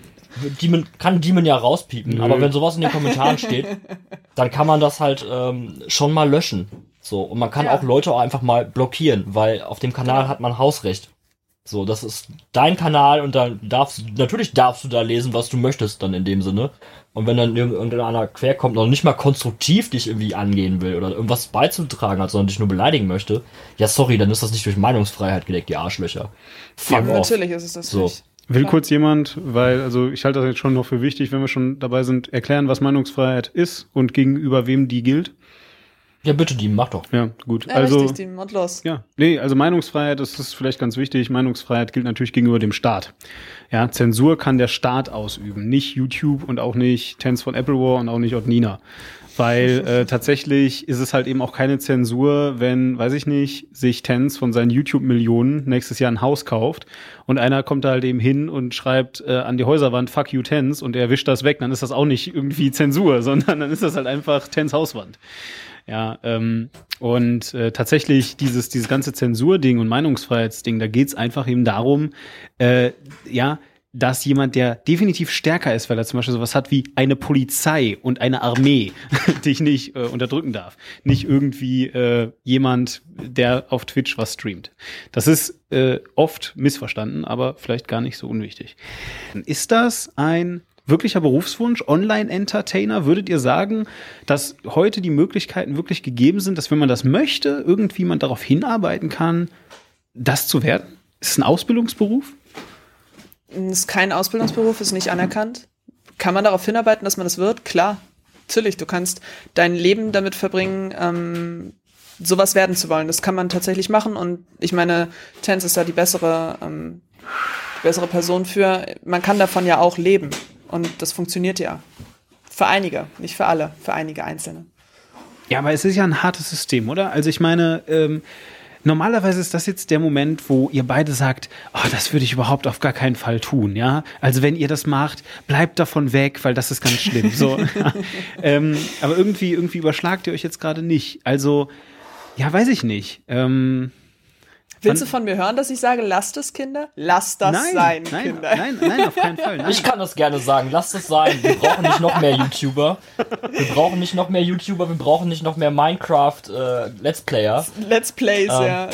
Demon, kann Demon ja rauspiepen, Nö. aber wenn sowas in den Kommentaren steht, dann kann man das halt ähm, schon mal löschen. So, und man kann Ja. auch Leute auch einfach mal blockieren, weil auf dem Kanal Genau. hat man Hausrecht. So, das ist dein Kanal und dann darfst natürlich darfst du da lesen, was du möchtest, dann in dem Sinne. Und wenn dann irgend- irgendeiner querkommt und nicht mal konstruktiv dich irgendwie angehen will oder irgendwas beizutragen hat, sondern dich nur beleidigen möchte, ja sorry, dann ist das nicht durch Meinungsfreiheit gedeckt, die Arschlöcher. Fuck off. Natürlich ist es das So. nicht. Will Klar. kurz jemand, weil, also ich halte das jetzt schon noch für wichtig, wenn wir schon dabei sind, erklären, was Meinungsfreiheit ist und gegenüber wem die gilt. Ja, bitte, die mach doch. Ja, gut. Ja, also, richtig, die und los. ja, nee, also Meinungsfreiheit, das ist vielleicht ganz wichtig. Meinungsfreiheit gilt natürlich gegenüber dem Staat. Ja, Zensur kann der Staat ausüben, nicht YouTube und auch nicht Tens von Appleware und auch nicht Otnina. Weil äh, tatsächlich ist es halt eben auch keine Zensur, wenn, weiß ich nicht, sich Tens von seinen YouTube-Millionen nächstes Jahr ein Haus kauft und einer kommt da halt eben hin und schreibt äh, an die Häuserwand Fuck you Tens und er wischt das weg, dann ist das auch nicht irgendwie Zensur, sondern dann ist das halt einfach Tens Hauswand. Ja, ähm, und äh, tatsächlich dieses, dieses ganze Zensurding und Meinungsfreiheitsding, da geht's einfach eben darum, äh, ja, dass jemand, der definitiv stärker ist, weil er zum Beispiel sowas hat wie eine Polizei und eine Armee, dich nicht äh, unterdrücken darf. Nicht irgendwie äh, jemand, der auf Twitch was streamt. Das ist äh, oft missverstanden, aber vielleicht gar nicht so unwichtig. Ist das ein wirklicher Berufswunsch, Online-Entertainer? Würdet ihr sagen, dass heute die Möglichkeiten wirklich gegeben sind, dass wenn man das möchte, irgendwie man darauf hinarbeiten kann, das zu werden? Ist es ein Ausbildungsberuf? Ist kein Ausbildungsberuf, ist nicht anerkannt. Kann man darauf hinarbeiten, dass man das wird? Klar. Natürlich, du kannst dein Leben damit verbringen, ähm, sowas werden zu wollen. Das kann man tatsächlich machen und ich meine, Tens ist da die bessere, ähm, die bessere Person für. Man kann davon ja auch leben und das funktioniert ja. Für einige, nicht für alle, für einige Einzelne. Ja, aber es ist ja ein hartes System, oder? Also ich meine, ähm, normalerweise ist das jetzt der Moment, wo ihr beide sagt, oh, das würde ich überhaupt auf gar keinen Fall tun, ja? Also wenn ihr das macht, bleibt davon weg, weil das ist ganz schlimm. So, ja. ähm, aber irgendwie, irgendwie überschlagt ihr euch jetzt gerade nicht. Also, ja, weiß ich nicht. Ähm, Willst du von mir hören, dass ich sage, lasst es, Kinder? Lasst das nein, sein, nein, Kinder. nein, nein, auf keinen Fall. Nein. Ich kann das gerne sagen, lasst es sein. Wir brauchen nicht noch mehr YouTuber. Wir brauchen nicht noch mehr YouTuber, wir brauchen nicht noch mehr Minecraft äh, Let's Player. Let's Plays, Ähm. ja.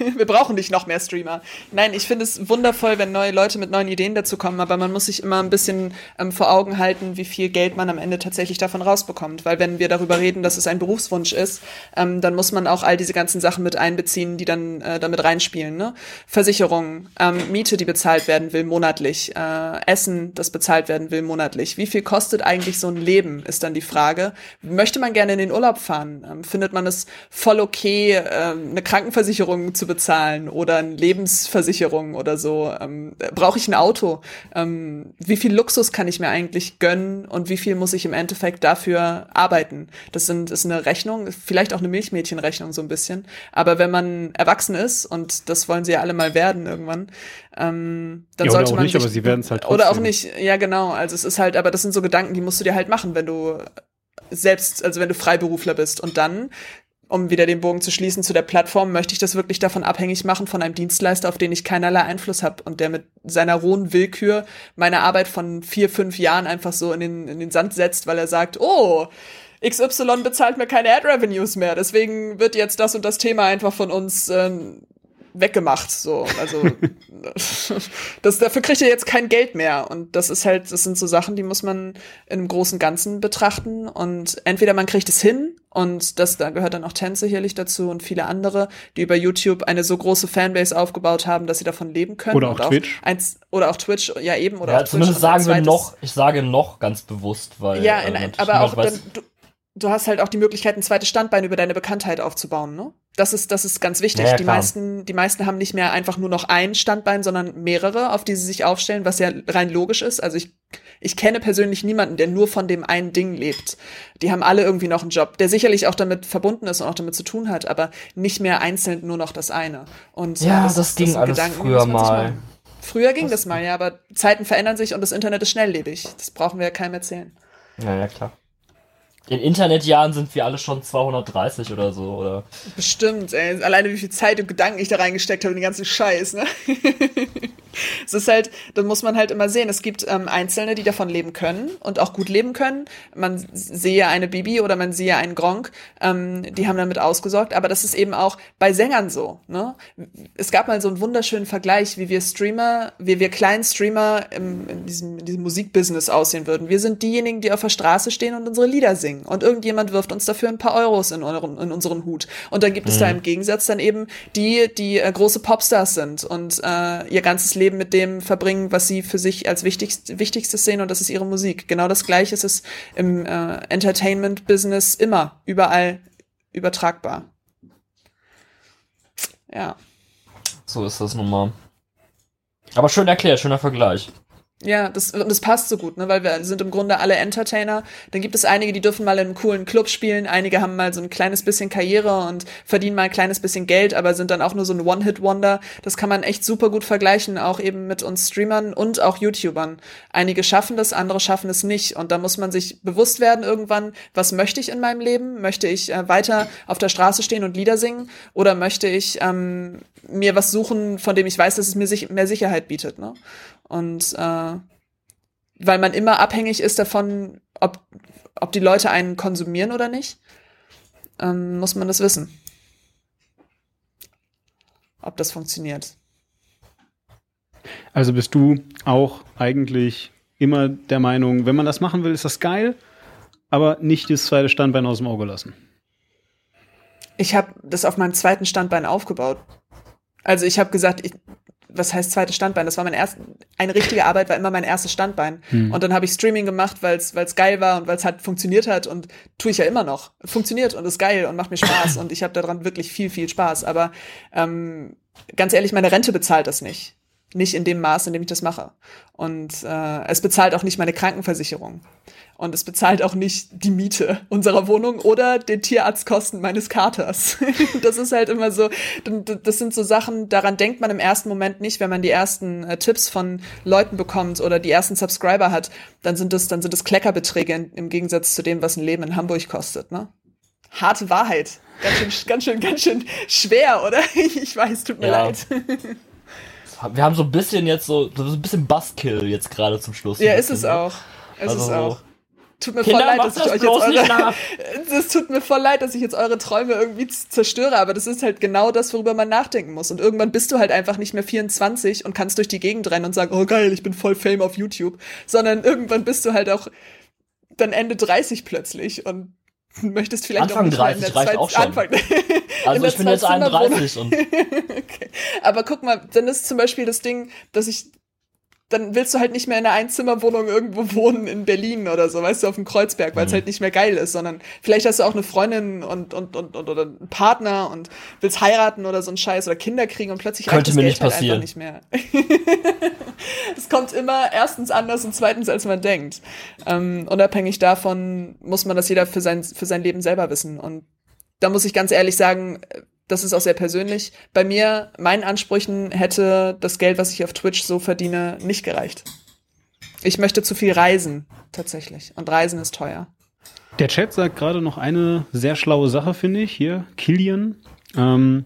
Wir brauchen nicht noch mehr Streamer. Nein, ich finde es wundervoll, wenn neue Leute mit neuen Ideen dazu kommen, aber man muss sich immer ein bisschen ähm, vor Augen halten, wie viel Geld man am Ende tatsächlich davon rausbekommt. Weil wenn wir darüber reden, dass es ein Berufswunsch ist, ähm, dann muss man auch all diese ganzen Sachen mit einbeziehen, die dann äh, damit reinspielen. Ne? Versicherungen, ähm, Miete, die bezahlt werden will monatlich, äh, Essen, das bezahlt werden will monatlich. Wie viel kostet eigentlich so ein Leben, ist dann die Frage. Möchte man gerne in den Urlaub fahren? Ähm, findet man es voll okay, ähm, eine Krankenversicherung zu bezahlen oder eine Lebensversicherung oder so? Ähm, Brauche ich ein Auto? Ähm, wie viel Luxus kann ich mir eigentlich gönnen und wie viel muss ich im Endeffekt dafür arbeiten? Das sind, ist eine Rechnung, vielleicht auch eine Milchmädchenrechnung so ein bisschen. Aber wenn man erwachsen ist, und das wollen sie ja alle mal werden irgendwann, ähm, dann Ja, sollte man nicht, sich, aber sie werden's halt Oder auch trotzdem. nicht, ja genau. Also es ist halt, aber das sind so Gedanken, die musst du dir halt machen, wenn du selbst, also wenn du Freiberufler bist. Und dann, um wieder den Bogen zu schließen zu der Plattform, möchte ich das wirklich davon abhängig machen von einem Dienstleister, auf den ich keinerlei Einfluss habe und der mit seiner rohen Willkür meine Arbeit von vier, fünf Jahren einfach so in den, in den Sand setzt, weil er sagt, oh, XY bezahlt mir keine Ad-Revenues mehr, deswegen wird jetzt das und das Thema einfach von uns ähm, weggemacht. So, also das, dafür kriegt ihr jetzt kein Geld mehr. Und das ist halt, das sind so Sachen, die muss man im großen Ganzen betrachten. Und entweder man kriegt es hin und das, da gehört dann auch Tänze sicherlich dazu und viele andere, die über YouTube eine so große Fanbase aufgebaut haben, dass sie davon leben können. Oder auch Twitch. Auch eins, oder auch Twitch, ja eben. Oder ja, auch zumindest sagen wir noch, ich sage noch ganz bewusst, weil. Ja, in, äh, aber auch dann, du, du hast halt auch die Möglichkeit, ein zweites Standbein über deine Bekanntheit aufzubauen, ne? Das ist, das ist ganz wichtig. Ja, die meisten, die meisten haben nicht mehr einfach nur noch ein Standbein, sondern mehrere, auf die sie sich aufstellen, was ja rein logisch ist. Also ich, ich kenne persönlich niemanden, der nur von dem einen Ding lebt. Die haben alle irgendwie noch einen Job, der sicherlich auch damit verbunden ist und auch damit zu tun hat, aber nicht mehr einzeln nur noch das eine. Und ja, das, das ging das alles Gedanken, früher mal. Früher ging das mal, ja, aber Zeiten verändern sich und das Internet ist schnelllebig. Das brauchen wir ja keinem erzählen. Ja, ja, klar. In Internetjahren sind wir alle schon 230 oder so, oder? Bestimmt, ey. Alleine wie viel Zeit und Gedanken ich da reingesteckt habe in den ganzen Scheiß, ne? es ist halt, da muss man halt immer sehen, es gibt ähm, Einzelne, die davon leben können und auch gut leben können. Man sehe eine Bibi oder man sehe einen Gronk, ähm, die haben damit ausgesorgt, aber das ist eben auch bei Sängern so. Ne? Es gab mal so einen wunderschönen Vergleich, wie wir Streamer, wie wir kleinen Streamer im, in, diesem, in diesem Musikbusiness aussehen würden. Wir sind diejenigen, die auf der Straße stehen und unsere Lieder singen und irgendjemand wirft uns dafür ein paar Euros in, euren, in unseren Hut. Und dann gibt mhm. es da mhm. im Gegensatz dann eben die, die äh, große Popstars sind und äh, ihr ganzes Leben mit dem verbringen, was sie für sich als wichtigst, wichtigstes sehen und das ist ihre Musik. Genau das gleiche ist es im äh, Entertainment-Business immer, überall übertragbar. Ja. So ist das nun mal. Aber schön erklärt, schöner Vergleich. Ja, das, das passt so gut, ne? weil wir sind im Grunde alle Entertainer. Dann gibt es einige, die dürfen mal in einem coolen Club spielen, einige haben mal so ein kleines bisschen Karriere und verdienen mal ein kleines bisschen Geld, aber sind dann auch nur so ein One-Hit-Wonder. Das kann man echt super gut vergleichen, auch eben mit uns Streamern und auch YouTubern. Einige schaffen das, andere schaffen es nicht. Und da muss man sich bewusst werden irgendwann, was möchte ich in meinem Leben? Möchte ich äh, weiter auf der Straße stehen und Lieder singen? Oder möchte ich ähm, mir was suchen, von dem ich weiß, dass es mir sich mehr Sicherheit bietet? Ne? Und äh, weil man immer abhängig ist davon, ob, ob die Leute einen konsumieren oder nicht, ähm, muss man das wissen. Ob das funktioniert. Also bist du auch eigentlich immer der Meinung, wenn man das machen will, ist das geil, aber nicht das zweite Standbein aus dem Auge lassen. Ich habe das auf meinem zweiten Standbein aufgebaut. Also ich habe gesagt, ich, was heißt zweites Standbein? Das war mein erst, eine richtige Arbeit war immer mein erstes Standbein. Hm. Und dann habe ich Streaming gemacht, weil es geil war und weil es halt funktioniert hat und tue ich ja immer noch. Funktioniert und ist geil und macht mir Spaß und ich habe daran wirklich viel, viel Spaß. Aber ähm, ganz ehrlich, meine Rente bezahlt das nicht. Nicht in dem Maß, in dem ich das mache. Und äh, es bezahlt auch nicht meine Krankenversicherung. Und es bezahlt auch nicht die Miete unserer Wohnung oder den Tierarztkosten meines Katers. das ist halt immer so, das sind so Sachen, daran denkt man im ersten Moment nicht, wenn man die ersten äh, Tipps von Leuten bekommt oder die ersten Subscriber hat, dann sind das, dann sind das Kleckerbeträge in, im Gegensatz zu dem, was ein Leben in Hamburg kostet, ne? Harte Wahrheit. Ganz schön, ganz schön, ganz schön schwer, oder? ich weiß, tut mir ja. leid. Wir haben so ein bisschen jetzt so, so ein bisschen Buzzkill jetzt gerade zum Schluss. Ja, ist es ne? auch. Ist also es auch. Tut mir Kinder, voll leid, dass ich euch jetzt eure, Es tut mir voll leid, dass ich jetzt eure Träume irgendwie zerstöre, aber das ist halt genau das, worüber man nachdenken muss. Und irgendwann bist du halt einfach nicht mehr 24 und kannst durch die Gegend rennen und sagen, oh geil, ich bin voll Fame auf YouTube, sondern irgendwann bist du halt auch dann Ende 30 plötzlich und möchtest vielleicht Anfang auch 30 reicht auch schon. Anfang, also ich bin jetzt 31 und okay. Aber guck mal, dann ist zum Beispiel das Ding, dass ich dann willst du halt nicht mehr in einer Einzimmerwohnung irgendwo wohnen in Berlin oder so, weißt du, auf dem Kreuzberg, weil es mhm. halt nicht mehr geil ist, sondern vielleicht hast du auch eine Freundin und, und, und, und oder einen Partner und willst heiraten oder so ein Scheiß oder Kinder kriegen und plötzlich Könnte reicht das mir Geld nicht halt passieren. einfach nicht mehr. es kommt immer erstens anders und zweitens, als man denkt. Ähm, unabhängig davon muss man das jeder für sein, für sein Leben selber wissen. Und da muss ich ganz ehrlich sagen, das ist auch sehr persönlich. Bei mir, meinen Ansprüchen hätte das Geld, was ich auf Twitch so verdiene, nicht gereicht. Ich möchte zu viel reisen, tatsächlich. Und Reisen ist teuer. Der Chat sagt gerade noch eine sehr schlaue Sache, finde ich, hier, Kilian. Ähm,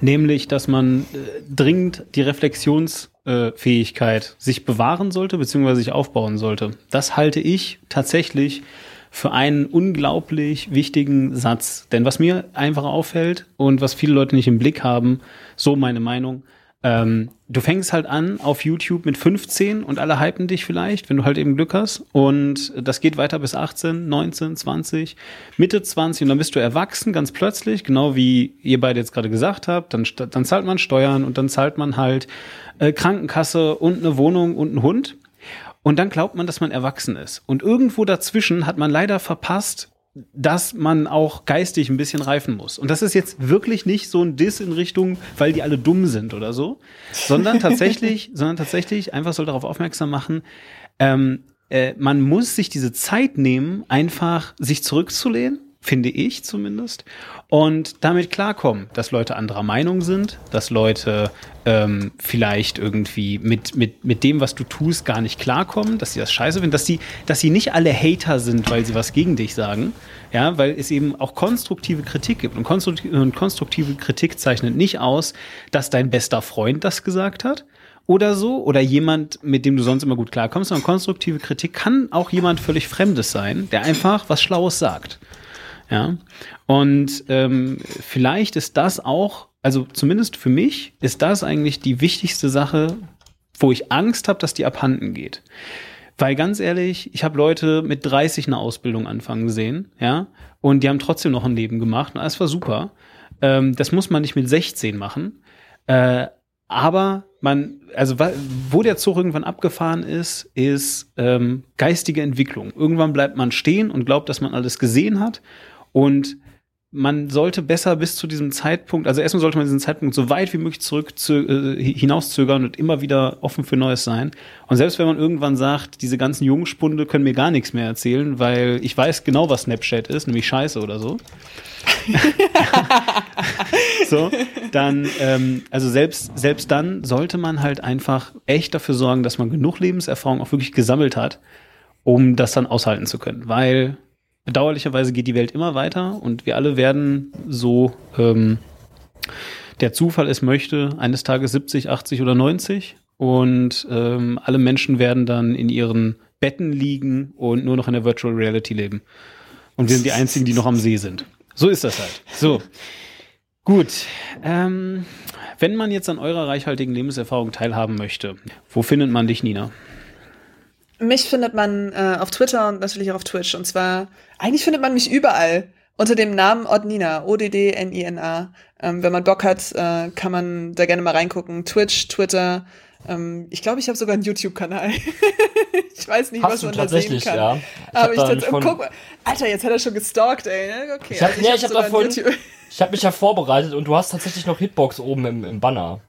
nämlich, dass man äh, dringend die Reflexionsfähigkeit äh, sich bewahren sollte, beziehungsweise sich aufbauen sollte. Das halte ich tatsächlich für einen unglaublich wichtigen Satz. Denn was mir einfach auffällt und was viele Leute nicht im Blick haben, so meine Meinung, ähm, du fängst halt an auf YouTube mit 15 und alle hypen dich vielleicht, wenn du halt eben Glück hast. Und das geht weiter bis 18, 19, 20, Mitte 20 und dann bist du erwachsen, ganz plötzlich, genau wie ihr beide jetzt gerade gesagt habt. Dann, dann zahlt man Steuern und dann zahlt man halt äh, Krankenkasse und eine Wohnung und einen Hund. Und dann glaubt man, dass man erwachsen ist. Und irgendwo dazwischen hat man leider verpasst, dass man auch geistig ein bisschen reifen muss. Und das ist jetzt wirklich nicht so ein Diss in Richtung, weil die alle dumm sind oder so, sondern tatsächlich, sondern tatsächlich einfach soll darauf aufmerksam machen, ähm, äh, man muss sich diese Zeit nehmen, einfach sich zurückzulehnen, finde ich zumindest, und damit klarkommen, dass Leute anderer Meinung sind, dass Leute ähm, vielleicht irgendwie mit, mit, mit dem, was du tust, gar nicht klarkommen, dass sie das scheiße finden, dass sie, dass sie nicht alle Hater sind, weil sie was gegen dich sagen, ja, weil es eben auch konstruktive Kritik gibt. Und konstruktive, und konstruktive Kritik zeichnet nicht aus, dass dein bester Freund das gesagt hat, oder so oder jemand, mit dem du sonst immer gut klarkommst, sondern konstruktive Kritik kann auch jemand völlig Fremdes sein, der einfach was Schlaues sagt. Ja. Und ähm, vielleicht ist das auch, also zumindest für mich, ist das eigentlich die wichtigste Sache, wo ich Angst habe, dass die abhanden geht. Weil ganz ehrlich, ich habe Leute mit 30 eine Ausbildung anfangen sehen, ja, und die haben trotzdem noch ein Leben gemacht und alles war super. Ähm, das muss man nicht mit 16 machen. Äh, aber man, also wo der Zug irgendwann abgefahren ist, ist ähm, geistige Entwicklung. Irgendwann bleibt man stehen und glaubt, dass man alles gesehen hat und man sollte besser bis zu diesem Zeitpunkt, also erstmal sollte man diesen Zeitpunkt so weit wie möglich zurück zu, äh, hinauszögern und immer wieder offen für Neues sein. Und selbst wenn man irgendwann sagt, diese ganzen Jungspunde können mir gar nichts mehr erzählen, weil ich weiß genau, was Snapchat ist, nämlich Scheiße oder so. so, dann, ähm, also selbst, selbst dann sollte man halt einfach echt dafür sorgen, dass man genug Lebenserfahrung auch wirklich gesammelt hat, um das dann aushalten zu können. Weil bedauerlicherweise geht die Welt immer weiter und wir alle werden so, ähm, der Zufall es möchte, eines Tages 70, 80 oder 90 und ähm, alle Menschen werden dann in ihren Betten liegen und nur noch in der Virtual Reality leben. Und wir sind die Einzigen, die noch am See sind. So ist das halt. So. Gut. Ähm, wenn man jetzt an eurer reichhaltigen Lebenserfahrung teilhaben möchte, wo findet man dich, Nina? Mich findet man äh, auf Twitter und natürlich auch auf Twitch. Und zwar, eigentlich findet man mich überall unter dem Namen Odnina, O-D-D-N-I-N-A. Ähm, wenn man Bock hat, äh, kann man da gerne mal reingucken. Twitch, Twitter. Ähm, ich glaube, ich habe sogar einen YouTube-Kanal. ich weiß nicht, Hast was man da sehen kann. Ja. Ich Aber ich jetzt, guck mal, Alter, jetzt hat er schon gestalkt, ey. Ne? Okay, ich habe also hab hab davon, einen ich habe mich ja vorbereitet und du hast tatsächlich noch Hitbox oben im, im Banner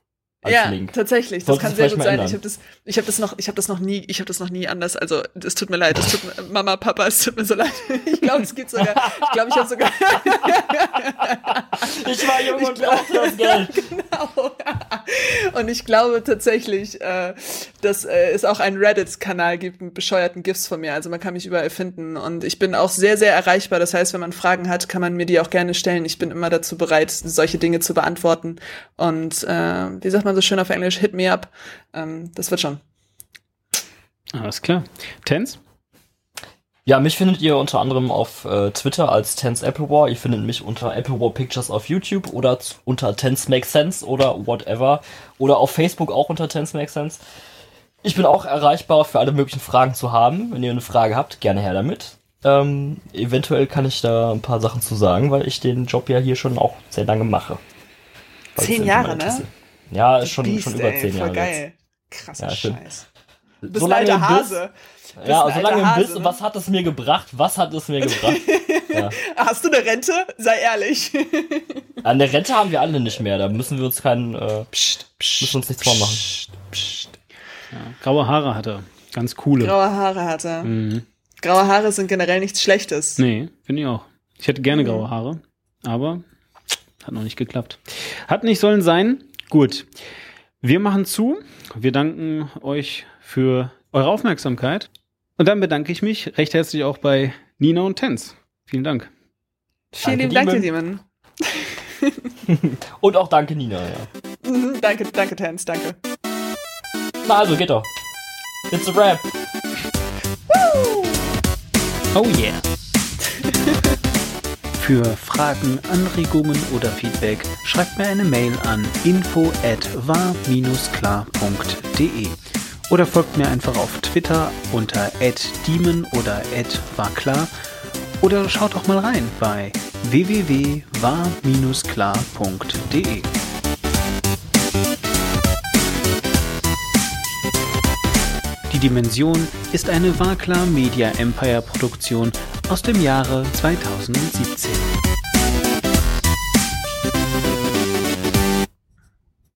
ja, Link. tatsächlich. Das Solltest kann sehr gut sein. ändern. Ich habe das, ich habe das noch, ich habe das noch nie, ich habe das noch nie anders. Also, es tut mir leid. Es tut mir, Mama, Papa, es tut mir so leid. Ich glaube, es gibt sogar, ich glaube, ich habe sogar. Ich war jung Ich und glaub- das Geld. genau. Und ich glaube tatsächlich, äh, dass äh, es auch einen Reddit-Kanal gibt mit bescheuerten GIFs von mir. Also man kann mich überall finden. Und ich bin auch sehr, sehr erreichbar. Das heißt, wenn man Fragen hat, kann man mir die auch gerne stellen. Ich bin immer dazu bereit, solche Dinge zu beantworten. Und äh, wie sagt man so schön auf Englisch, hit me up. Ähm, das wird schon. Alles klar. Tens? Ja, mich findet ihr unter anderem auf äh, Twitter als Tense Apple War. Ihr findet mich unter Apple War Pictures auf YouTube oder unter Tense Make Sense oder whatever. Oder auf Facebook auch unter Tense Make Sense. Ich bin auch erreichbar für alle möglichen Fragen zu haben. Wenn ihr eine Frage habt, gerne her damit. Ähm, eventuell kann ich da ein paar Sachen zu sagen, weil ich den Job ja hier schon auch sehr lange mache. Zehn Jahre, ne? Ja, ist schon, Biest, schon über ey, zehn voll Jahre. geil. Krasser Ja. Scheiß. jetzt. Du bist So ein lange Biss- Hase. Bist Ja, ein so lange alter im Biss, ne? was hat es mir gebracht? Was hat es mir gebracht? ja. Hast du eine Rente? Sei ehrlich. An der Rente haben wir alle nicht mehr, da müssen wir uns keinen, äh, Psst, psst, müssen uns nichts vormachen. psst, psst. Ja, graue Haare hat er. Ganz coole. Graue Haare hat er. Mhm. Graue Haare sind generell nichts Schlechtes. Nee, finde ich auch. Ich hätte gerne Mhm. graue Haare, aber hat noch nicht geklappt. Hat nicht sollen sein. Gut. Wir machen zu. Wir danken euch für eure Aufmerksamkeit. Und dann bedanke ich mich recht herzlich auch bei Nina und Tens. Vielen Dank. Vielen lieben Danke, Dank dir, Demon. Und auch danke Nina, ja. Mhm, danke, danke, Tans, danke. Na also, geht doch. It's a rap. Oh yeah. Für Fragen, Anregungen oder Feedback schreibt mir eine Mail an info at war-klar.de oder folgt mir einfach auf Twitter unter @demon oder @warklar oder schaut auch mal rein bei www.war-klar.de. Dimension ist eine Warklar Media Empire Produktion aus dem Jahre 2017.